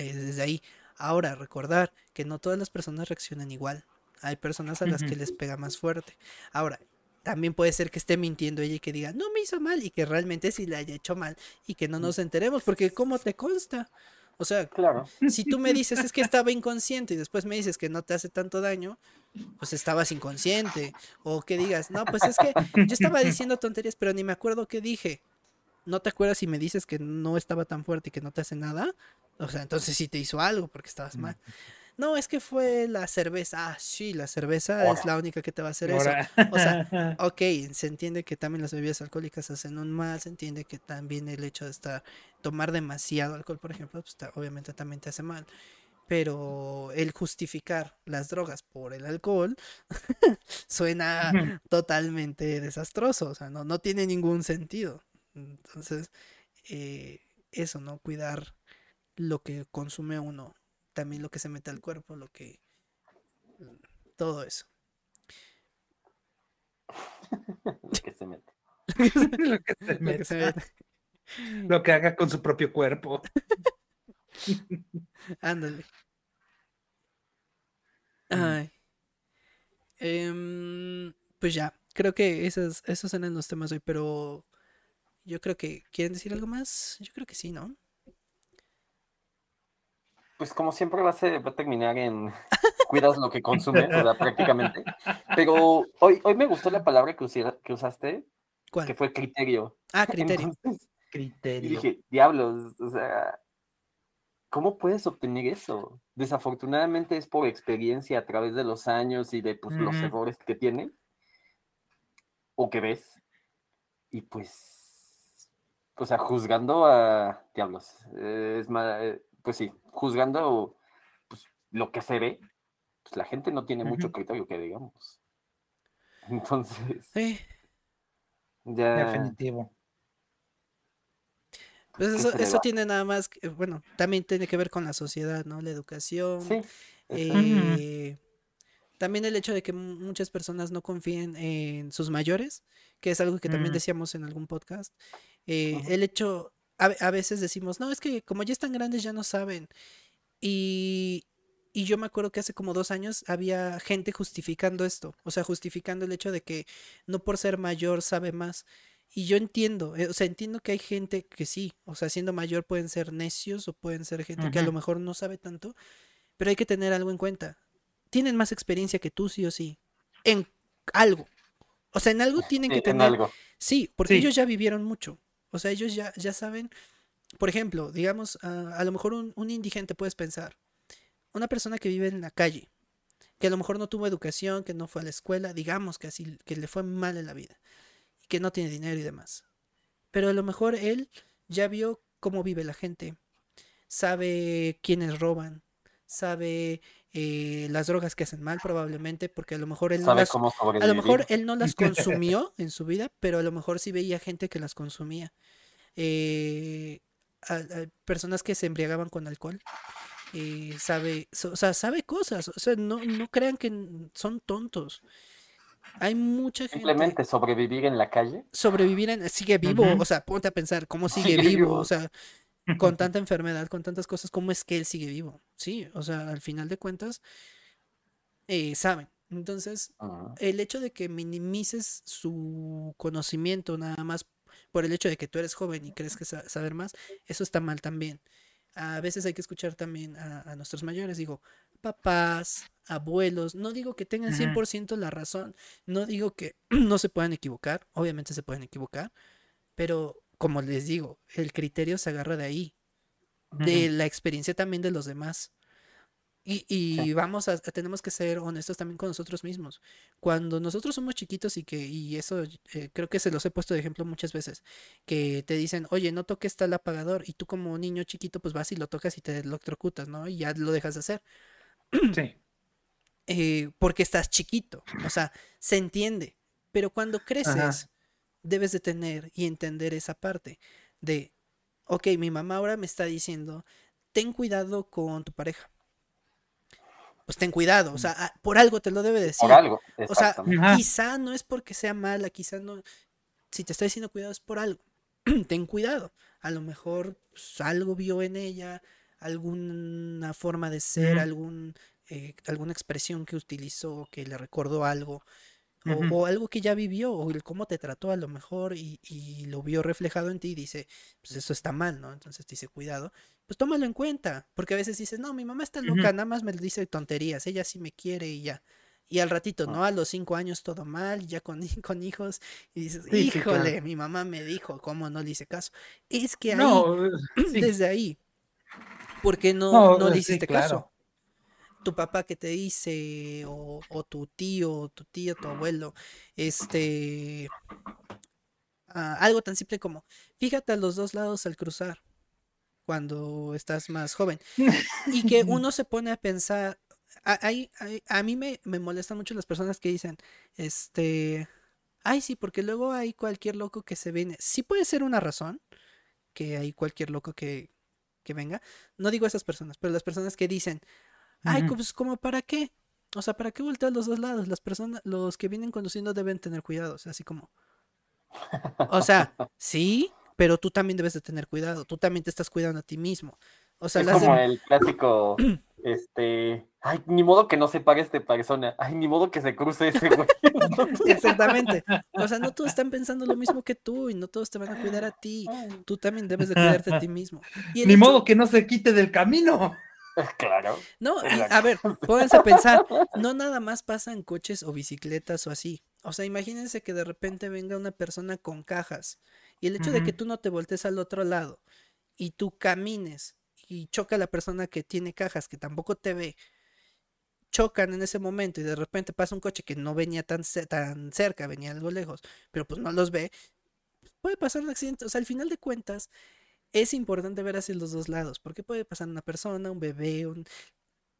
desde ahí. Ahora, recordar que no todas las personas reaccionan igual. Hay personas a las que les pega más fuerte. Ahora, también puede ser que esté mintiendo ella y que diga, no me hizo mal y que realmente sí le haya hecho mal y que no nos enteremos, porque ¿cómo te consta? O sea, claro. si tú me dices es que estaba inconsciente y después me dices que no te hace tanto daño, pues estabas inconsciente. O que digas, no, pues es que yo estaba diciendo tonterías, pero ni me acuerdo qué dije. ¿No te acuerdas si me dices que no estaba tan fuerte y que no te hace nada? O sea, entonces sí te hizo algo porque estabas mal. No, es que fue la cerveza. Ah, sí, la cerveza es la única que te va a hacer eso. O sea, [laughs] ok, se entiende que también las bebidas alcohólicas hacen un mal, se entiende que también el hecho de estar, tomar demasiado alcohol, por ejemplo, pues obviamente también te hace mal. Pero el justificar las drogas por el alcohol [laughs] suena totalmente desastroso, o sea, no, no tiene ningún sentido. Entonces, eh, eso, ¿no? Cuidar lo que consume uno, también lo que se mete al cuerpo, lo que... Todo eso. [laughs] lo que se mete. [laughs] lo que se mete. [laughs] Lo que haga con su propio cuerpo. Ándale. Ay. Em, pues ya, creo que esos, esos eran los temas hoy, pero yo creo que. ¿Quieren decir algo más? Yo creo que sí, ¿no? Pues como siempre va a, ser, va a terminar en cuidas lo que consumes, o sea, prácticamente. Pero hoy, hoy me gustó la palabra que, que usaste, que fue criterio. Ah, criterio. criterio. Y dije, diablos, o sea, ¿cómo puedes obtener eso? Desafortunadamente es por experiencia a través de los años y de pues, los errores que tienes o que ves. Y pues, o sea, juzgando a diablos, es más, eh, pues sí, juzgando pues, lo que se ve, pues la gente no tiene mucho criterio que digamos. [laughs] Entonces. Sí. Ya... Definitivo. Pues eso, eso tiene nada más, que, bueno, también tiene que ver con la sociedad, ¿no? La educación. Sí. Eh, también el hecho de que muchas personas no confíen en sus mayores, que es algo que también decíamos en algún podcast. Eh, el hecho, a, veces decimos, no, es que como ya están grandes ya no saben. Y, y yo me acuerdo que hace como dos años había gente justificando esto, o sea, justificando el hecho de que no por ser mayor sabe más. Y yo entiendo, eh, o sea, entiendo que hay gente que sí, o sea, siendo mayor pueden ser necios o pueden ser gente que a lo mejor no sabe tanto, pero hay que tener algo en cuenta. Tienen más experiencia que tú, sí o sí, en algo. O sea, en algo tienen que tener. Algo. Sí, porque ellos ya vivieron mucho. O sea, ellos ya, ya saben, por ejemplo, digamos, ah, a lo mejor un, indigente puedes pensar, una persona que vive en la calle, que a lo mejor no tuvo educación, que no fue a la escuela, digamos que así, que le fue mal en la vida, y que no tiene dinero y demás. Pero a lo mejor él ya vio cómo vive la gente, sabe quiénes roban, sabe eh, las drogas que hacen mal probablemente, porque a lo mejor él no las, a lo mejor él no las [laughs] consumió en su vida, pero a lo mejor sí veía gente que las consumía. Eh, personas que se embriagaban con alcohol. Eh, sabe, o sea, sabe cosas, o sea, no, no crean que son tontos. Hay mucha gente. Simplemente sobrevivir en la calle. Sobrevivir en. Sigue vivo. O sea, ponte a pensar, ¿cómo sigue, vivo? O sea, con [laughs] tanta enfermedad, con tantas cosas, ¿cómo es que él sigue vivo? Sí, o sea, al final de cuentas, eh, saben. Entonces, el hecho de que minimices su conocimiento nada más por el hecho de que tú eres joven y crees que saber más, eso está mal también. A veces hay que escuchar también a, nuestros mayores, digo, papás, abuelos, no digo que tengan 100% la razón, no digo que [clears throat] no se puedan equivocar, obviamente se pueden equivocar, pero como les digo, el criterio se agarra de ahí, de la experiencia también de los demás. Y, vamos a, tenemos que ser honestos también con nosotros mismos. Cuando nosotros somos chiquitos y que, y eso eh, creo que se los he puesto de ejemplo muchas veces, que te dicen, oye, no toques tal apagador, y tú como niño chiquito, pues vas y lo tocas y te electrocutas, ¿no? Y ya lo dejas de hacer. Sí. [clears throat] Eh, porque estás chiquito, o sea, se entiende. Pero cuando creces, debes de tener y entender esa parte de, ok, mi mamá ahora me está diciendo, ten cuidado con tu pareja pues ten cuidado, o sea, ah, por algo te lo debe decir. Por algo, O sea, quizá no es porque sea mala, quizá no, si te está diciendo cuidado es por algo, [clears throat] ten cuidado, a lo mejor pues, algo vio en ella, alguna forma de ser, algún, eh, alguna expresión que utilizó que le recordó algo, o, algo que ya vivió, o el cómo te trató a lo mejor y, y, lo vio reflejado en ti y dice, pues eso está mal, ¿no? Entonces te dice, cuidado pues tómalo en cuenta, porque a veces dices, no, mi mamá está loca, nada más me dice tonterías, ella sí me quiere y ya. Y al ratito, ¿no? A los cinco años todo mal, ya con, [laughs] con hijos, y dices, híjole, mi mamá me dijo, ¿cómo no le hice caso? Es que ahí, [clears throat] desde ahí, ¿por qué no, no, le hiciste caso? Tu papá que te dice, o, o tu tío, tu tío, tu abuelo, este, ah, algo tan simple como, fíjate a los dos lados al cruzar cuando estás más joven. Y que [laughs] uno se pone a pensar, a, a, mí me, me, molestan mucho las personas que dicen, este, ay, sí, porque luego hay cualquier loco que se viene. Sí puede ser una razón que hay cualquier loco que, que venga. No digo esas personas, pero las personas que dicen, ay, pues como para qué. O sea, ¿para qué voltear los dos lados? Las personas, los que vienen conduciendo deben tener cuidado. O sea, así como. O sea, [laughs] sí, pero tú también debes de tener cuidado, tú también te estás cuidando a ti mismo. O sea, es como el clásico, este, ay, ni modo que no se pague esta persona, ay, ni modo que se cruce ese güey. [laughs] Exactamente. O sea, no todos están pensando lo mismo que tú y no todos te van a cuidar a ti. Tú también debes de cuidarte a ti [laughs] mismo. ni modo que no se quite del camino. [laughs] Claro. No, a ver, pónganse a pensar, [laughs] no nada más pasa en coches o bicicletas o así. O sea, imagínense que de repente venga una persona con cajas y el hecho de que tú no te voltees al otro lado y tú camines y choca a la persona que tiene cajas, que tampoco te ve, chocan en ese momento y de repente pasa un coche que no venía tan, tan cerca, venía algo lejos, pero pues no los ve, puede pasar un accidente. O sea, al final de cuentas, es importante ver hacia los dos lados, porque puede pasar una persona, un bebé, un...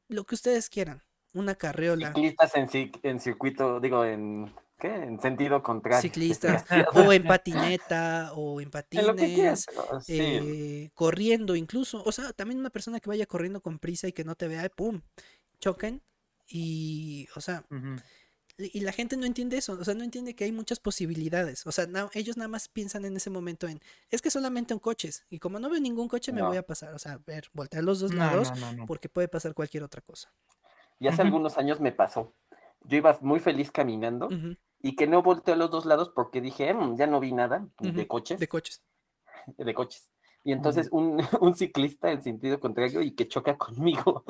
lo que ustedes quieran, una carriola. Ciclistas en, en circuito, digo, en ¿Qué? En sentido contrario. Ciclistas, [laughs] o en patineta, o en patines, eh, corriendo incluso. O sea, también una persona que vaya corriendo con prisa y que no te vea, ¡pum! Choquen. Y, o sea, y la gente no entiende eso. O sea, no entiende que hay muchas posibilidades. O sea, ellos nada más piensan en ese momento en, es que solamente en coches. Y como no veo ningún coche, me voy a pasar. O sea, ver, voltear los dos lados, porque puede pasar cualquier otra cosa. Y hace algunos años me pasó. Yo iba muy feliz caminando y que no volteé a los dos lados porque dije, mm, ya no vi nada de coches. De coches. [laughs] De coches. Y entonces un, [laughs] un, ciclista en sentido contrario y que choca conmigo.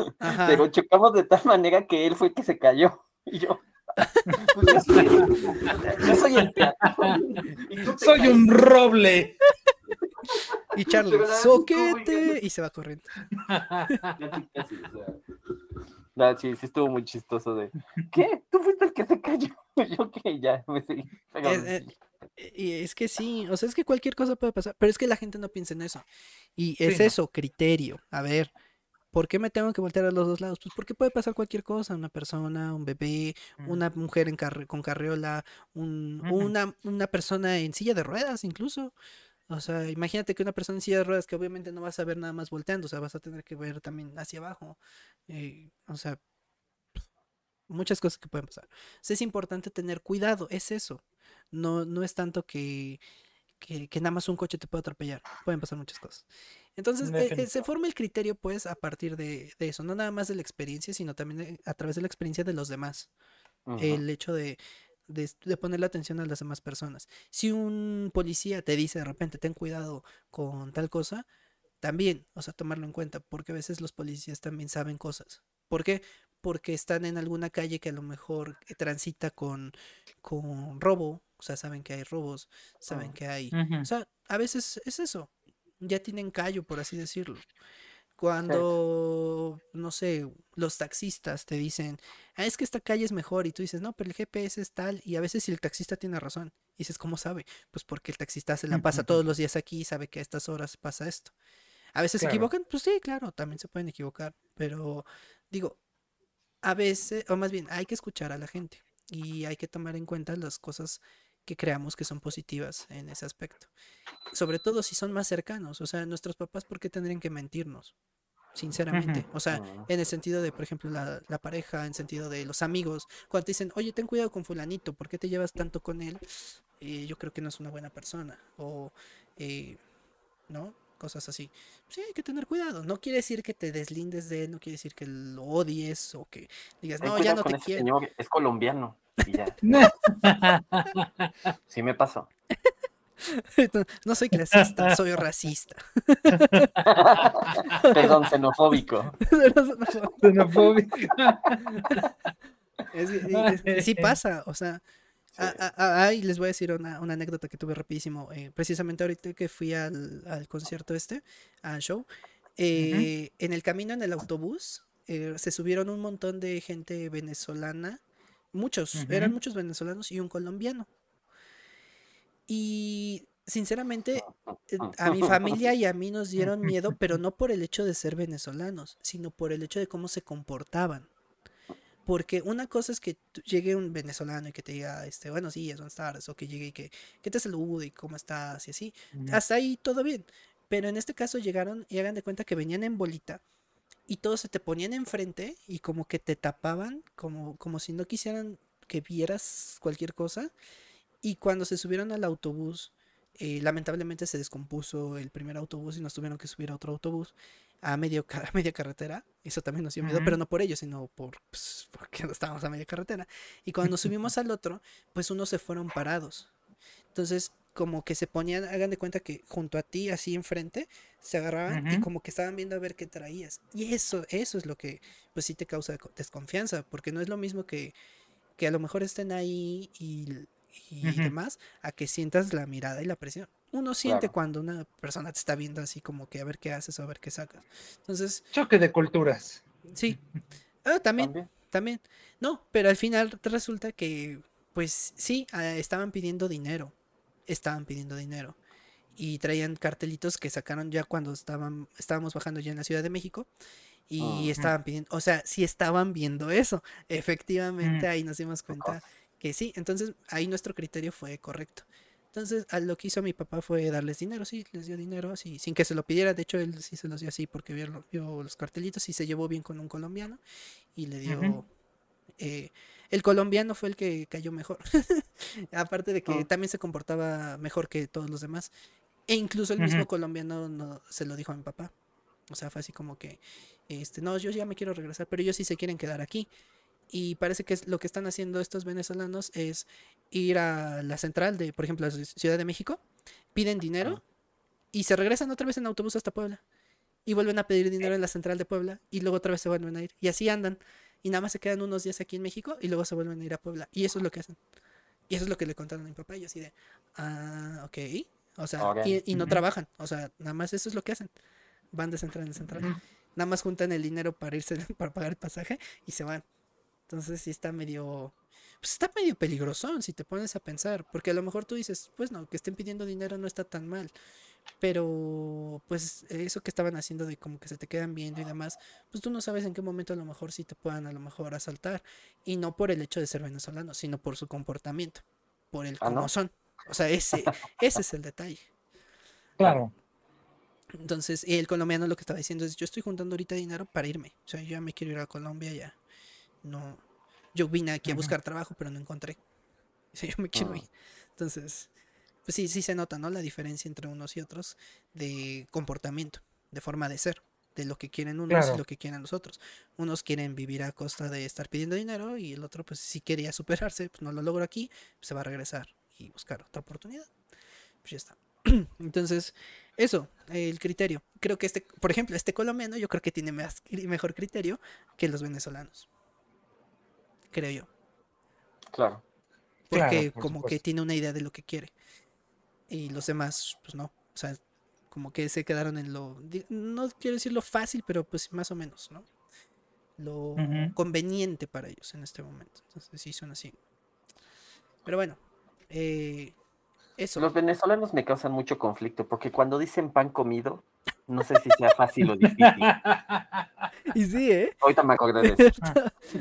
Pero chocamos de tal manera que él fue el que se cayó. [laughs] Y yo. Pues, yo soy el Soy un roble. Y Charlie, soquete, y se va corriendo. [laughs] No, sí, sí estuvo muy chistoso de, ¿qué? ¿Tú fuiste el que se cayó? [laughs] Yo que ya me seguí. Eh, y es que sí, o sea, es que cualquier cosa puede pasar, pero es que la gente no piensa en eso. Y es eso, criterio. A ver, ¿por qué me tengo que voltear a los dos lados? Pues porque puede pasar cualquier cosa, una persona, un bebé, una mujer en con carriola, un, una, una persona en silla de ruedas incluso. O sea, imagínate que una persona en silla de ruedas que obviamente no vas a ver nada más volteando, o sea, vas a tener que ver también hacia abajo. Eh, o sea, muchas cosas que pueden pasar. es importante tener cuidado, es eso. No, no es tanto que, que, nada más un coche te puede atropellar, pueden pasar muchas cosas. Entonces, eh, eh, se forma el criterio, pues, a partir de, eso, no nada más de la experiencia, sino también a través de la experiencia de los demás. El hecho de, de, de, ponerle atención a las demás personas. Si un policía te dice de repente, ten cuidado con tal cosa, también, o sea, tomarlo en cuenta, porque a veces los policías también saben cosas. ¿Por qué? Porque están en alguna calle que a lo mejor eh, transita con, con robo, o sea, saben que hay robos, saben oh, que hay... O sea, a veces es eso, ya tienen callo, por así decirlo. Cuando, no sé, los taxistas te dicen, ah, es que esta calle es mejor, y tú dices, no, pero el GPS es tal, y a veces si el taxista tiene razón, y dices, ¿cómo sabe? Pues porque el taxista se la pasa todos los días aquí y sabe que a estas horas pasa esto. A veces se equivocan, pues sí, claro, también se pueden equivocar, pero digo, a veces, o más bien, hay que escuchar a la gente y hay que tomar en cuenta las cosas que creamos que son positivas en ese aspecto. Sobre todo si son más cercanos, o sea, nuestros papás, ¿por qué tendrían que mentirnos? Sinceramente, o sea, ah. en el sentido de, por ejemplo, la, pareja, en sentido de los amigos, cuando te dicen, oye, ten cuidado con fulanito, ¿por qué te llevas tanto con él? Eh, yo creo que no es una buena persona, o, eh, ¿no? Cosas así. Sí, hay que tener cuidado. No quiere decir que te deslindes de él, no quiere decir que lo odies o que digas, no, ya no te quiero. Señor es colombiano. [laughs] sí me pasó. [laughs] No soy clasista, soy racista. [laughs] Perdón, xenofóbico. xenofóbico. sí pasa, o sea, Ay, les voy a decir una, anécdota que tuve rapidísimo. Eh, precisamente ahorita que fui al, concierto este, al show, eh, en el camino en el autobús eh, se subieron un montón de gente venezolana, muchos, eran muchos venezolanos y un colombiano. Y sinceramente, a mi familia y a mí nos dieron miedo, pero [laughs] no por el hecho de ser venezolanos, sino por el hecho de cómo se comportaban. Porque una cosa es que llegue un venezolano y que te diga, este, buenos días, buenas tardes, o que llegue y que, que te salude y cómo estás y así. Hasta ahí todo bien. Pero en este caso llegaron y hagan de cuenta que venían en bolita y todos se te ponían enfrente y como que te tapaban, como, como si no quisieran que vieras cualquier cosa. Y cuando se subieron al autobús, eh, lamentablemente se descompuso el primer autobús y nos tuvieron que subir a otro autobús a, medio, [laughs] media carretera. Eso también nos dio miedo, pero no por ello, sino por, pues, porque estábamos a media carretera. Y cuando subimos al otro, pues unos se fueron parados. Entonces, como que se ponían, hagan de cuenta que junto a ti, así enfrente, se agarraban y como que estaban viendo a ver qué traías. Y eso, eso es lo que, pues sí te causa desconfianza, porque no es lo mismo que, que a lo mejor estén ahí y, y demás, a que sientas la mirada y la presión uno siente cuando una persona te está viendo así como que a ver qué haces o a ver qué sacas. Entonces. Choque de culturas. Sí. [laughs] Ah, también, también, No, pero al final resulta que, pues sí, ah, estaban pidiendo dinero. Estaban pidiendo dinero. Y traían cartelitos que sacaron ya cuando estaban, estábamos bajando ya en la Ciudad de México. Y estaban pidiendo, o sea, sí estaban viendo eso. Efectivamente, mm. ahí nos dimos cuenta que sí. Entonces, ahí nuestro criterio fue correcto. Entonces, a lo que hizo mi papá fue darles dinero, sí, les dio dinero, así, sin que se lo pidiera. De hecho, él sí se los dio así porque vio, vio los cartelitos y se llevó bien con un colombiano y le dio. Eh, el colombiano fue el que cayó mejor. [laughs] Aparte de que oh. también se comportaba mejor que todos los demás. E incluso el mismo colombiano no, se lo dijo a mi papá. O sea, fue así como que, este, no, yo ya me quiero regresar, pero ellos sí se quieren quedar aquí. Y parece que lo que están haciendo estos venezolanos es ir a la central de, por ejemplo, la Ciudad de México, piden dinero y se regresan otra vez en autobús hasta Puebla. Y vuelven a pedir dinero en la central de Puebla y luego otra vez se vuelven a ir. Y así andan. Y nada más se quedan unos días aquí en México y luego se vuelven a ir a Puebla. Y eso es lo que hacen. Y eso es lo que le contaron a mi papá. Y así de, ah, ok. O sea, y, no trabajan. O sea, nada más eso es lo que hacen. Van de central en central. Nada más juntan el dinero para irse, [laughs] para pagar el pasaje y se van. Entonces sí está medio, pues está medio peligroso si te pones a pensar, porque a lo mejor tú dices, pues no, que estén pidiendo dinero no está tan mal, pero pues eso que estaban haciendo de como que se te quedan viendo y demás, pues tú no sabes en qué momento a lo mejor sí te puedan a lo mejor asaltar, y no por el hecho de ser venezolano, sino por su comportamiento, por el ah, cómo son. O sea, ese, ese es el detalle. Claro. Entonces, y el colombiano lo que estaba diciendo es, yo estoy juntando ahorita dinero para irme. O sea, yo ya me quiero ir a Colombia ya no, Yo vine aquí a buscar trabajo, pero no encontré. [laughs] yo me quiero ah. ir. Entonces, pues sí, sí se nota, ¿no? La diferencia entre unos y otros de comportamiento, de forma de ser, de lo que quieren unos y lo que quieren los otros. Unos quieren vivir a costa de estar pidiendo dinero y el otro, pues si quería superarse, pues no lo logro aquí, pues, se va a regresar y buscar otra oportunidad. Pues ya está. [clears throat] Entonces, eso, el criterio. Creo que este, por ejemplo, este colombiano yo creo que tiene más, mejor criterio que los venezolanos. Creo yo. Claro. Porque como que tiene una idea de lo que quiere. Y los demás, pues no. O sea, como que se quedaron en lo, no quiero decir lo fácil, pero pues más o menos, ¿no? Lo conveniente para ellos en este momento. Entonces sí son así. Pero bueno, eh, los venezolanos me causan mucho conflicto porque cuando dicen pan comido, no sé si sea fácil o difícil. [laughs] Y sí, ¿eh? Ahorita me acordé de [laughs] eso.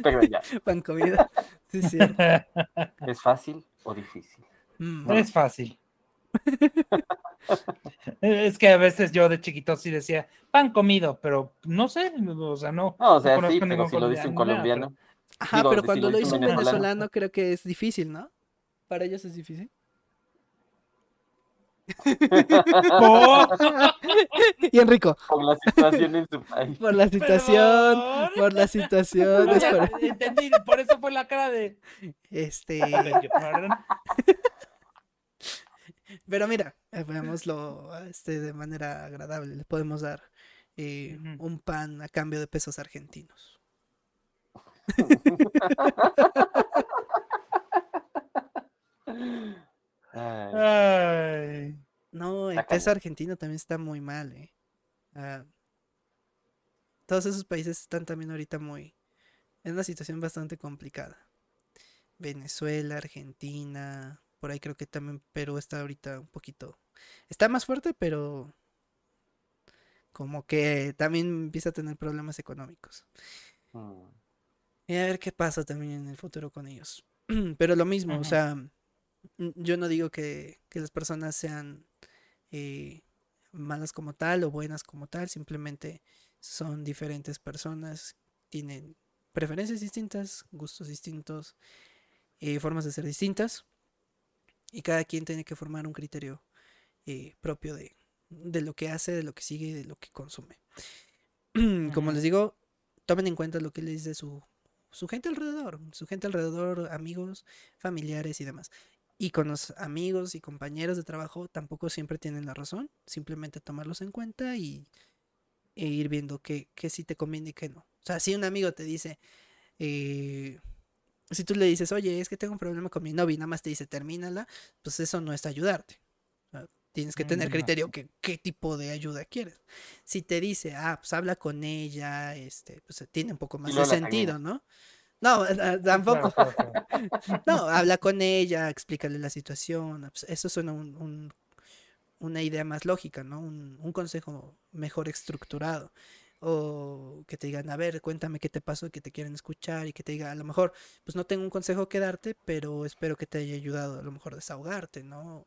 Pero ya. Pan comido. Sí, sí. [laughs] ¿Es fácil o difícil? Mm. Es fácil. es que a veces yo de chiquito sí decía pan comido, pero no sé, o sea, no. No, o sea, sí, pero si lo dice un colombiano. Ajá, pero cuando lo dice un venezolano, creo que es difícil, ¿no? Para ellos es difícil. [laughs] [laughs] y Enrico. Por la situación en su país. Por la situación, por la situación. [laughs] Entendí, por eso fue la cara de. Este. Pero mira, eh, veámoslo este, de manera agradable. Le podemos dar eh, un pan a cambio de pesos argentinos. No, el peso argentino también está muy mal, eh. Ah, todos esos países están también ahorita muy. En una situación bastante complicada. Venezuela, Argentina, por ahí creo que también Perú está ahorita un poquito. Está más fuerte, pero. Como que también empieza a tener problemas económicos. Mm. Y a ver qué pasa también en el futuro con ellos. [clears throat] Pero lo mismo, o sea, yo no digo que, las personas sean eh, malas como tal o buenas como tal, simplemente son diferentes personas, tienen preferencias distintas, gustos distintos, eh, formas de ser distintas, y cada quien tiene que formar un criterio eh, propio de, de, lo que hace, de lo que sigue y de lo que consume. [clears throat] Como les digo, tomen en cuenta lo que les dice su, su gente alrededor, su gente alrededor, amigos, familiares y demás. Y con los amigos y compañeros de trabajo tampoco siempre tienen la razón. Simplemente tomarlos en cuenta y e ir viendo qué, sí te conviene y qué no. O sea, si un amigo te dice, eh, si tú le dices, oye, es que tengo un problema con mi novia y nada más te dice, termínala, pues eso no es ayudarte. tienes que tener mm, criterio que qué tipo de ayuda quieres. Si te dice, ah, pues habla con ella, este, pues tiene un poco más de sentido, ¿no? No, eh, eh, tampoco. [laughs] No, habla con ella, explícale la situación. Eso suena un, una idea más lógica, ¿no? Un, un, consejo mejor estructurado. O que te digan, a ver, cuéntame qué te pasó, que te quieren escuchar y que te diga, a lo mejor, pues no tengo un consejo que darte, pero espero que te haya ayudado a lo mejor desahogarte, ¿no?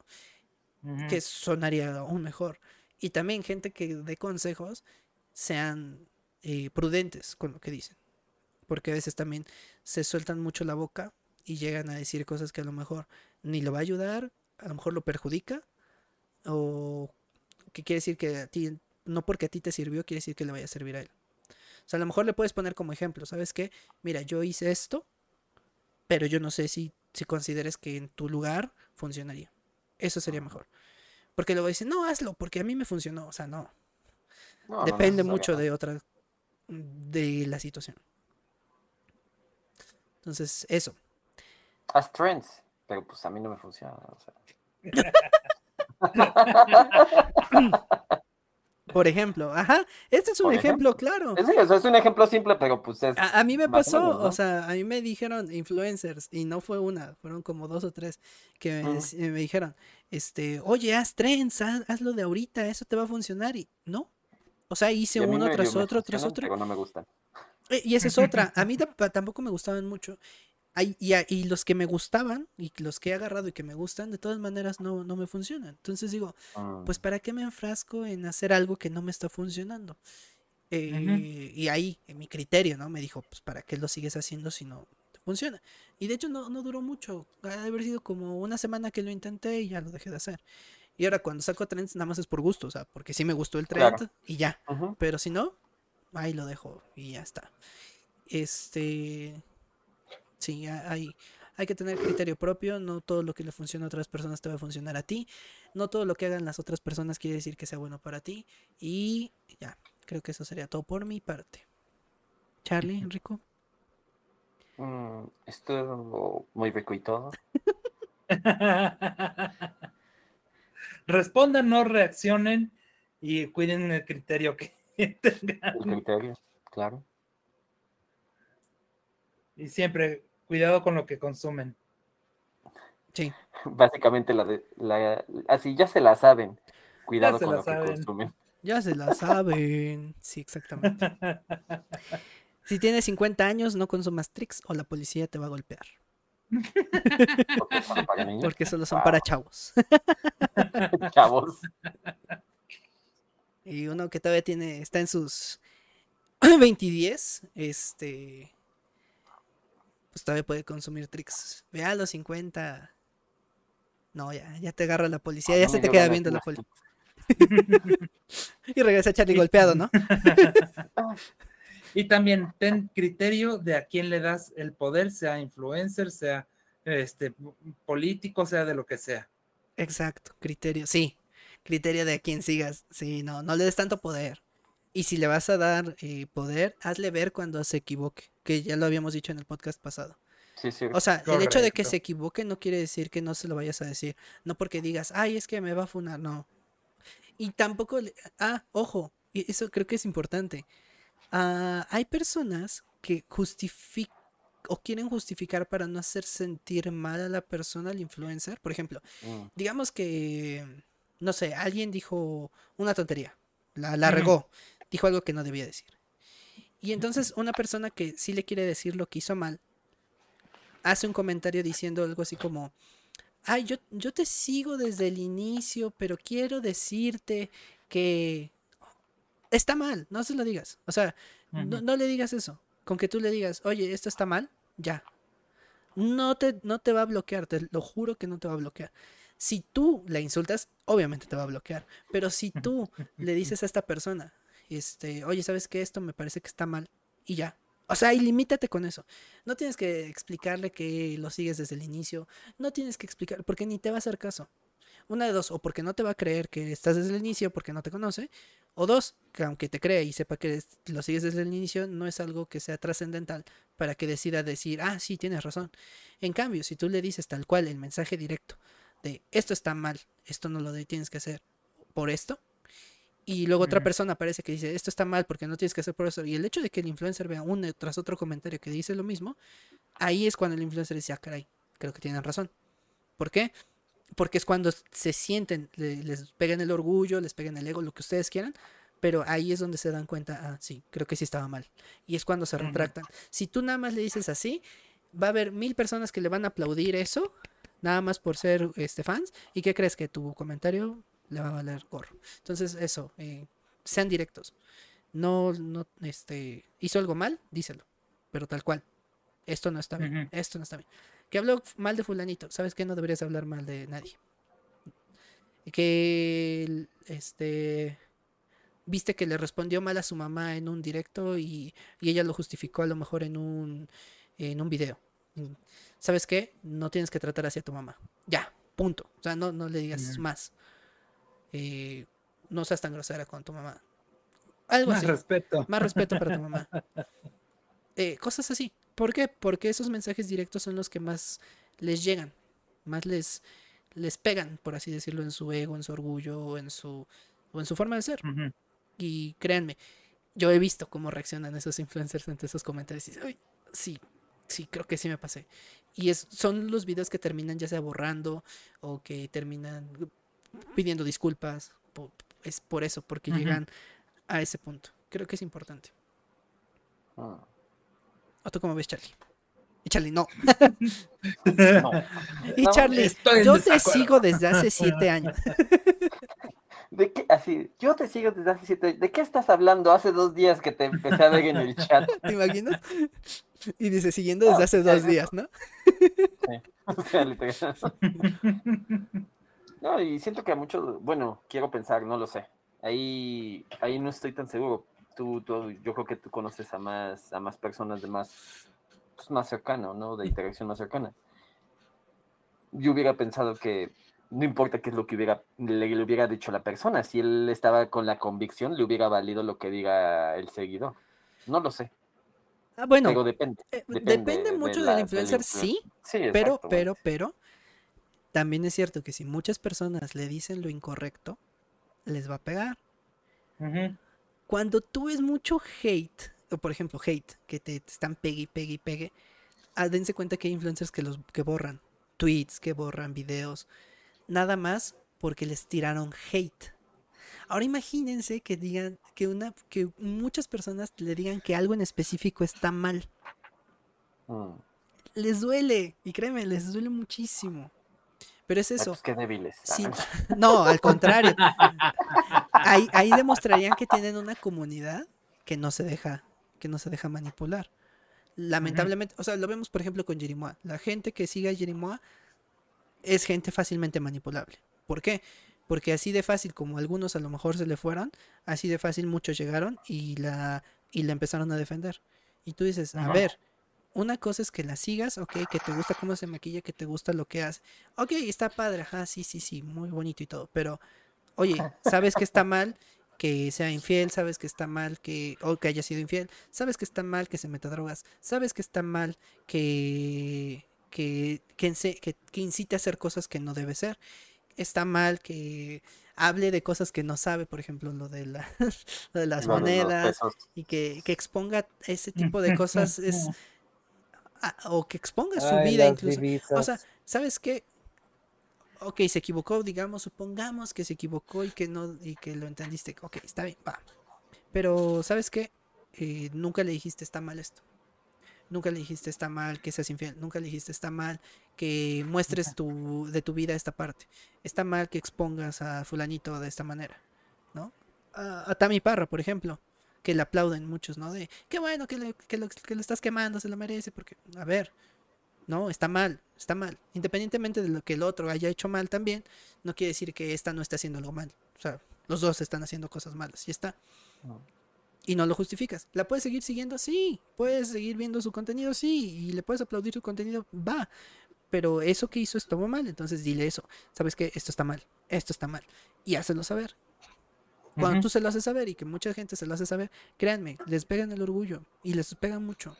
Que sonaría aún mejor. Y también gente que dé consejos sean eh, prudentes con lo que dicen porque a veces también se sueltan mucho la boca y llegan a decir cosas que a lo mejor ni lo va a ayudar, a lo mejor lo perjudica, o que quiere decir que a ti, no porque a ti te sirvió, quiere decir que le vaya a servir a él. O sea, a lo mejor le puedes poner como ejemplo, ¿sabes qué? Mira, yo hice esto, pero yo no sé si, si consideres que en tu lugar funcionaría. Eso sería mejor. Porque luego dicen, no, hazlo, porque a mí me funcionó. O sea, no. Depende mucho de otra, de la situación. Entonces, eso. Haz trends, pero pues a mí no me funciona. [laughs] Por ejemplo, ajá, este es un ejemplo, claro. Es, es, un ejemplo simple, pero pues es. A, mí me pasó, o, sea, a mí me dijeron influencers, y no fue una, fueron como dos o tres que me, dijeron, este, oye, haz trends, haz, hazlo de ahorita, eso te va a funcionar, y no. O sea, hice uno tras otro, tras otro. Pero no me gustan. Eh, y esa es [laughs] otra. A mí tampoco me gustaban mucho. y, los que me gustaban y los que he agarrado y que me gustan, de todas maneras no, no me funcionan. Entonces digo, ah. pues ¿para qué me enfrasco en hacer algo que no me está funcionando? Eh, y ahí, en mi criterio, ¿no? Me dijo, pues ¿para qué lo sigues haciendo si no te funciona. Y de hecho no, no duró mucho, ha haber sido como una semana que lo intenté y ya lo dejé de hacer. Y ahora cuando saco trends nada más es por gusto, o sea, porque sí me gustó el trend y ya. Pero si no, ahí lo dejo y ya está. Este, sí, hay, hay que tener criterio propio, no todo lo que le funciona a otras personas te va a funcionar a ti, no todo lo que hagan las otras personas quiere decir que sea bueno para ti y ya, creo que eso sería todo por mi parte. Charlie, Enrico. Mm, esto muy rico y todo. [laughs] Respondan, no reaccionen y cuiden el criterio que. El criterio, claro. Y siempre, cuidado con lo que consumen. Sí. Básicamente, la, de, la así ya se la saben. Cuidado con lo que consumen. Ya se la saben. Sí, exactamente. [laughs] Si tienes 50 años, no consumas tricks o la policía te va a golpear. Porque solo son para chavos. [laughs] chavos. [laughs] Y uno que todavía tiene, está en sus 20 y 10, este, pues todavía puede consumir tricks. Vea a los 50. No, ya, ya te agarra la policía, ya se te queda viendo la policía. [laughs] y regresa Charlie golpeado, ¿no? [laughs] y también ten criterio de a quién le das el poder, sea influencer, sea este político, sea de lo que sea. Exacto, criterio, sí. Criterio de a quién sigas. Sí, no, no le des tanto poder. Y si le vas a dar eh, poder, hazle ver cuando se equivoque, que ya lo habíamos dicho en el podcast pasado. Sí, sí. O sea, el hecho de que se equivoque no quiere decir que no se lo vayas a decir. No porque digas, ay, es que me va a funar, no. Y tampoco, ah, ojo, y eso creo que es importante. Ah, hay personas que justifican o quieren justificar para no hacer sentir mal a la persona, al influencer. Por ejemplo, mm. digamos que, no sé, alguien dijo una tontería, la, la regó dijo algo que no debía decir. Y entonces una persona que sí le quiere decir lo que hizo mal, hace un comentario diciendo algo así como, ay, yo, yo te sigo desde el inicio, pero quiero decirte que está mal, no se lo digas. O sea, no, le digas eso. Con que tú le digas, oye, esto está mal, ya. No te, no te va a bloquear, te lo juro que no te va a bloquear. Si tú la insultas, obviamente te va a bloquear. Pero si tú [laughs] le dices a esta persona, este, oye, ¿sabes qué? Esto me parece que está mal. Y ya. O sea, y limítate con eso. No tienes que explicarle que lo sigues desde el inicio. No tienes que explicar, porque ni te va a hacer caso. Una de dos, o porque no te va a creer que estás desde el inicio porque no te conoce. O dos, que aunque te cree y sepa que lo sigues desde el inicio, no es algo que sea trascendental para que decida decir, ah, sí, tienes razón. En cambio, si tú le dices tal cual el mensaje directo de esto está mal, esto no lo tienes que hacer por esto, y luego otra persona aparece que dice, esto está mal porque no tienes que hacer por eso. Y el hecho de que el influencer vea uno tras otro comentario que dice lo mismo, ahí es cuando el influencer dice, ah, caray, creo que tienen razón. ¿Por qué? Porque es cuando se sienten, les pegan el orgullo, les pegan el ego, lo que ustedes quieran, pero ahí es donde se dan cuenta, ah, sí, creo que sí estaba mal. Y es cuando se retractan. Si tú nada más le dices así, va a haber mil personas que le van a aplaudir eso, nada más por ser este, fans. ¿Y qué crees que tu comentario le va a valer gorro. Entonces, eso, eh, sean directos. No, no, este, hizo algo mal, díselo, pero tal cual. Esto no está bien, esto no está bien. Que habló mal de fulanito, ¿sabes qué? No deberías hablar mal de nadie. Que, este, viste que le respondió mal a su mamá en un directo y, y ella lo justificó a lo mejor en un, en un video. ¿Sabes qué? No tienes que tratar así a tu mamá. Ya, punto. O sea, no, no le digas más. Eh, no seas tan grosera con tu mamá. Algo Más respeto. Más respeto para tu [laughs] mamá. Eh, cosas así. ¿Por qué? Porque esos mensajes directos son los que más les llegan, más les, les pegan, por así decirlo, en su ego, en su orgullo en su, o en su forma de ser. Y créanme, yo he visto cómo reaccionan esos influencers ante esos comentarios y dicen, sí, sí, creo que sí me pasé. Y es, son los videos que terminan ya sea borrando o que terminan pidiendo disculpas. es por eso, porque llegan a ese punto. Creo que es importante. Ah. ¿O tú cómo ves, Charlie? Y Charlie, no. [laughs] Y Charlie, yo te sigo desde hace siete años. [laughs] ¿De qué? Así, yo te sigo desde hace siete ¿De qué estás hablando? Hace dos días que te empecé a ver en el chat. [laughs] ¿Te imaginas? Y dice, siguiendo desde hace dos días, ¿no? Sí. [laughs] O sea, literal. No, y siento que a muchos, bueno, quiero pensar, no lo sé. Ahí, ahí no estoy tan seguro. Tú, tú, yo creo que tú conoces a más, a más personas de más, pues, más cercano, ¿no? De interacción más cercana. Yo hubiera pensado que no importa qué es lo que hubiera, le, le hubiera dicho la persona, si él estaba con la convicción, le hubiera valido lo que diga el seguidor. No lo sé. Ah, bueno, Pero depende. eh, depende depende de mucho la- del del influencer, influen- sí, Sí, pero, pero, pero, también es cierto que si muchas personas le dicen lo incorrecto, les va a pegar. Cuando tú ves mucho hate, o por ejemplo hate, que te, te están pegue y pegue y pegue, ah, dense cuenta que hay influencers que los que borran tweets, que borran videos, nada más porque les tiraron hate. Ahora imagínense que digan que una que muchas personas le digan que algo en específico está mal. Mm. Les duele, y créeme, les duele muchísimo. Pero es eso. pues qué débiles. Sí, no, al contrario. Ahí, ahí demostrarían que tienen una comunidad que no se deja, que no se deja manipular. Lamentablemente, o sea, lo vemos por ejemplo con Jerimoa. La gente que sigue a Jerimoa es gente fácilmente manipulable. ¿Por qué? Porque así de fácil como algunos a lo mejor se le fueron, así de fácil muchos llegaron y la, y la empezaron a defender. Y tú dices, a ver, una cosa es que la sigas, ok, que te gusta cómo se maquilla, que te gusta lo que hace. Ok, está padre, ajá, sí, sí, sí, muy bonito y todo, pero, oye, sabes que está [laughs] mal que sea infiel, sabes que está mal que, o que haya sido infiel, sabes que está mal que se meta drogas, sabes que está mal que, que, que, que, que incite a hacer cosas que no debe ser, está mal que hable de cosas que no sabe, por ejemplo, lo de, la, [laughs] lo de las monedas, y que, que exponga ese tipo de cosas es a- o que exponga su Ay, vida incluso. O sea, ¿sabes qué? Ok, se equivocó, digamos, supongamos que se equivocó y que no, y que lo entendiste. Ok, está bien, va. Pero, ¿sabes qué? Eh, nunca le dijiste está mal esto. Nunca le dijiste está mal que seas infiel. Nunca le dijiste está mal que muestres tu, de tu vida esta parte. Está mal que expongas a fulanito de esta manera. ¿No? A, a Tami Parra, por ejemplo. Que le aplauden muchos, ¿no? De qué bueno que, le- que lo, que lo estás quemando, se lo merece. Porque, a ver, no, está mal, está mal. Independientemente de lo que el otro haya hecho mal también, no quiere decir que esta no esté haciendo algo mal. O sea, los dos están haciendo cosas malas, y está. No. Y no lo justificas. ¿La puedes seguir siguiendo? Sí. ¿Puedes seguir viendo su contenido? Sí. ¿Y le puedes aplaudir su contenido? Va. Pero eso que hizo estuvo mal, entonces dile eso. ¿Sabes qué? Esto está mal. Esto está mal. Y hácelo saber. Cuando tú se lo haces saber y que mucha gente se lo hace saber, créanme, les pegan el orgullo y les pegan mucho.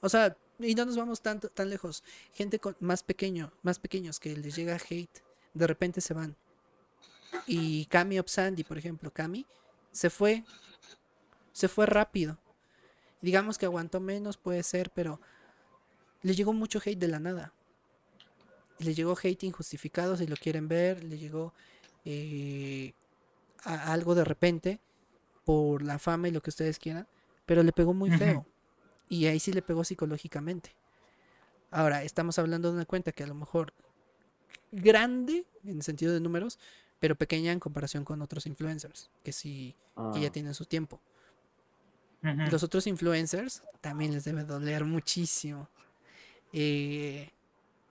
O sea, y no nos vamos tanto, tan lejos. Gente con, más pequeño, más pequeños que les llega hate, de repente se van. Y Cami Opsandi, por ejemplo, Cami se fue, se fue rápido. Digamos que aguantó menos, puede ser, pero le llegó mucho hate de la nada. Le llegó hate injustificado, si lo quieren ver, le llegó eh, a- algo de repente por la fama y lo que ustedes quieran, pero le pegó muy feo. Y ahí sí le pegó psicológicamente. Ahora, estamos hablando de una cuenta que a lo mejor grande en el sentido de números, pero pequeña en comparación con otros influencers, que sí, que ya Mm. tienen su tiempo. Los otros influencers también les debe doler muchísimo. Eh,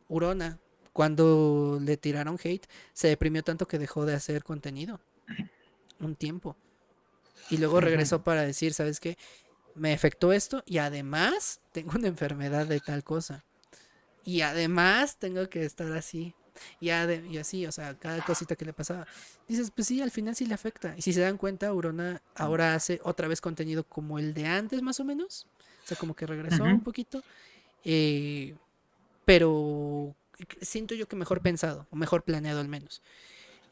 Urona, cuando le tiraron hate, se deprimió tanto que dejó de hacer contenido. Un tiempo. Y luego regresó para decir, ¿sabes qué? Me afectó esto y además tengo una enfermedad de tal cosa. Y además tengo que estar así. Y, ade- y así, o sea, cada cosita que le pasaba. Dices, pues sí, al final sí le afecta. Y si se dan cuenta, Urona ahora hace otra vez contenido como el de antes, más o menos. O sea, como que regresó un Ujú. poquito. Eh, pero siento yo que mejor pensado, o mejor planeado al menos.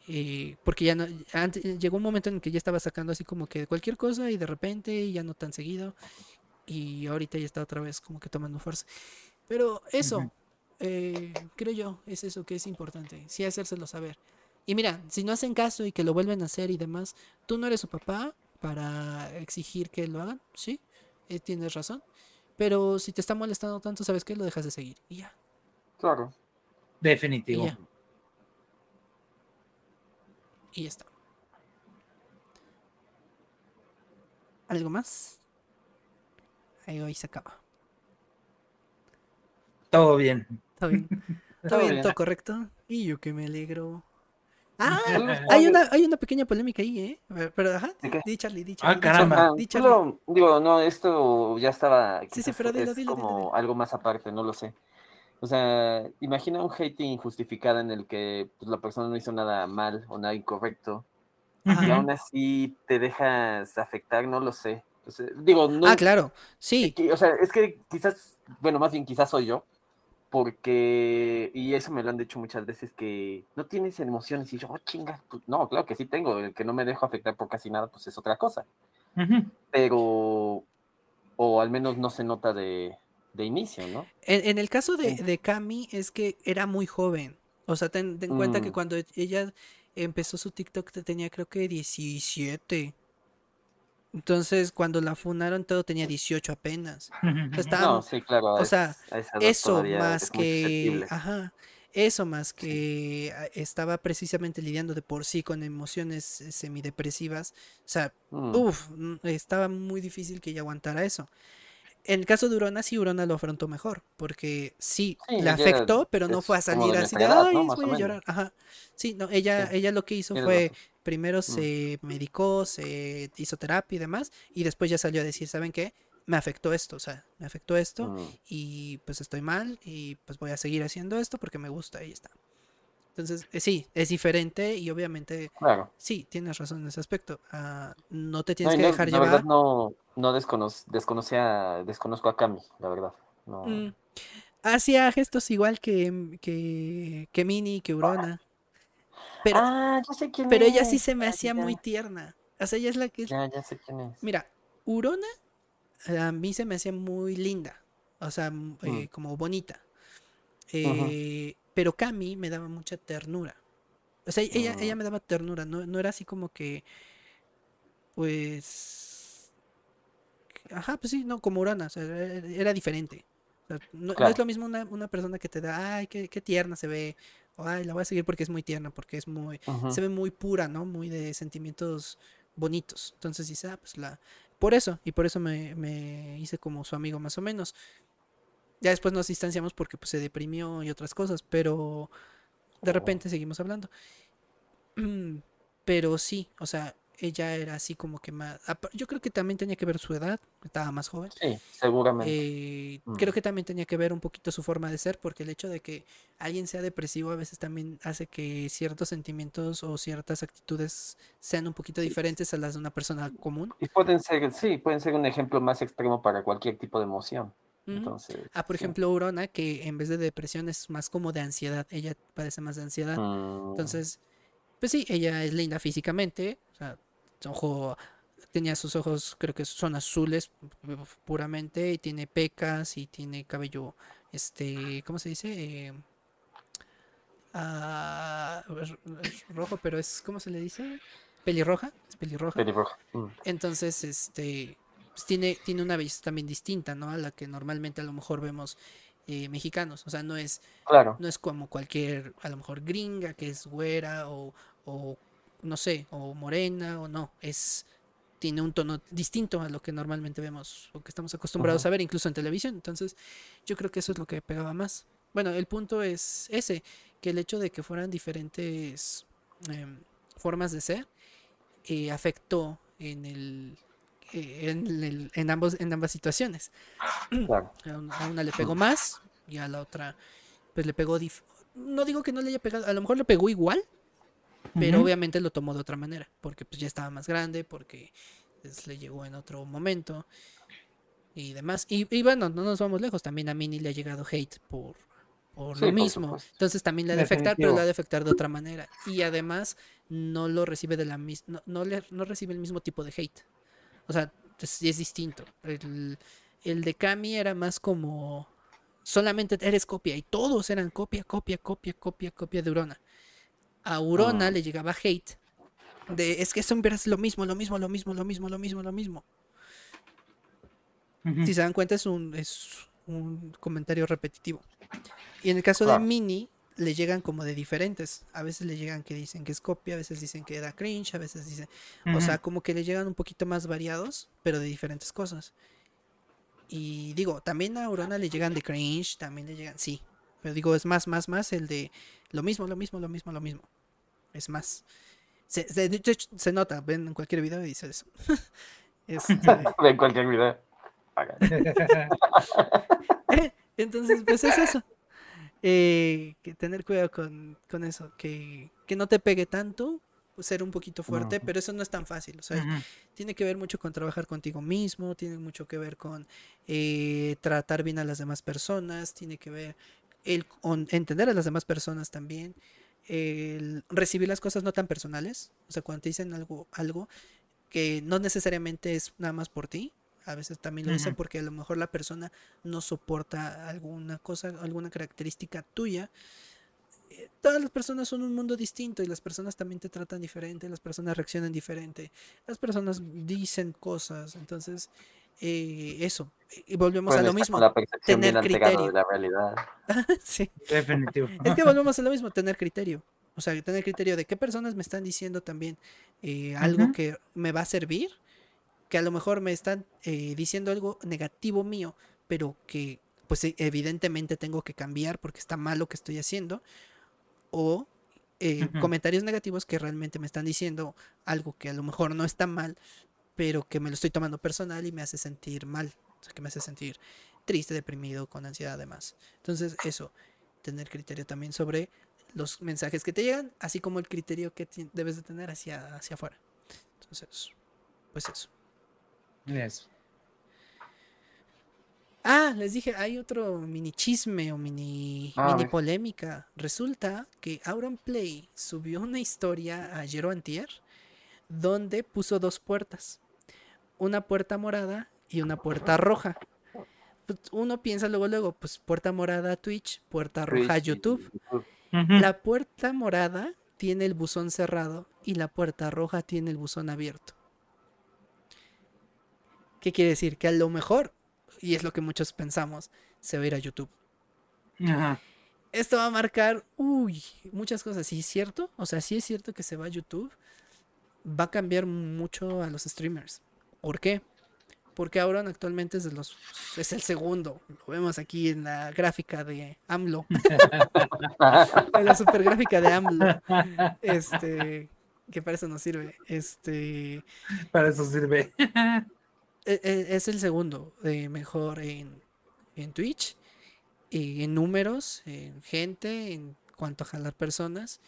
Eh, porque ya no, antes, llegó un momento en el que ya estaba sacando así como que de cualquier cosa y de repente ya no tan seguido. Y ahorita ya está otra vez como que tomando fuerza. Pero eso, Ujú. Eh, creo yo, es eso que es importante, sí hacérselo saber. Y mira, si no hacen caso y que lo vuelven a hacer y demás, tú no eres su papá para exigir que lo hagan, ¿sí? Eh, tienes razón. Pero si te está molestando tanto, ¿sabes qué? Lo dejas de seguir y ya. Claro. Definitivo. Y ya, está. ¿Algo más? Ahí se acaba. Todo bien. [laughs] Todo bien. Todo bien, todo correcto. Y yo que me alegro. [laughs] Ah, [laughs] hay una, hay una pequeña polémica ahí, ¿eh? Pero, ajá, di Charlie, di Charlie. Ah, caramba. Di Charlie. digo, no, esto ya estaba. Sí, sí, pero dilo, es dilo, como algo más aparte, no lo sé. O sea, imagina un hate injustificado en el que pues, la persona no hizo nada mal o nada incorrecto. Y aún así te dejas afectar, no lo sé. digo, no. Ah, claro, sí. o sea, es que quizás, bueno, más bien quizás soy yo, porque, y eso me lo han dicho muchas veces, que no tienes emociones y yo, oh, chinga, pues, no, claro que sí tengo, el que no me dejo afectar por casi nada, pues es otra cosa. Pero, o al menos no se nota de, inicio, ¿no? En, el caso de, de, Cami es que era muy joven, o sea, ten, en cuenta que mm. cuando ella empezó su TikTok tenía creo que 17. Entonces, cuando la funaron, todo tenía 18 apenas. [laughs] no, sí, claro. O sea, eso más que. Ajá. Eso más que estaba precisamente lidiando de por sí con emociones eh, semidepresivas. O sea, mm. uff, estaba muy difícil que ella aguantara eso. En el caso de Urona, sí, Urona lo afrontó mejor, porque sí, le afectó, pero no fue a salir así de, ay, voy a llorar. Ajá. Sí, no, ella, ella lo que hizo fue, primero mm. se medicó, se hizo terapia y demás, y después ya salió a decir, ¿saben qué? Me afectó esto, o sea, me afectó esto, mm. y pues estoy mal, y pues voy a seguir haciendo esto porque me gusta, y está. Entonces, eh, sí, es diferente y obviamente, claro. sí, tienes razón en ese aspecto. Ah, no te tienes que dejar llevar. La verdad, no, no desconocía, desconozco a Cami, la verdad. No. Mm, hacía gestos igual que, que, que Mini, que Urona. Pero, ah, ya sé quién pero ella sí se me hacía muy tierna. O sea, ella es la que. Ya, ya sé quién es. Mira, Urona a mí se me hacía muy linda. O sea, eh, mm. como bonita. Eh, pero Cami me daba mucha ternura. O sea, ella, ella ah. me daba ternura, no, no era así como que, pues... Ajá, pues sí, no, como Urana, o sea, era diferente. no, es lo mismo una, una, persona que te da, ay, qué, qué, tierna se ve, o ay, la voy a seguir porque es muy tierna, porque es muy, se ve muy pura, ¿no? Muy de sentimientos bonitos. Entonces dice, ah, pues la, por eso, y por eso me, me hice como su amigo más o menos. Ya después nos distanciamos porque pues, se deprimió y otras cosas, pero de oh. repente seguimos hablando. [clears throat] Pero sí, o sea, ella era así como que más... Yo creo que también tenía que ver su edad, estaba más joven. Sí, seguramente. Eh, mm. Creo que también tenía que ver un poquito su forma de ser, porque el hecho de que alguien sea depresivo a veces también hace que ciertos sentimientos o ciertas actitudes sean un poquito diferentes a las de una persona común. Y pueden ser, sí, pueden ser un ejemplo más extremo para cualquier tipo de emoción. Entonces, ah, por ejemplo, Urona, que en vez de depresión es más como de ansiedad. Ella padece más de ansiedad. Mm. Entonces, pues sí, ella es linda físicamente. O sea, ojo, tenía sus ojos, creo que son azules puramente. Y tiene pecas y tiene cabello, este, ¿cómo se dice? Eh, ah, rojo, pero es, ¿cómo se le dice? Pelirroja. Es pelirroja. Pelirroja. Mm. Entonces, este pues, tiene, tiene una belleza también distinta, ¿no? A la que normalmente a lo mejor vemos eh, mexicanos. O sea, no es, claro. no es como cualquier, a lo mejor gringa, que es güera o, o no sé, o morena o no. Es, tiene un tono distinto a lo que normalmente vemos o que estamos acostumbrados a ver, incluso en televisión. Entonces, yo creo que eso es lo que pegaba más. Bueno, el punto es ese, que el hecho de que fueran diferentes em, formas de ser eh, afectó en el, en, en, ambos, en ambas situaciones. [clears throat] A, una, le pegó más y a la otra pues le pegó... No digo que no le haya pegado, a lo mejor le pegó igual, pero obviamente lo tomó de otra manera, porque pues ya estaba más grande, porque pues, le llegó en otro momento y demás. Y, bueno, no nos vamos lejos, también a Mini le ha llegado hate por, por lo mismo. Entonces también le ha de afectar, pero le ha de afectar de otra manera. Y además no lo recibe de la misma, no, le, no recibe el mismo tipo de hate. O sea, es, distinto. El, de Kami era más como solamente eres copia y todos eran copia, copia, copia, copia, copia de Urona. A Urona ah. le llegaba hate de es que son es lo mismo, lo mismo, lo mismo, lo mismo, lo mismo, lo mismo. Si se dan cuenta es un, es un comentario repetitivo. Y en el caso de Mini, le llegan como de diferentes. A veces le llegan que dicen que es copia, a veces dicen que da cringe, a veces dicen, o sea, como que le llegan un poquito más variados, pero de diferentes cosas. Y digo, también a Aurona le llegan de cringe, también le llegan, sí. Pero digo, es más, más, más el de lo mismo, lo mismo, lo mismo, lo mismo. Es más. Se, se, nota, ven en cualquier video y dice eso. [laughs] Este [laughs] en cualquier video. [laughs] Entonces, pues es eso. Eh, que tener cuidado con, con eso, que, que, no te pegue tanto, pues ser un poquito fuerte, pero eso no es tan fácil. O sea, tiene que ver mucho con trabajar contigo mismo, tiene mucho que ver con eh, tratar bien a las demás personas, tiene que ver el entender a las demás personas también, el recibir las cosas no tan personales, o sea, cuando te dicen algo, algo que no necesariamente es nada más por ti, a veces también lo dicen porque a lo mejor la persona no soporta alguna cosa, alguna característica tuya. Eh, todas las personas son un mundo distinto y las personas también te tratan diferente, las personas reaccionan diferente, las personas dicen cosas, entonces eh, eso, y volvemos a lo mismo, tener criterio. De la realidad. [laughs] sí. Definitivo. [laughs] Es que volvemos a lo mismo, tener criterio. O sea, tener criterio de qué personas me están diciendo también eh, algo que me va a servir que a lo mejor me están eh, diciendo algo negativo mío, pero que pues e, evidentemente tengo que cambiar porque está mal lo que estoy haciendo, o eh, comentarios negativos que realmente me están diciendo algo que a lo mejor no está mal, pero que me lo estoy tomando personal y me hace sentir mal, o sea, que me hace sentir triste, deprimido, con ansiedad además. Entonces eso, tener criterio también sobre los mensajes que te llegan, así como el criterio que debes de tener hacia, hacia afuera. Entonces, pues eso. Ah, les dije, hay otro mini chisme o mini, mini polémica. Resulta que Auron Play subió una historia ayer o antier donde puso dos puertas. Una puerta morada y una puerta roja. Pues, uno piensa luego, luego, pues puerta morada Twitch, puerta roja YouTube. La puerta morada tiene el buzón cerrado y la puerta roja tiene el buzón abierto. ¿Qué quiere decir? Que a lo mejor, y es lo que muchos pensamos, se va a ir a YouTube. Ajá. Esto va a marcar, uy, muchas cosas. ¿Sí es cierto? O sea, sí es cierto que se va a YouTube. Va a cambiar mucho a los streamers. ¿Por qué? Porque ahora actualmente es de los es el segundo. Lo vemos aquí en la gráfica de AMLO. [laughs] en la super gráfica de AMLO. Este, que para eso nos sirve. Este. Para eso sirve. E, e, es el segundo eh, mejor en, en Twitch, en números, en gente, en cuanto a jalar personas.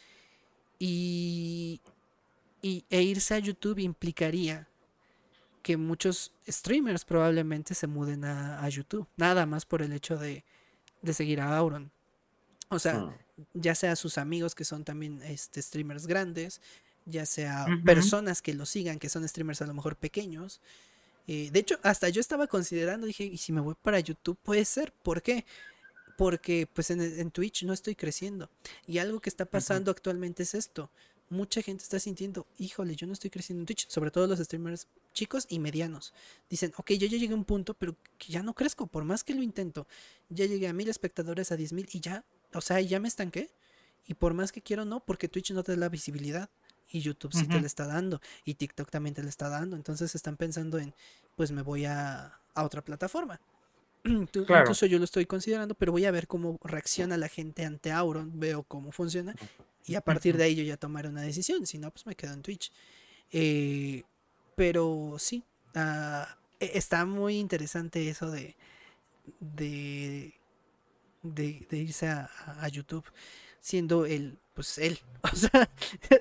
Y, y, e irse a YouTube implicaría que muchos streamers probablemente se muden a, YouTube, nada más por el hecho de, de seguir a Auron. O sea, ah. ya sea sus amigos que son también este, streamers grandes, ya sea personas que lo sigan, que son streamers a lo mejor pequeños, eh, de hecho, hasta yo estaba considerando, dije, ¿y si me voy para YouTube? Puede ser. ¿Por qué? Porque pues en, Twitch no estoy creciendo. Y algo que está pasando actualmente es esto. Mucha gente está sintiendo, híjole, yo no estoy creciendo en Twitch, sobre todo los streamers chicos y medianos. Dicen, ok, yo ya llegué a un punto, pero ya no crezco, por más que lo intento. Ya llegué a mil espectadores, a diez mil y ya, o sea, ya me estanqué. Y por más que quiero, no, porque Twitch no te da la visibilidad y YouTube sí te le está dando y TikTok también te le está dando. Entonces están pensando en, pues me voy a, a otra plataforma. [clears throat] Incluso yo lo estoy considerando, pero voy a ver cómo reacciona la gente ante Auron, veo cómo funciona y a partir de ahí yo ya tomaré una decisión. Si no, pues me quedo en Twitch. Eh, pero sí, ah, e, está muy interesante eso de, de, de, irse a, a, YouTube siendo el pues él. [laughs] O sea,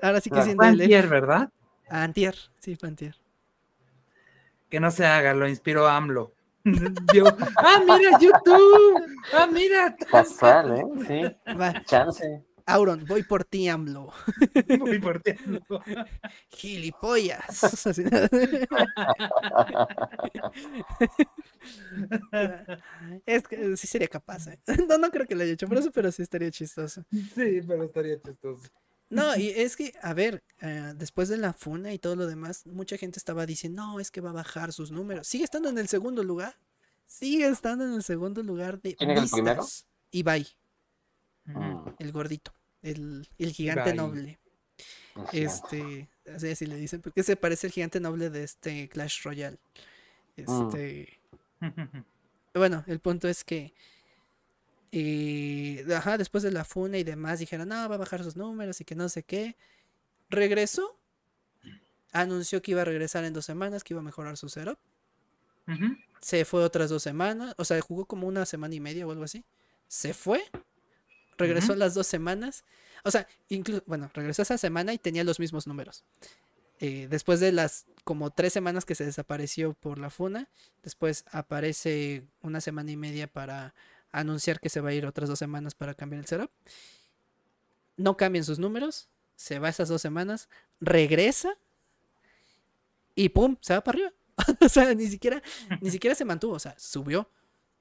ahora sí que siendo Antier, ¿verdad? Antier, sí, Antier. Que no se haga, lo inspiró AMLO. [laughs] ah, mira, YouTube. Ah, mira. Casual, ¿eh? Sí. Va. Chance. Auron, voy por ti, AMLO. [laughs] Voy por ti, AMLO. [laughs] Gilipollas. [laughs] es que sí sería capaz, ¿eh? No, no creo que lo haya hecho por eso, pero sí estaría chistoso. Sí, pero estaría chistoso. No, y es que, a ver, eh, después de la funa y todo lo demás, mucha gente estaba diciendo, no, es que va a bajar sus números. Sigue estando en el segundo lugar. Sigue estando en el segundo lugar de ¿Quién es el primero? Ibai. El gordito, el, gigante noble. Este, así, así le dicen, porque se parece el gigante noble de este Clash Royale. Este. Bueno, el punto es que. Eh, ajá, después de la funa y demás, dijeron, no, va a bajar sus números y que no sé qué. Regresó. Anunció que iba a regresar en dos semanas, que iba a mejorar su setup. Se fue otras dos semanas. O sea, jugó como una semana y media o algo así. Se fue. Regresó las dos semanas. O sea, incluso, bueno, regresó esa semana y tenía los mismos números. Eh, después de las como tres semanas que se desapareció por la funa, después aparece una semana y media para anunciar que se va a ir otras dos semanas para cambiar el setup. No cambian sus números, se va esas dos semanas, regresa y ¡pum! se va para arriba. [laughs] o sea, ni siquiera, ni siquiera se mantuvo, o sea, subió.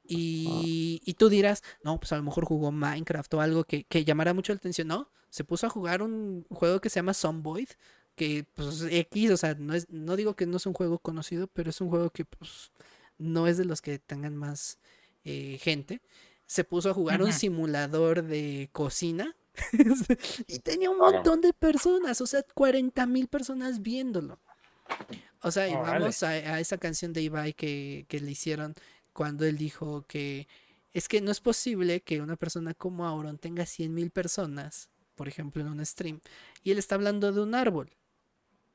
Y, y, tú dirás, no, pues a lo mejor jugó Minecraft o algo que, que llamara mucho la atención. No, se puso a jugar un juego que se llama Zomboid, que pues X, o sea, no es, no digo que no es un juego conocido, pero es un juego que pues no es de los que tengan más eh, gente. Se puso a jugar un simulador de cocina [laughs] y tenía un montón de personas, o sea, 40 mil personas viéndolo. O sea, y vamos a, esa canción de Ibai que, que le hicieron cuando él dijo que es que no es posible que una persona como Auron tenga 100 mil personas, por ejemplo, en un stream, y él está hablando de un árbol.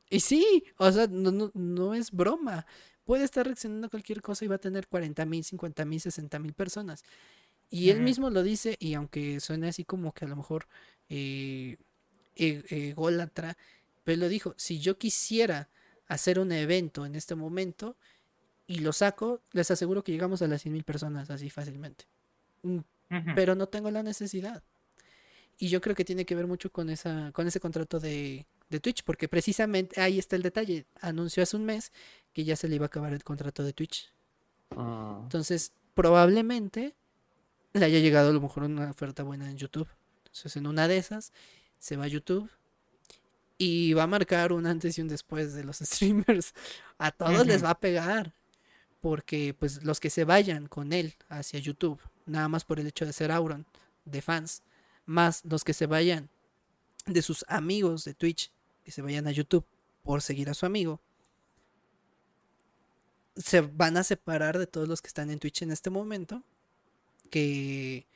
Y sí, o sea, no, no, es broma. Puede estar reaccionando a cualquier cosa y va a tener 40 mil, 50 mil, 60 mil personas. Y él mismo lo dice, y aunque suene así como que a lo mejor eh, e, ególatra, pero lo dijo, si yo quisiera hacer un evento en este momento y lo saco, les aseguro que llegamos a las 100 mil personas así fácilmente. Mm, pero no tengo la necesidad. Y yo creo que tiene que ver mucho con, esa, con ese contrato de, de Twitch, porque precisamente ahí está el detalle. Anunció hace un mes que ya se le iba a acabar el contrato de Twitch. Ah. Entonces, probablemente le haya llegado a lo mejor una oferta buena en YouTube. Entonces, en una de esas, se va a YouTube y va a marcar un antes y un después de los [laughs] streamers. A todos les va a pegar. Porque, pues, los que se vayan con él hacia YouTube, nada más por el hecho de ser Auron, de fans, más los que se vayan de sus amigos de Twitch que se vayan a YouTube por seguir a su amigo, se van a separar de todos los que están en Twitch en este momento, que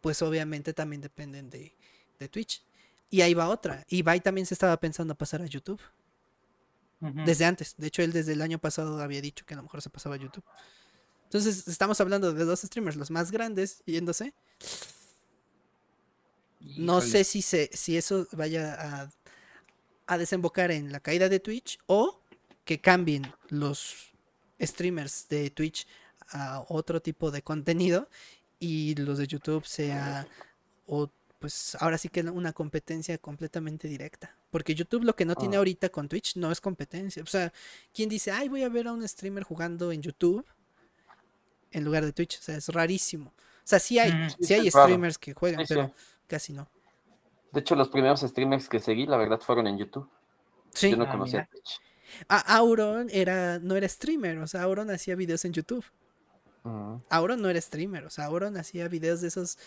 pues obviamente también dependen de, Twitch. Y ahí va otra. Y Ibai también se estaba pensando pasar a YouTube. Desde antes. De hecho, él desde el año pasado había dicho que a lo mejor se pasaba a YouTube. Entonces, estamos hablando de dos streamers, los más grandes, yéndose. No sé si, se, si eso vaya a, desembocar en la caída de Twitch o que cambien los streamers de Twitch a otro tipo de contenido y los de YouTube sea o pues ahora sí que una competencia completamente directa. Porque YouTube lo que no tiene ah. ahorita con Twitch no es competencia. O sea, ¿quién dice, ay, voy a ver a un streamer jugando en YouTube en lugar de Twitch? O sea, es rarísimo. O sea, sí hay, sí, hay streamers que juegan, pero casi no. De hecho, los primeros streamers que seguí, la verdad, fueron en YouTube. Sí. Yo no ah, conocía Twitch. Auron era, no era streamer, o sea, Auron hacía videos en YouTube. Mm. Auron no era streamer, o sea, Auron hacía videos de esos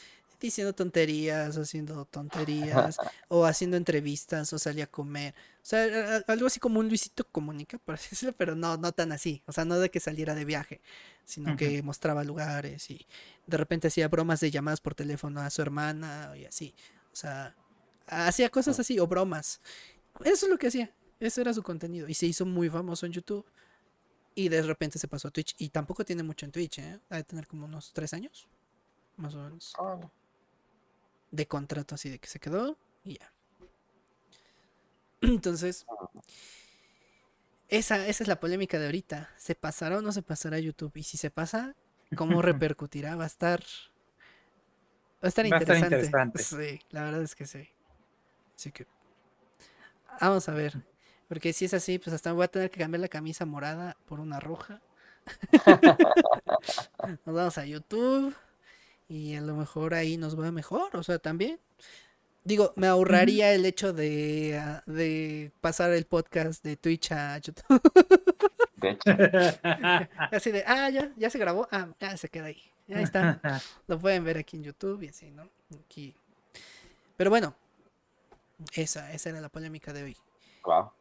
diciendo tonterías, haciendo tonterías, [laughs] o haciendo entrevistas, o salía a comer. O sea, algo así como un Luisito Comunica, por así [laughs] decirlo, pero no, no tan así. O sea, no de que saliera de viaje, sino que mostraba lugares y de repente hacía bromas de llamadas por teléfono a su hermana y así. O sea, hacía cosas así o bromas. Eso es lo que hacía. Ese era su contenido. Y se hizo muy famoso en YouTube. Y de repente se pasó a Twitch. Y tampoco tiene mucho en Twitch, ¿eh? Ha de tener como unos tres años. Más o menos. De contrato así de que se quedó. Y ya. [clears throat] Entonces. Esa, esa es la polémica de ahorita. ¿Se pasará o no se pasará a YouTube? Y si se pasa, ¿cómo [laughs] repercutirá? Va a estar. Va a estar, interesante. [laughs] Sí, la verdad es que sí. Así que. Vamos a ver. Porque si es así, pues hasta voy a tener que cambiar la camisa morada por una roja. [laughs] nos vamos a YouTube. Y a lo mejor ahí nos va mejor. O sea, también. Digo, me ahorraría el hecho de, ah, de pasar el podcast de Twitch a YouTube. [laughs] Así de, ah, ya, ya se grabó. Ah, ya se queda ahí. ahí está. [laughs] Lo pueden ver aquí en YouTube y así, ¿no? Aquí. Pero bueno, esa, esa era la polémica de hoy. Wow.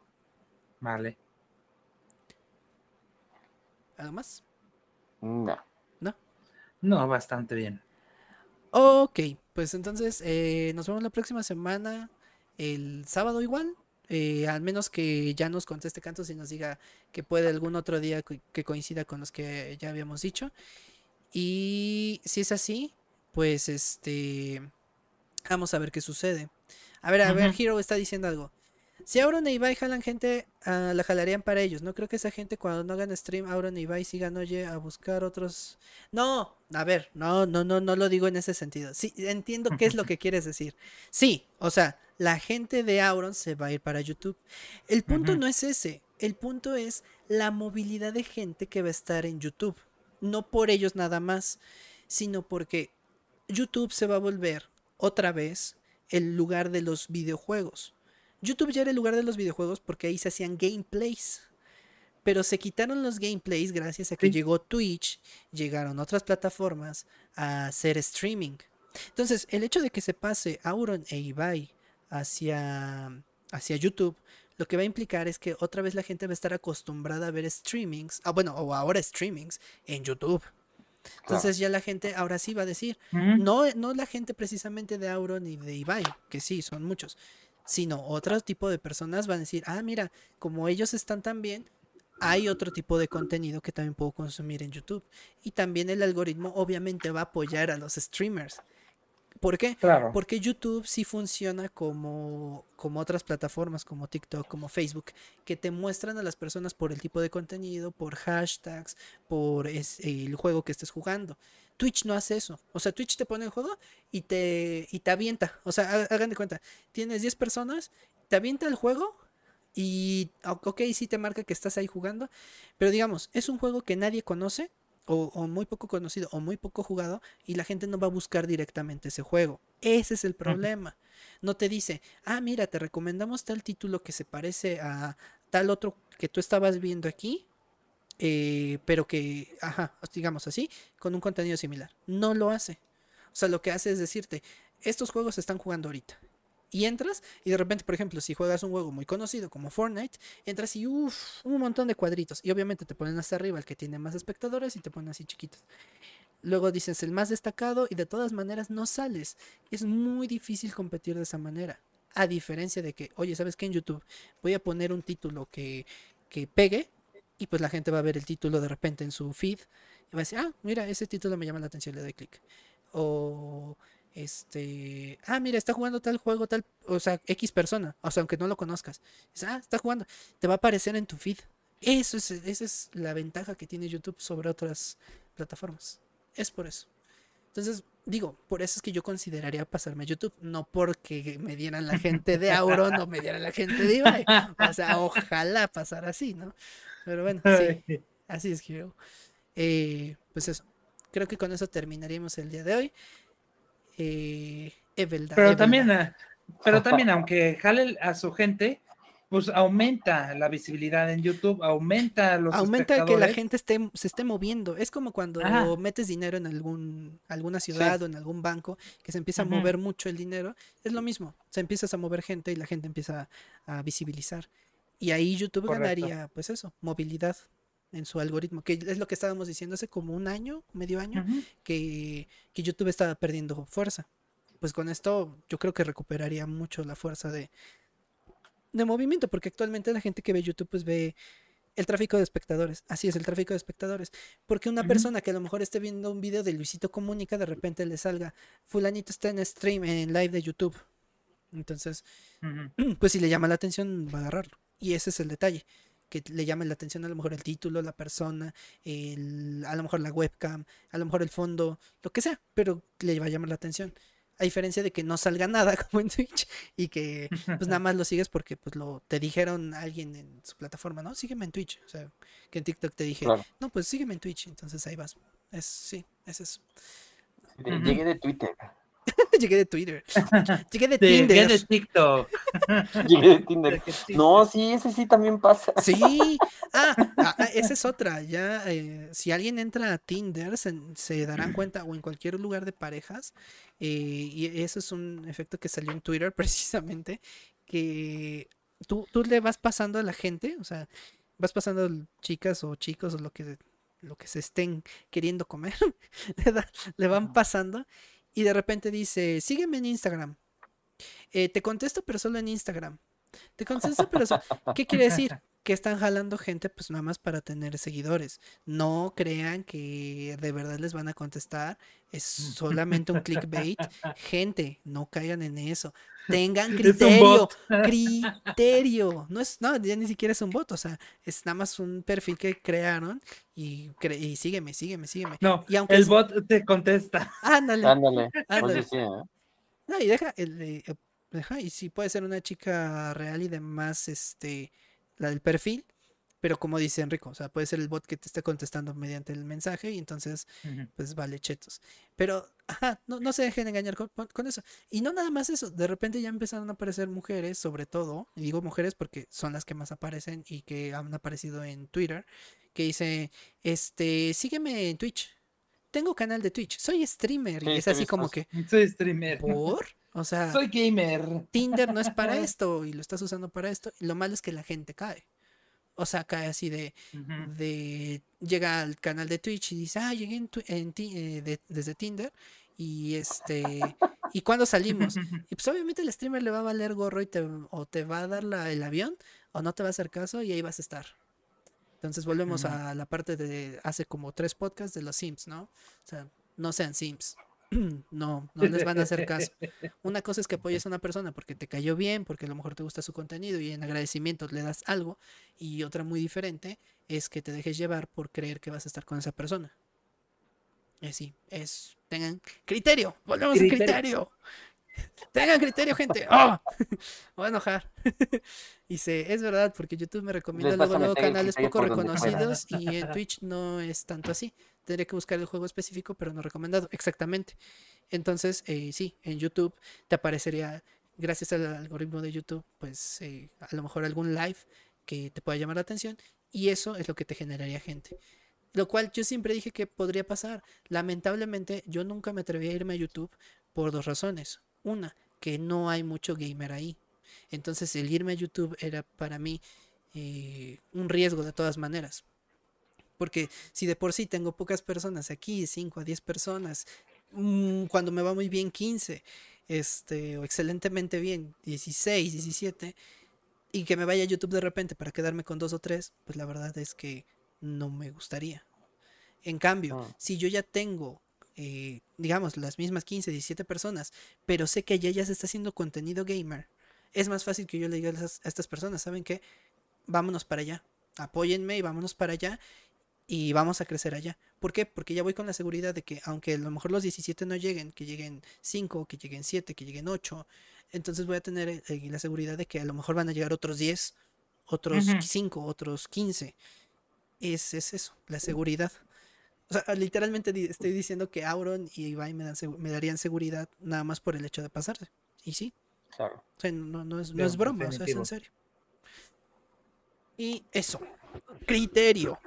Vale. ¿Algo más? No. ¿No? No, bastante bien. Ok, pues entonces eh, nos vemos la próxima semana, el sábado igual, eh, al menos que ya nos conteste Cantos y nos diga que puede algún otro día que coincida con los que ya habíamos dicho. Y si es así, pues este, vamos a ver qué sucede. A ver, a ver, Hero está diciendo algo. Si Auron e Ibai jalan gente, ah, la jalarían para ellos. No creo que esa gente cuando no hagan stream, Auron e Ibai sigan, oye, a buscar otros. No, a ver, no, no, no, no lo digo en ese sentido. Sí, entiendo qué es lo que [laughs] quieres decir. Sí, o sea, la gente de Auron se va a ir para YouTube. El punto no es ese. El punto es la movilidad de gente que va a estar en YouTube. No por ellos nada más, sino porque YouTube se va a volver otra vez el lugar de los videojuegos. YouTube ya era el lugar de los videojuegos porque ahí se hacían gameplays. Pero se quitaron los gameplays gracias a que llegó Twitch, llegaron otras plataformas a hacer streaming. Entonces, el hecho de que se pase Auron e Ibai hacia, hacia YouTube, lo que va a implicar es que otra vez la gente va a estar acostumbrada a ver streamings, ah, bueno, o ahora streamings en YouTube. Entonces ya la gente ahora sí va a decir, no, no la gente precisamente de Auron y de Ibai, que sí, son muchos, sino otro tipo de personas van a decir, ah, mira, como ellos están tan bien, hay otro tipo de contenido que también puedo consumir en YouTube. Y también el algoritmo obviamente va a apoyar a los streamers. ¿Por qué? Porque YouTube sí funciona como, como otras plataformas, como TikTok, como Facebook, que te muestran a las personas por el tipo de contenido, por hashtags, por el juego que estés jugando. Twitch no hace eso. O sea, Twitch te pone el juego y te, y te avienta. O sea, hagan de cuenta, tienes 10 personas, te avienta el juego y, ok, sí te marca que estás ahí jugando, pero digamos, es un juego que nadie conoce o, muy poco conocido o muy poco jugado y la gente no va a buscar directamente ese juego. Ese es el problema. No te dice, ah, mira, te recomendamos tal título que se parece a tal otro que tú estabas viendo aquí eh, pero que, ajá, digamos así, con un contenido similar. No lo hace. O sea, lo que hace es decirte, estos juegos se están jugando ahorita. Y entras y de repente, por ejemplo, si juegas un juego muy conocido como Fortnite, entras y uff, un montón de cuadritos. Y obviamente te ponen hasta arriba el que tiene más espectadores y te ponen así chiquitos. Luego dices el más destacado y de todas maneras no sales. Es muy difícil competir de esa manera. A diferencia de que, oye, ¿sabes qué? En YouTube voy a poner un título que, que pegue y pues la gente va a ver el título de repente en su feed y va a decir, ah, mira, ese título me llama la atención, le doy clic. O este, ah, mira, está jugando tal juego, tal, o sea, X persona, o sea, aunque no lo conozcas. ah, está jugando, te va a aparecer en tu feed. Eso es, esa es la ventaja que tiene YouTube sobre otras plataformas. Es por eso. Entonces, digo, por eso es que yo consideraría pasarme a YouTube, no porque me dieran la gente de Auron o me dieran la gente de Ibai. O sea, ojalá pasara así, ¿no? Pero bueno, sí, [laughs] así es que eh, pues eso, creo que con eso terminaríamos el día de hoy. Eh, pero también, eh, pero también, aunque jale a su gente, pues aumenta la visibilidad en YouTube, aumenta los aumenta que la gente esté se esté moviendo. Es como cuando metes dinero en algún alguna ciudad o en algún banco que se empieza a mover mucho el dinero, es lo mismo. Se empieza a mover gente y la gente empieza a visibilizar. Y ahí YouTube ganaría, pues eso, movilidad en su algoritmo, que es lo que estábamos diciendo hace como un año, medio año, que, que, YouTube estaba perdiendo fuerza. Pues con esto yo creo que recuperaría mucho la fuerza de, de movimiento, porque actualmente la gente que ve YouTube pues ve el tráfico de espectadores. Así es, el tráfico de espectadores. Porque una persona que a lo mejor esté viendo un video de Luisito Comunica, de repente le salga, fulanito está en stream, en live de YouTube. Entonces, [clears throat] pues si le llama la atención, va a agarrarlo. Y ese es el detalle, que le llame la atención a lo mejor el título, la persona, el, a lo mejor la webcam, a lo mejor el fondo, lo que sea, pero le va a llamar la atención. A diferencia de que no salga [laughs] nada como en Twitch y que pues nada [laughs] más lo sigues porque pues lo te dijeron alguien en su plataforma, ¿no? Sígueme en Twitch. O sea, que en TikTok te dije, no, pues sígueme en Twitch. Entonces ahí vas. Es, sí, es eso. Llegué de Twitter. [laughs] Llegué de Twitter. [laughs] [laughs] Llegué de Tinder. Llegué de TikTok. Llegué de Tinder. No, sí, ese sí también pasa. Sí. Ah, ah, ah esa es otra. Ya, eh, si alguien entra a Tinder, se, darán cuenta, o en cualquier lugar de parejas, eh, y eso es un efecto que salió en Twitter precisamente, que tú, tú le vas pasando a la gente, o sea, vas pasando chicas o chicos o lo que lo que se estén queriendo comer, le, van pasando y de repente dice, sígueme en Instagram. Eh, te contesto, pero solo en Instagram. Te contesto, pero solo... [laughs] ¿Qué quiere decir? Que están jalando gente pues nada más para tener seguidores. No crean que de verdad les van a contestar. Es [laughs] solamente un clickbait. Gente, no caigan en eso. Tengan [laughs] criterio. [laughs] criterio. No es, no, ya ni siquiera es un bot. O sea, es nada más un perfil que crearon y, y sígueme, sígueme, sígueme. No, y aunque el bot te contesta. [laughs] Ándale. Ándale. Ándale. ¿eh? No, y deja, el, eh, deja, y si puede ser una chica real y demás, este, la del perfil, pero como dice Enrico, o sea, puede ser el bot que te esté contestando mediante el mensaje y entonces, pues vale, chetos. Pero, ajá, no, no se dejen engañar con, eso. Y no nada más eso, de repente ya empezaron a aparecer mujeres, sobre todo, y digo mujeres porque son las que más aparecen y que han aparecido en Twitter, que dice, este, sígueme en Twitch. Tengo canal de Twitch, soy streamer. y es así como que... Soy streamer. ¿Por? O sea... Soy gamer. Tinder no es para [laughs] esto y lo estás usando para esto. Y lo malo es que la gente cae. O sea, cae así de, de llega al canal de Twitch y dice, ah, llegué en, en eh, desde Tinder y este y cuando salimos [laughs] y pues obviamente el streamer le va a valer gorro y te o te va a dar la, el avión o no te va a hacer caso y ahí vas a estar. Entonces volvemos a la parte de hace como tres podcasts de los Sims no o sea no sean Sims [clears throat] no, no les van a hacer caso. Una cosa es que apoyes a una persona porque te cayó bien, porque a lo mejor te gusta su contenido y en agradecimiento le das algo. Y otra muy diferente es que te dejes llevar por creer que vas a estar con esa persona. Es sí, es. Tengan criterio. Volvemos a criterio. Tengan criterio, gente. ¡Oh! [laughs] Voy a enojar. [laughs] y sé, es verdad, porque YouTube me recomienda luego, canales poco reconocidos y en Twitch no es tanto así. Tendría que buscar el juego específico, pero no recomendado. Exactamente. Entonces, eh, sí, en YouTube te aparecería, gracias al algoritmo de YouTube, pues eh, a lo mejor algún live que te pueda llamar la atención y eso es lo que te generaría gente. Lo cual yo siempre dije que podría pasar. Lamentablemente, yo nunca me atreví a irme a YouTube por dos razones. Una, que no hay mucho gamer ahí. Entonces el irme a YouTube era para mí eh, un riesgo de todas maneras. Porque si de por sí tengo pocas personas aquí, 5 a 10 personas, mm, cuando me va muy bien 15, este, o excelentemente bien 16, 17, y que me vaya a YouTube de repente para quedarme con dos o tres, pues la verdad es que no me gustaría. En cambio, ah. si yo ya tengo eh, digamos, las mismas 15, 17 personas, pero sé que ya, ya se está haciendo contenido gamer, es más fácil que yo le diga a, estas personas, ¿saben qué? Vámonos para allá, apóyenme y vámonos para allá y vamos a crecer allá. ¿Por qué? Porque ya voy con la seguridad de que aunque a lo mejor los 17 no lleguen, que lleguen 5, que lleguen 7, que lleguen 8, entonces voy a tener eh, la seguridad de que a lo mejor van a llegar otros 10, otros 5, otros 15. Es, es eso, la seguridad. O sea, literalmente estoy diciendo que Auron y Ibai me, dan, me darían seguridad nada más por el hecho de pasarse. Y sí. Claro. O sea, no, no es, no es broma, o sea, es en serio. Y eso. Criterio.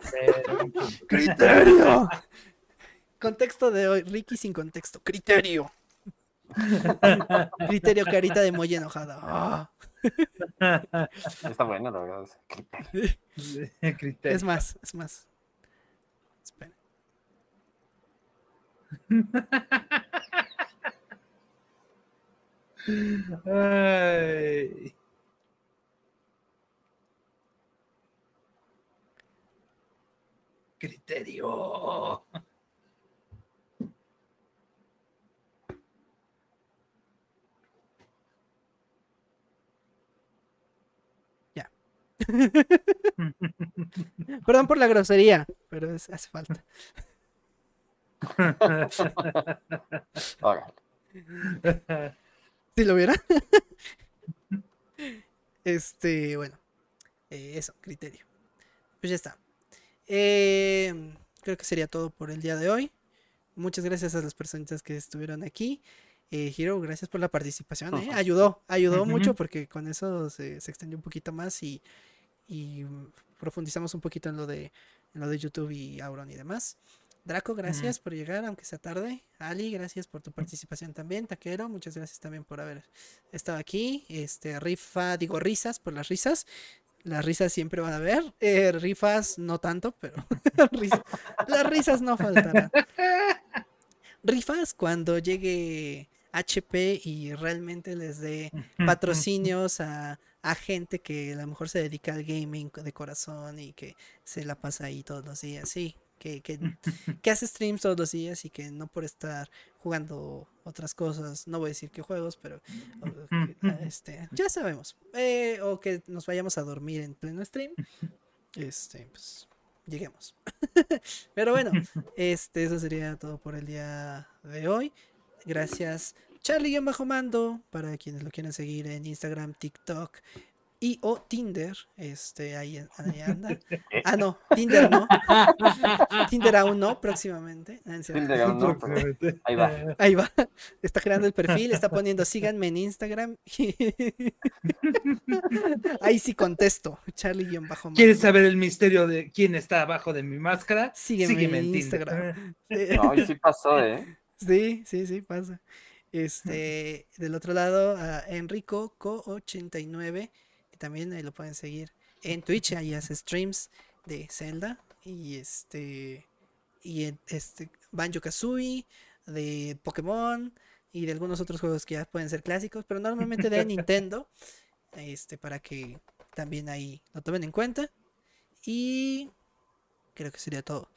Criterio. Contexto de hoy. Ricky sin contexto. Criterio. Criterio carita de muy enojada. Ah. Está bueno, la verdad. Criterio. Es más, es más. Ay. Criterio. Ya. [laughs] Perdón por la grosería, pero hace falta. [laughs] si lo viera. [laughs] este, bueno. Eh, eso, criterio. Pues ya está. Eh, creo que sería todo por el día de hoy. Muchas gracias a las personas que estuvieron aquí. Eh, Hiro, gracias por la participación. ¿eh? [laughs] Ayudó, ayudó mucho porque con eso se, extendió un poquito más y, y, profundizamos un poquito en lo de, en lo de YouTube y Auron y demás. Draco, gracias por llegar, aunque sea tarde. Ali, gracias por tu participación también. Taquero, muchas gracias también por haber estado aquí. Este, Rifa, digo risas por las risas. Las risas siempre van a haber. Eh, rifas no tanto, pero [laughs] las risas no faltarán. Rifas cuando llegue HP y realmente les dé patrocinios a, a gente que a lo mejor se dedica al gaming de corazón y que se la pasa ahí todos los días. Sí, [laughs] que, hace streams todos los días y que no por estar jugando otras cosas, no voy a decir qué juegos, pero [laughs] este, ya sabemos. Eh, o que nos vayamos a dormir en pleno stream. Este, pues lleguemos. [laughs] pero bueno, este, eso sería todo por el día de hoy. Gracias. Charlie-Bajo Mando, para quienes lo quieran seguir en Instagram, TikTok, y o Tinder, este, ahí, anda. [laughs] Ah, no, Tinder no. Tinder aún no, próximamente. Ah, Tinder aún no, ahí va. Ahí va. Está creando el perfil, está poniendo síganme en Instagram. [laughs] ahí sí contesto, Charlie-bajo. ¿Quieres saber el misterio de quién está abajo de mi máscara? Sígueme, en, Instagram. [laughs] No, y sí pasó, ¿eh? Sí, sí, sí, pasa. Este, del otro lado, a Enrico Co89 también ahí lo pueden seguir en Twitch, ahí hace streams de Zelda y este y este Banjo Kazooie, de Pokémon y de algunos otros juegos que ya pueden ser clásicos, pero normalmente de [laughs] Nintendo, este para que también ahí lo tomen en cuenta y creo que sería todo.